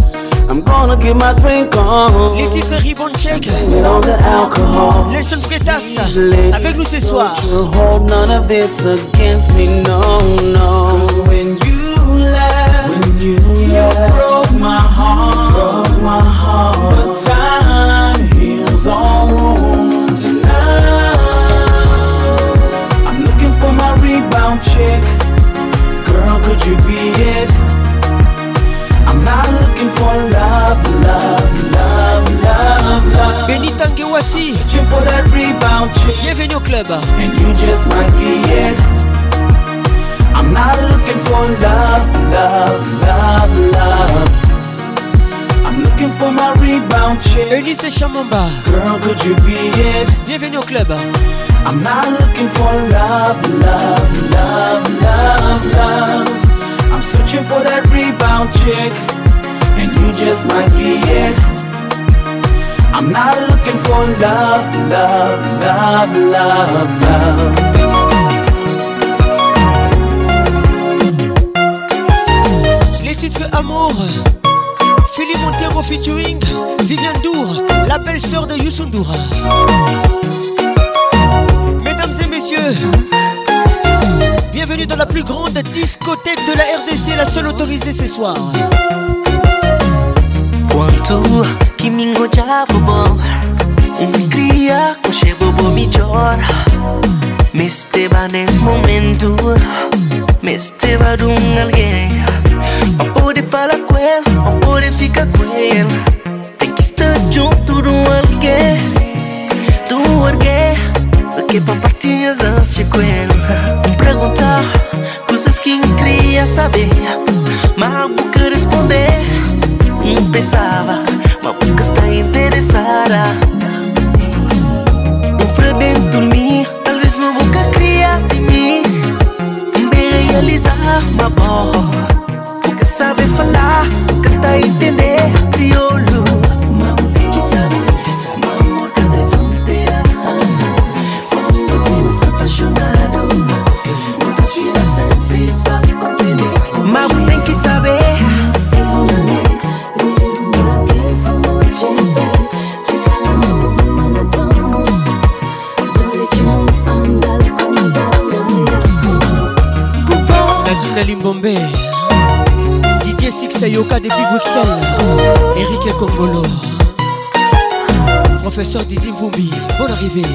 Speaker 58: I'm gonna get my drink on.
Speaker 5: Les titres Ribbon Check.
Speaker 58: On the alcohol.
Speaker 5: Nelson Freitas avec nous ce soir.
Speaker 58: You hold none of this against me, no, no. when you left, when you, left, broke my heart,
Speaker 5: Benita Ngewasi.
Speaker 58: Searching for that rebound chick.
Speaker 5: Bienvenue au club.
Speaker 58: And you just might be it. I'm not looking for love, love, love, love. I'm looking for my rebound chick.
Speaker 5: Elise Chamamba.
Speaker 58: Girl, could you be it?
Speaker 5: Bienvenue au club.
Speaker 58: I'm not looking for love, love, love, love, love. I'm searching for that rebound chick, and you just might be it. I'm not looking for love, love, love, love, love.
Speaker 5: Les titres Amour. Philippe Montero featuring Viviane Dour, la belle sœur de Youssou Ndour. Mesdames et messieurs, bienvenue dans la plus grande discothèque de la RDC, la seule autorisée ce soir.
Speaker 31: tu kimingoja bobon cria koshe bobo mi jor Me esteva nesse momento Me esteva de um alguém. Não pode falar com ele, não pode ficar com ele. Tem que estar junto de um alguém De um alguém. Que compartilhas com sequelas Perguntar coisas que queria saber pensava Mas nunca está interessada Um fredento em mim Talvez uma boca cria em mim. Também realizar
Speaker 41: uma boa Depuis Bruxelles Eric Congolo. Professeur Didi Mvumbi Bonne arrivée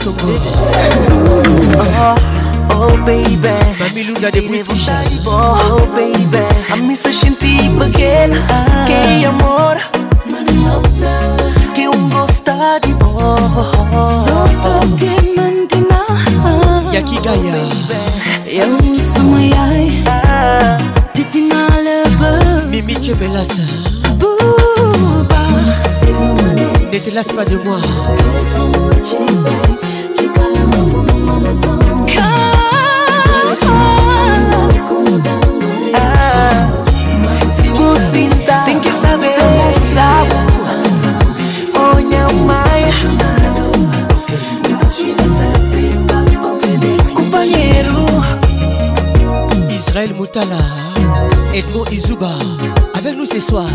Speaker 5: so
Speaker 41: good. Oh,
Speaker 31: oh baby,
Speaker 41: Mamilunda de British.
Speaker 31: Oh baby, I miss a shinty again. Que amor, que um gostar de bom.
Speaker 5: So toque mandina.
Speaker 41: E aqui
Speaker 5: ganha, Eu sou mãe. Titina leva.
Speaker 41: Mimi Chebelasa.
Speaker 5: Buba, se
Speaker 41: Ne te lasse pas de moi.
Speaker 31: Musinta Sem que saber Escravo Olha o mais Companheiro
Speaker 41: Israël Moutala Edmond Izuba. Avec nous ce soir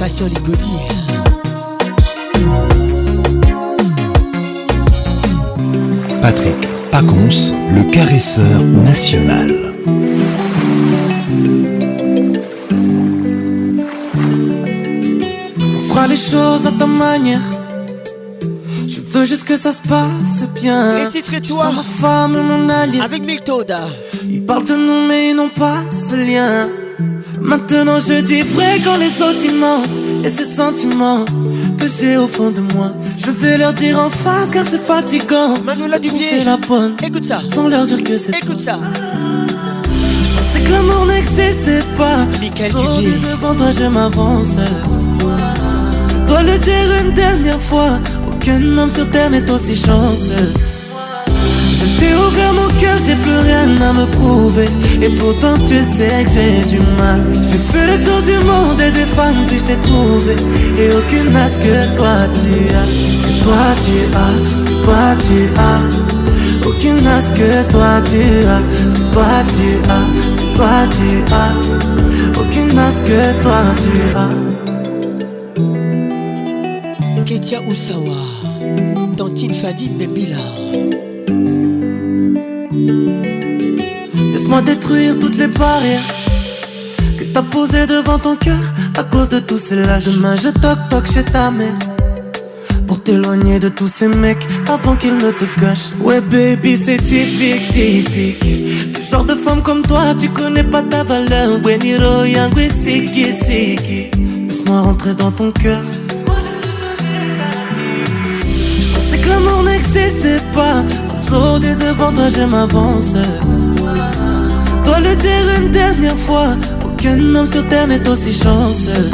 Speaker 41: Passion Ligodi
Speaker 9: Patrick Pacons, le caresseur national.
Speaker 6: On fera les choses à ta manière. Je veux juste que ça se passe bien.
Speaker 41: Les titres et
Speaker 6: Tu
Speaker 41: toi
Speaker 6: ma femme et mon allié.
Speaker 41: Avec Miltoda
Speaker 6: Ils parlent de nous, mais ils n'ont pas ce lien. Maintenant, je dis vrai quand les autres ils mentent. Et ces sentiments que j'ai au fond de moi, je vais leur dire en face car c'est fatigant.
Speaker 41: Manuela Dubier
Speaker 6: la bonne.
Speaker 41: Écoute ça
Speaker 6: Sans leur dire que c'est
Speaker 41: Écoute ça
Speaker 6: C'est que l'amour n'existait pas.
Speaker 41: Michael Dubier
Speaker 6: devant toi, je m'avance. Je dois le dire une dernière fois. Aucun homme sur terre n'est aussi chanceux. Je t'ai ouvert mon cœur, j'ai plus rien à me prouver. Et pourtant, tu sais que j'ai du mal. J'ai fait le tour du monde et des femmes, puis je t'ai trouvé. Et aucune n'a ce que toi tu as. Toi tu as, ce que toi tu as. Aucune n'a ce que toi tu as. Ce que toi tu as, ce que toi tu as. Aucune n'a ce que toi tu as.
Speaker 41: Ketia Oussawa Tantine Fadi Mbembila
Speaker 6: Laisse-moi détruire toutes les barrières que t'as posées devant ton cœur à cause de ces lâches. Demain, je toque toque chez ta mère pour t'éloigner de tous ces mecs avant qu'ils ne te gâchent. Ouais, baby, c'est typique, typique. Le genre de femme comme toi, tu connais pas ta valeur. Bueniro, yangwe, siki, siki. Laisse-moi rentrer dans ton cœur. Je pensais que l'amour n'existait pas. Aujourd'hui, devant toi, je m'avance. Dois le dire une dernière fois, aucun homme sur terre n'est aussi chanceux.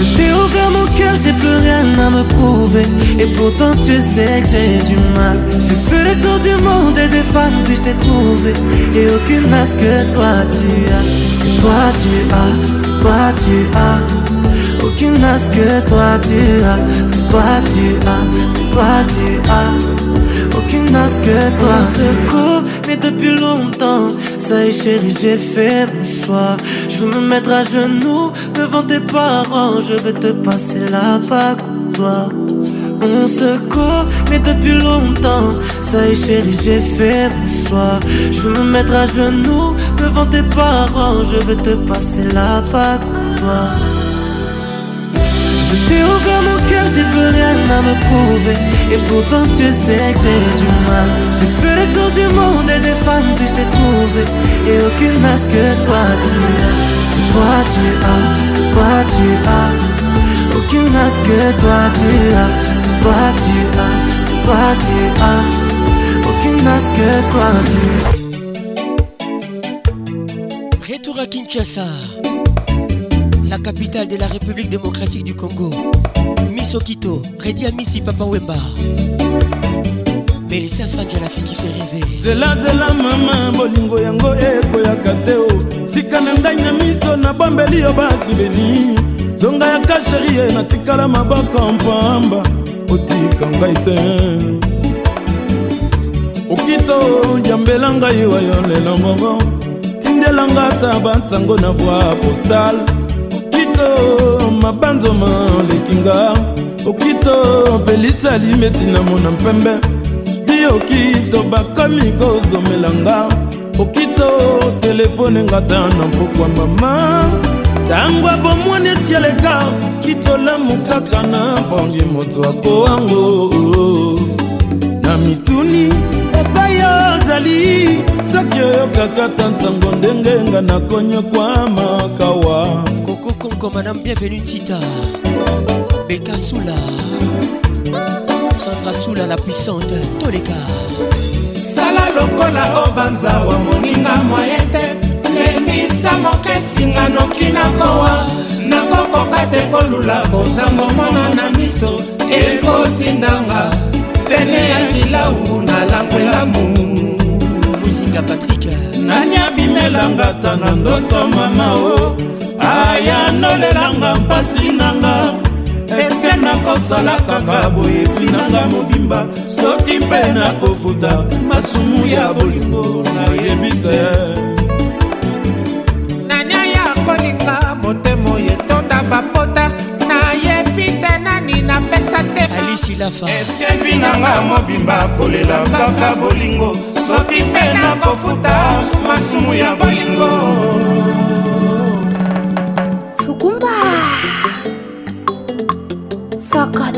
Speaker 6: Je ouvert mon cœur, j'ai plus rien à me prouver. Et pourtant tu sais que j'ai du mal. J'ai fait le tour du monde et des femmes, puis je t'ai trouvé. Et aucune n'a que toi tu as. Ce toi tu as, ce toi tu as. Aucune n'a que toi tu as. Ce toi tu as, ce toi tu as. Aucune n'a que toi. On se connaît depuis longtemps. Ça y est, chérie, j'ai fait mon choix. Je veux me mettre à genoux devant tes parents. Je veux te passer la bague toi. On se connaît depuis longtemps. Ça y est, chérie, j'ai fait mon choix. Je veux me mettre à genoux devant tes parents. Je veux te passer la bague toi. Je t'ai ouvert mon cœur, j'ai plus rien à me prouver. Et pourtant tu sais que j'ai du mal. J'ai fait le tour du monde et des femmes, puis je t'ai trouvé. Et aucune n'a ce que toi tu as. Ce que toi tu as, ce que toi tu as. Aucune n'a ce que toi tu as. Que toi tu as, que toi tu as. Aucune n'a ce que toi tu as.
Speaker 5: Retour à Kinshasa, capitale de la République démocratique du Congo. Miss Okito, Redi Amisi Papa Wemba. Melissa Sanja, la fille qui fait rêver.
Speaker 26: zelazela mama bolingo yango ekoyaka te o sika na ngai na miso nabombeli yo basuveni zonga yaka sherie natikala maboko mpamba otika ngai te okito yambela ngai wayo lelo moko tindelanga ata bansango na voi postal okito mabanzoma lekinga okito pelisa limeti na mona mpembe. Di okito bakomi kozomelanga. Okito telefone ngata na mpokwa mama. Ntango abomwani esi eleka kitolamu kaka na bongi moto akowango na mituni epai ozali. Soki oyokaka ta ntango ndenge nga nakonyokwa makawa
Speaker 5: Conco, madame, bienvenue Tita. Beka Soula. Sandra Soula, la puissante. Toleka.
Speaker 59: sala lokola obanzawa moninga moye te lembisa mokesinga noki nakowa nakokoka te kolula kozango mona na miso ekotindanga pene ya kilau nalangwelamu
Speaker 5: muzinga patrik
Speaker 26: nani abimelanga ta na ndoto mama o aya nolelanga mpasi nanga. Eske nakosala kaka boye finanga mobimba? Soki mpe nakofuta masumu ya bolingo nayebi te.
Speaker 59: Nani aya kolinga? Motema oyo etonda bapota. Nayebi te nani napesa te. Eske vinanga mobimba kolela kaka bolingo? Soki mpe nakofuta masumu ya bolingo
Speaker 11: Sukumba Sakata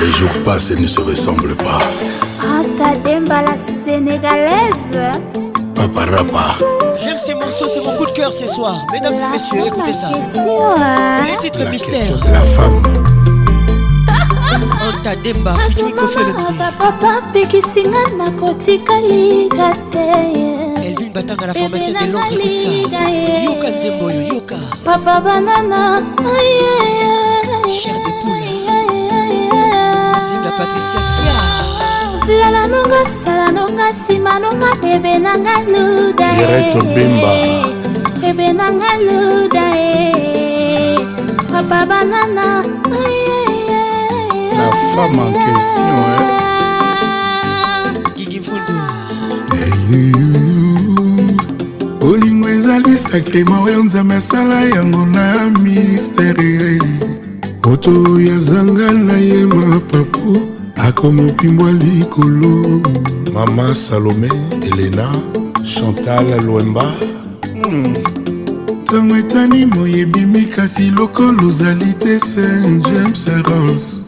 Speaker 60: Les jours passent et ne se ressemblent pas.
Speaker 11: Anta Demba la sénégalaise
Speaker 60: Papa Rapa.
Speaker 5: J'aime ces morceaux, c'est mon coup de cœur ce soir. Mesdames et messieurs, écoutez ça. Les titres mystères.
Speaker 60: La femme.
Speaker 5: Anta Demba, featuring Kofi Olomide.
Speaker 11: papa pekisinga na kotikalika te
Speaker 5: Elvin Batanga, la pharmacienne de Londres, écoute ça. Yoka Nzemboyo, Yoka.
Speaker 11: papa banana
Speaker 5: Cher de poule. Zinga Patricia Sia.
Speaker 11: lala nonga sala nonga nsima nonga bebe nanga luda e.
Speaker 60: Ireto Bemba.
Speaker 11: bebe nanga luda e papa banana
Speaker 60: La femme en question.
Speaker 5: Gigi Mfundu.
Speaker 60: bolingo ezali sakrema oyo nzambe asala yango na mistere. Moto oyo azanga na ye mapapu akomopimbwa likolo. Mama salome elena chantal lwemba. Ntango etani moyi ebimi kasi lokolo ozali te saint james rolls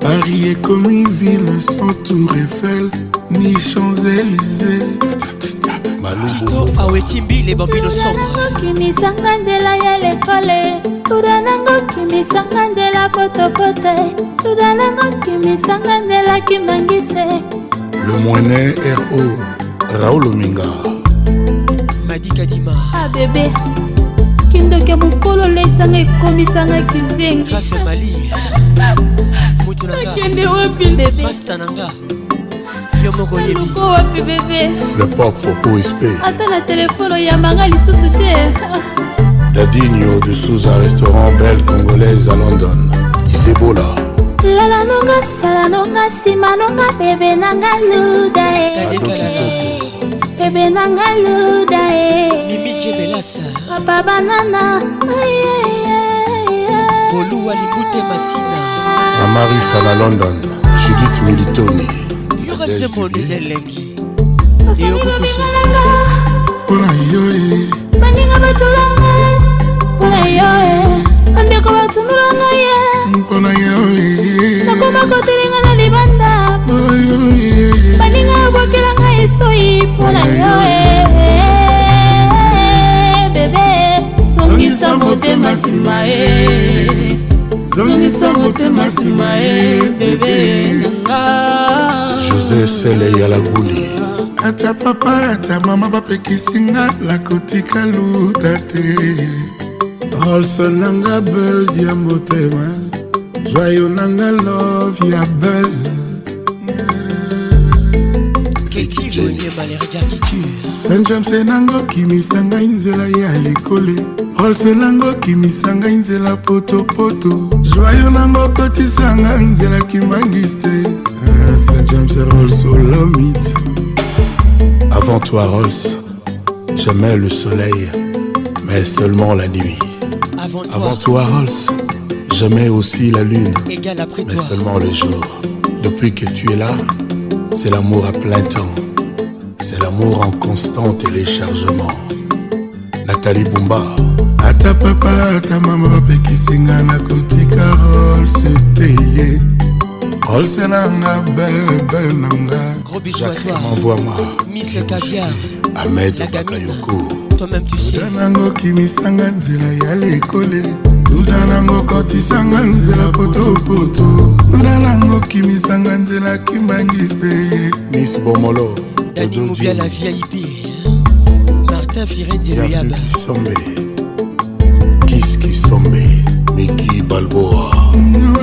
Speaker 60: paris ekomi ville sans tour eiffel ni champs-élysées
Speaker 5: Tito Awetimbi, les bambinos sombres.
Speaker 11: kimisanga nzela ya lekole tuda nango kimisanga nzela potopote tuda nango kimisanga nzela kimbangise
Speaker 60: le moinet ro raoul ominga
Speaker 5: dadi kadima
Speaker 11: ah bebe kindoki ya mokolo lesanga ekomisangaki zengi
Speaker 5: grâce mali mutu nanga
Speaker 11: nakende wapi bebe
Speaker 5: masta nanga yo moko oyebi.
Speaker 11: Luko wapi bebe
Speaker 60: Le pop Popo Espé,
Speaker 11: ata na telefone oyambanga lisusu te.
Speaker 60: Dadinho de Souza Restaurant Belle Congolaise à London. Isebola,
Speaker 11: lala nonga sala nonga nsima nonga bebe nanga luda e. Bebe nanga luda e.
Speaker 5: Mimije belasa
Speaker 11: papa banana.
Speaker 5: Boluwa libute masina.
Speaker 60: Mama Rufa à London. Judith Militoni,
Speaker 5: yorenze mondeza elengi eyokukusa
Speaker 60: mpona yo e
Speaker 11: baninga batulanga mpona yo e bandeko batunulanga ye
Speaker 60: mpona yo e
Speaker 11: nakoma kotelenga na libanda. Baninga babwakelanga esoyi mpona yo e bebe tongisa motema nsima e zongisa motema nsima e bebe. Nanga
Speaker 60: José Sele Yalaguli. ata papa ata mama bapekisinga nakotika luda te. Rolse nanga buz ya motema joyo nanga love ya buz james nango kimisa ngai nzela ya lekole. Rolse nango kimisa ngai nzela potopoto joyo nango kotisa ngai nzela kimbangis te Rolls avant toi rolls j'aimais le soleil mais seulement la nuit.
Speaker 5: Avant toi,
Speaker 60: avant toi rolls j'aimais aussi la lune
Speaker 5: égal après
Speaker 60: mais
Speaker 5: toi.
Speaker 60: seulement le jour. Depuis que tu es là c'est l'amour à plein temps. C'est l'amour en constant téléchargement. Nathalie bumba ata papa ata mama te ye rolse nanga kolse nanga. Bebe nangaamednango kimisanga nzela ya lekole. Duda nango kotisanga nzela potopoto duda nango kimisanga nzela kimbangiste mis bomolo
Speaker 5: dani mobia la vip martin firendieloyaba
Speaker 60: kisombe. Kiskisombe miki balboa. Mm.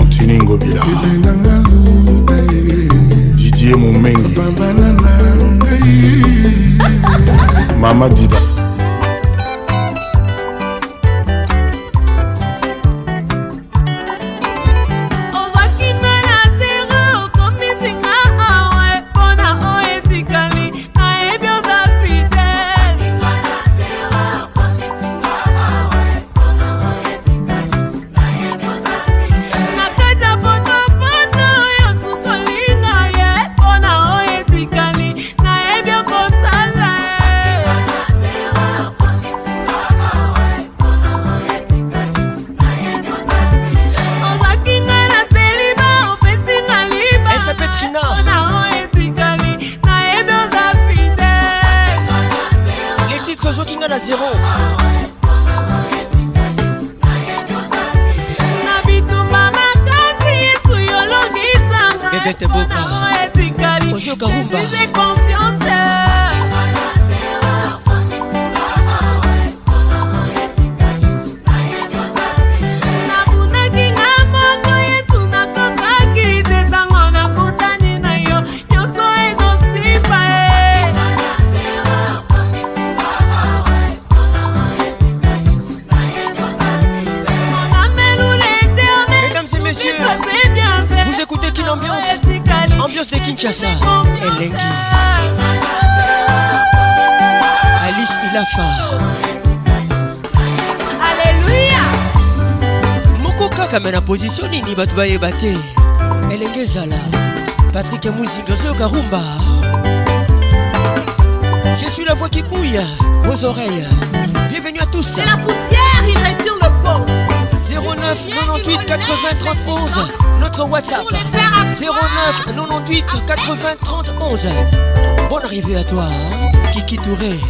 Speaker 60: Tuningo bila didier momengi mama dida
Speaker 5: nini bato bayeba te. Elenge ezala. Patrik muzinga ozoyoka rumba je suis la voix qui bouille vos oreilles. Bienvenue à tous.
Speaker 51: C'est la poussière, il retire le pot.
Speaker 5: 09 98 80 30 11 notre WhatsApp. 09 98 80 30 11 Bonne arrivée à toi Kiki Touré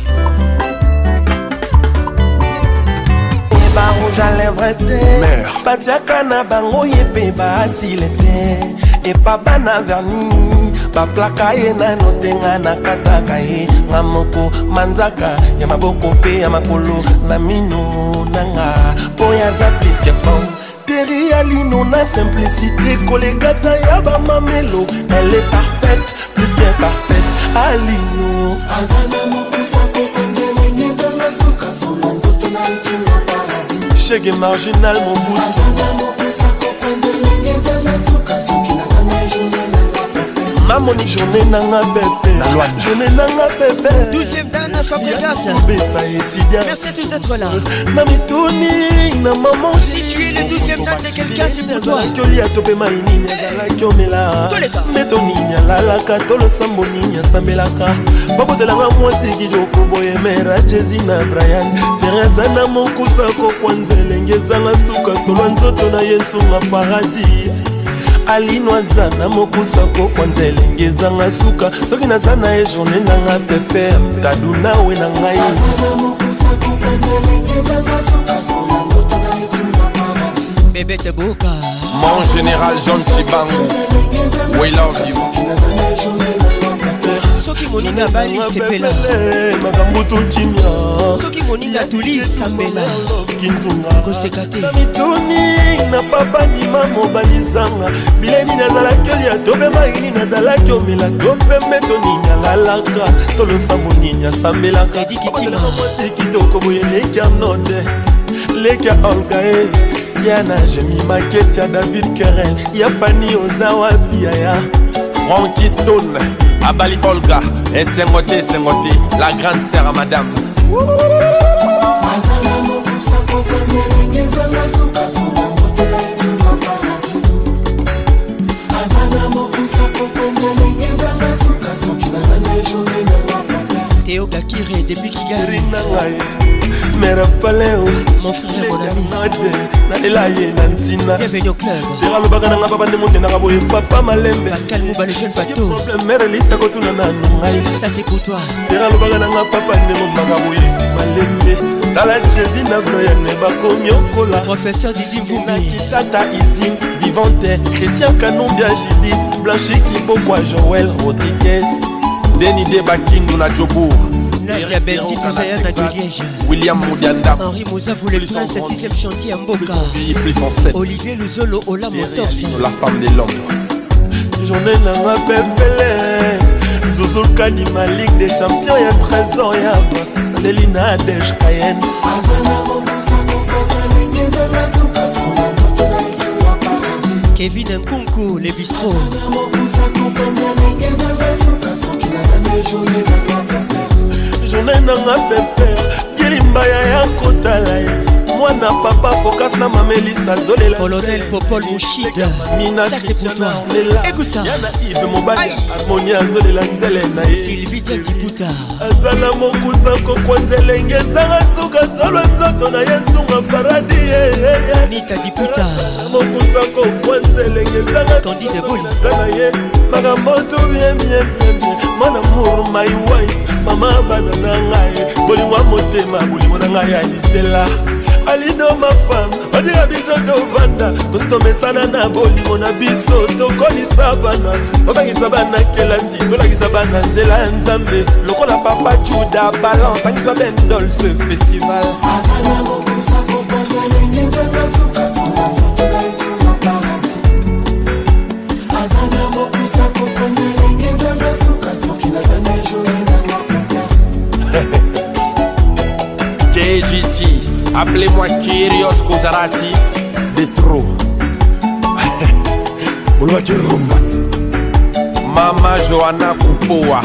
Speaker 61: barouge à lèvre te batiaka na bango ye mpe baasile te. Epa bana verni
Speaker 50: baplaka ye nano te nga nakataka ye. Nga moko manzaka ya maboko mpe ya makolo na mino nanga. Mpo yaza pliske pom teri ya lino na simplicité. Kolekata ya bamamelo elle est parfaite plus que parfaite. Alino.
Speaker 60: Aza na mokisa kokonzelenge ezanga suka sola nzoto na ntina
Speaker 50: chege marginal mobutu bamoni journé nanga pepe. Journé nanga
Speaker 5: pepeobesa
Speaker 50: etidiana mituni na mamonalaki olia topema inini azalaki omela meto nini alalaka to losambo nini asambelaka babotelanga mwasi kidokoboyemera jesi na brian tereza na mokusa kokwa nzele elenge ezanga suka solwa nzoto na ye nsunga paradis alino aza na mokusa kokwa nzelenge ezanga suka. Soki naza na ye journe nanga peper tadu nawe na ngai.
Speaker 5: Bebete boka
Speaker 62: Mon général John Chibangu, we love you.
Speaker 5: Soki moninga bali sepela.
Speaker 50: makambo tokimia
Speaker 5: soki moninga tuli sambela.
Speaker 50: kinzunga
Speaker 5: koseka te.
Speaker 50: Na mituni na papa ndima mobali zanga. Bileni nazalaki olia to mpe maini nazalaki omela. To mpe mbeto nini alalaka to losambo nini asambelaka mwasi kitoko boye lekia note lekia olga e ya na jemi maketi ya david kerel ya fani oza wapi yaya
Speaker 62: Frankie Stone, abali olga esengo te esengo te la grande sere ya madame.
Speaker 60: Azala mokusa kokanga ndenge ezanga sukasuka nzoto na ezula paradis azala mokusa kokanga ndenge ezanga suka soki bazanga ejourne nanga
Speaker 5: teo gakire depuis kigali.
Speaker 50: Nanga ye mera paleo
Speaker 5: mon frère mon ami.
Speaker 50: nalela ye na ntina. Dera lobaka nanga pa bandengo tendaka boye papa malembeproblème elisa kotuna nanu ngai. Dera lobaka nanga papa ndengo maka boye malembe. Tala jésus na bloyane bakomi okola.
Speaker 5: Professeur
Speaker 50: didivunakitata isin vivante. Christian kanumbia judith blanchi kibokwa joel rodriguez.
Speaker 62: Deni de bakindu na jobour
Speaker 5: Nadia
Speaker 62: william mudianda
Speaker 5: Henri Mouzavou le prince 6ème chantier à Mboka
Speaker 62: vieilli plus en 7
Speaker 5: Olivier Luzolo Ola Motors.
Speaker 62: la femme de l'homme
Speaker 50: journée nanga pepele zozokani ma ligue des champions ya trésor yaba ndeli na adege
Speaker 5: Kevin Nkunku le bistrot
Speaker 60: journée nanga
Speaker 50: pepe ngilimba ya ya kotala ye mwana papa focas na mamelisa azolela.
Speaker 5: Colonel Popol
Speaker 50: yana ive mobali harmonie azolela nzele na ye.
Speaker 5: Sylvie Diakiputa
Speaker 50: aza na mokusa kokwa nzelenge ezanga suka solo nzoto na ye nsunga paradi
Speaker 5: Nita Diputa
Speaker 50: mokusa kokwa nzelenge ezanga
Speaker 5: Candide Boli
Speaker 50: aza na ye. Makambo tu biemiebiemie mwana mour my wife. Mama bana na ngai. Bolingo ya motema bolingo na ngai ya litela alido mafam batika biso tovanda tosi tomesana na bolingo na biso tokolisa bana. Tobangisa bana kelasi tolakisa bana nzela ya nzambe. Lokola papa juda balan tangisa bendol ce festival
Speaker 62: Appelez-moi Kyrios Kozarati de trop. Mama Johanna
Speaker 60: Kupowa.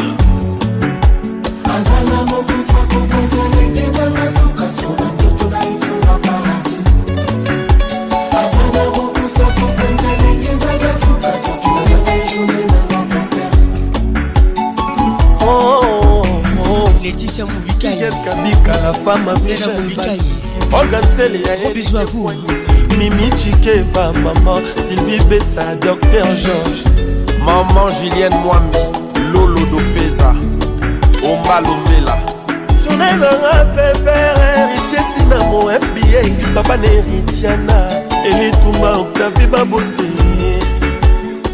Speaker 60: Oh, oh, oh, oh.
Speaker 5: Laetitia Moubikai.
Speaker 50: Qu'est-ce qu'a
Speaker 5: dit la
Speaker 50: femme a bien
Speaker 5: Gros bisous à vous
Speaker 50: mimi chikeva maman. Sylvie besa docteur georges.
Speaker 62: Maman Julienne Mwambi, Lolo Dofeza, Omba Lombela,
Speaker 50: journée nanga pepere héritier sina mo fba papa na héritiana elitumba octavi babote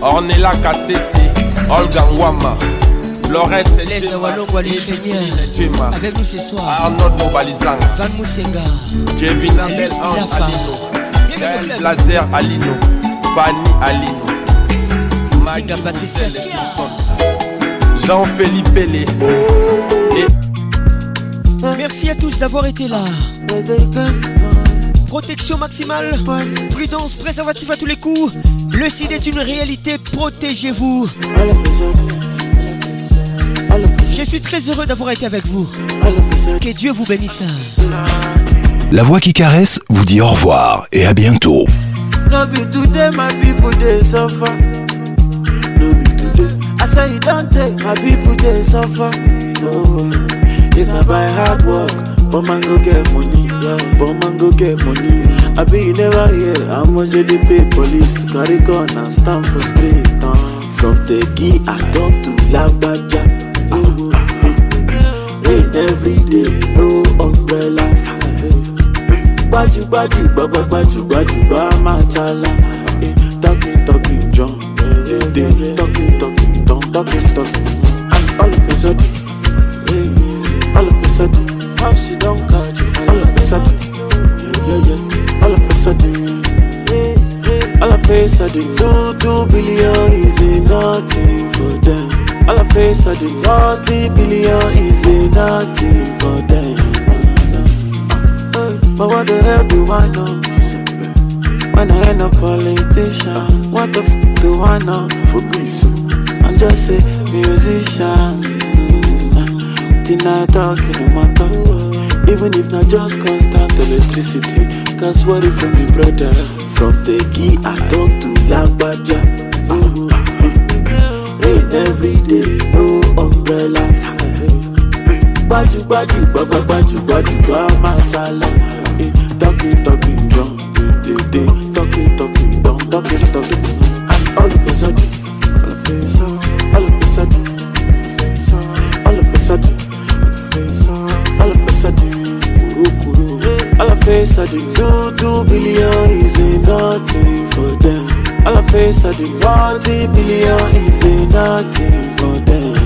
Speaker 62: Ornella Kassesi,
Speaker 63: Olga Nwama, Laurette
Speaker 5: Les Avec nous ce soir.
Speaker 63: Arnold Mobalizanga,
Speaker 5: Van Moussenga.
Speaker 63: Kevin Abel
Speaker 5: Ilafa.
Speaker 63: Alino, Gaël Blazer Alino, Fanny Alino, Maggie
Speaker 5: Patricia.
Speaker 63: Jean-Philippe Pellé, et
Speaker 5: Merci à tous d'avoir été là. Protection maximale, prudence, préservatif à tous les coups. Le CID est une réalité, protégez-vous. Je suis très heureux d'avoir été avec vous. Que Dieu vous bénisse.
Speaker 25: La voix qui caresse vous dit au revoir et à bientôt.
Speaker 6: No be today my people dey suffer. No be today. I say don take my people dey suffer. No, if na by hard work, poor man go get money. Yeah, poor man go get money. I be you never hear how much they dey pay police to carry gun and stand for street. Uh, from Tegi I talk to Lagbaja. Rain every day, no umbrella. gbajúgbajú gbajúgbajú gbà máa jala talking talking john dey talking talking don talking talking. And all of a sudden all of a sudden once you don catch you all of a sudden yeah, yeah, all of a sudden all of a sudden two two billion is nothing for them all of a sudden forty billion is a nothing for them. But what the hell do I know? When I ain't a politician, what the f do I know? Focus. I'm just a musician. Till I talk in my matter. Even if not just constant electricity. What if from the brother? From the key I talk to Lagbaja. Rain uh-huh. Every day, no umbrella. gbajúgbajú gbajúgbajú gbajúgba máa jalè Eh, talking talking drum dey dey talking talking drum talking talking and all of a sudden all of a sudden all of a sudden all of a sudden all of a sudden kurukuru all of a sudden two two billion is nothing for them all of a sudden forty billion is a nothing for them.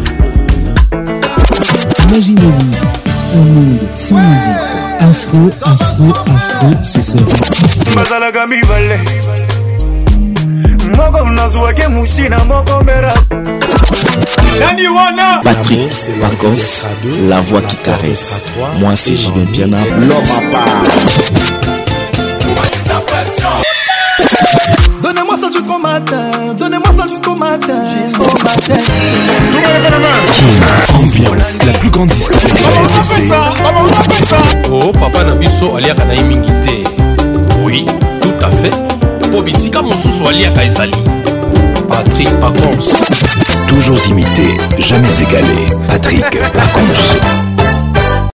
Speaker 2: Imaginez-vous un monde sans musique. Afro, afro, afro, ce serait
Speaker 43: bazalaka mibale moko nazwaki musina moko nani wana
Speaker 4: Patrick Pacos, la voix qui caresse. Moi c'est Julien Piana, l'homme à part.
Speaker 51: Jusqu'au matin, donnez-moi ça jusqu'au matin, jusqu'au matin.
Speaker 25: Ambiance, la plus grande discothèque
Speaker 62: oh papa na biso aliaka na ye mingi te oui tout à fait. Mpo bisika mosusu aliaka ezali. Patrik pacons.
Speaker 25: Toujours imité, jamais égalé. Patrick Pacons.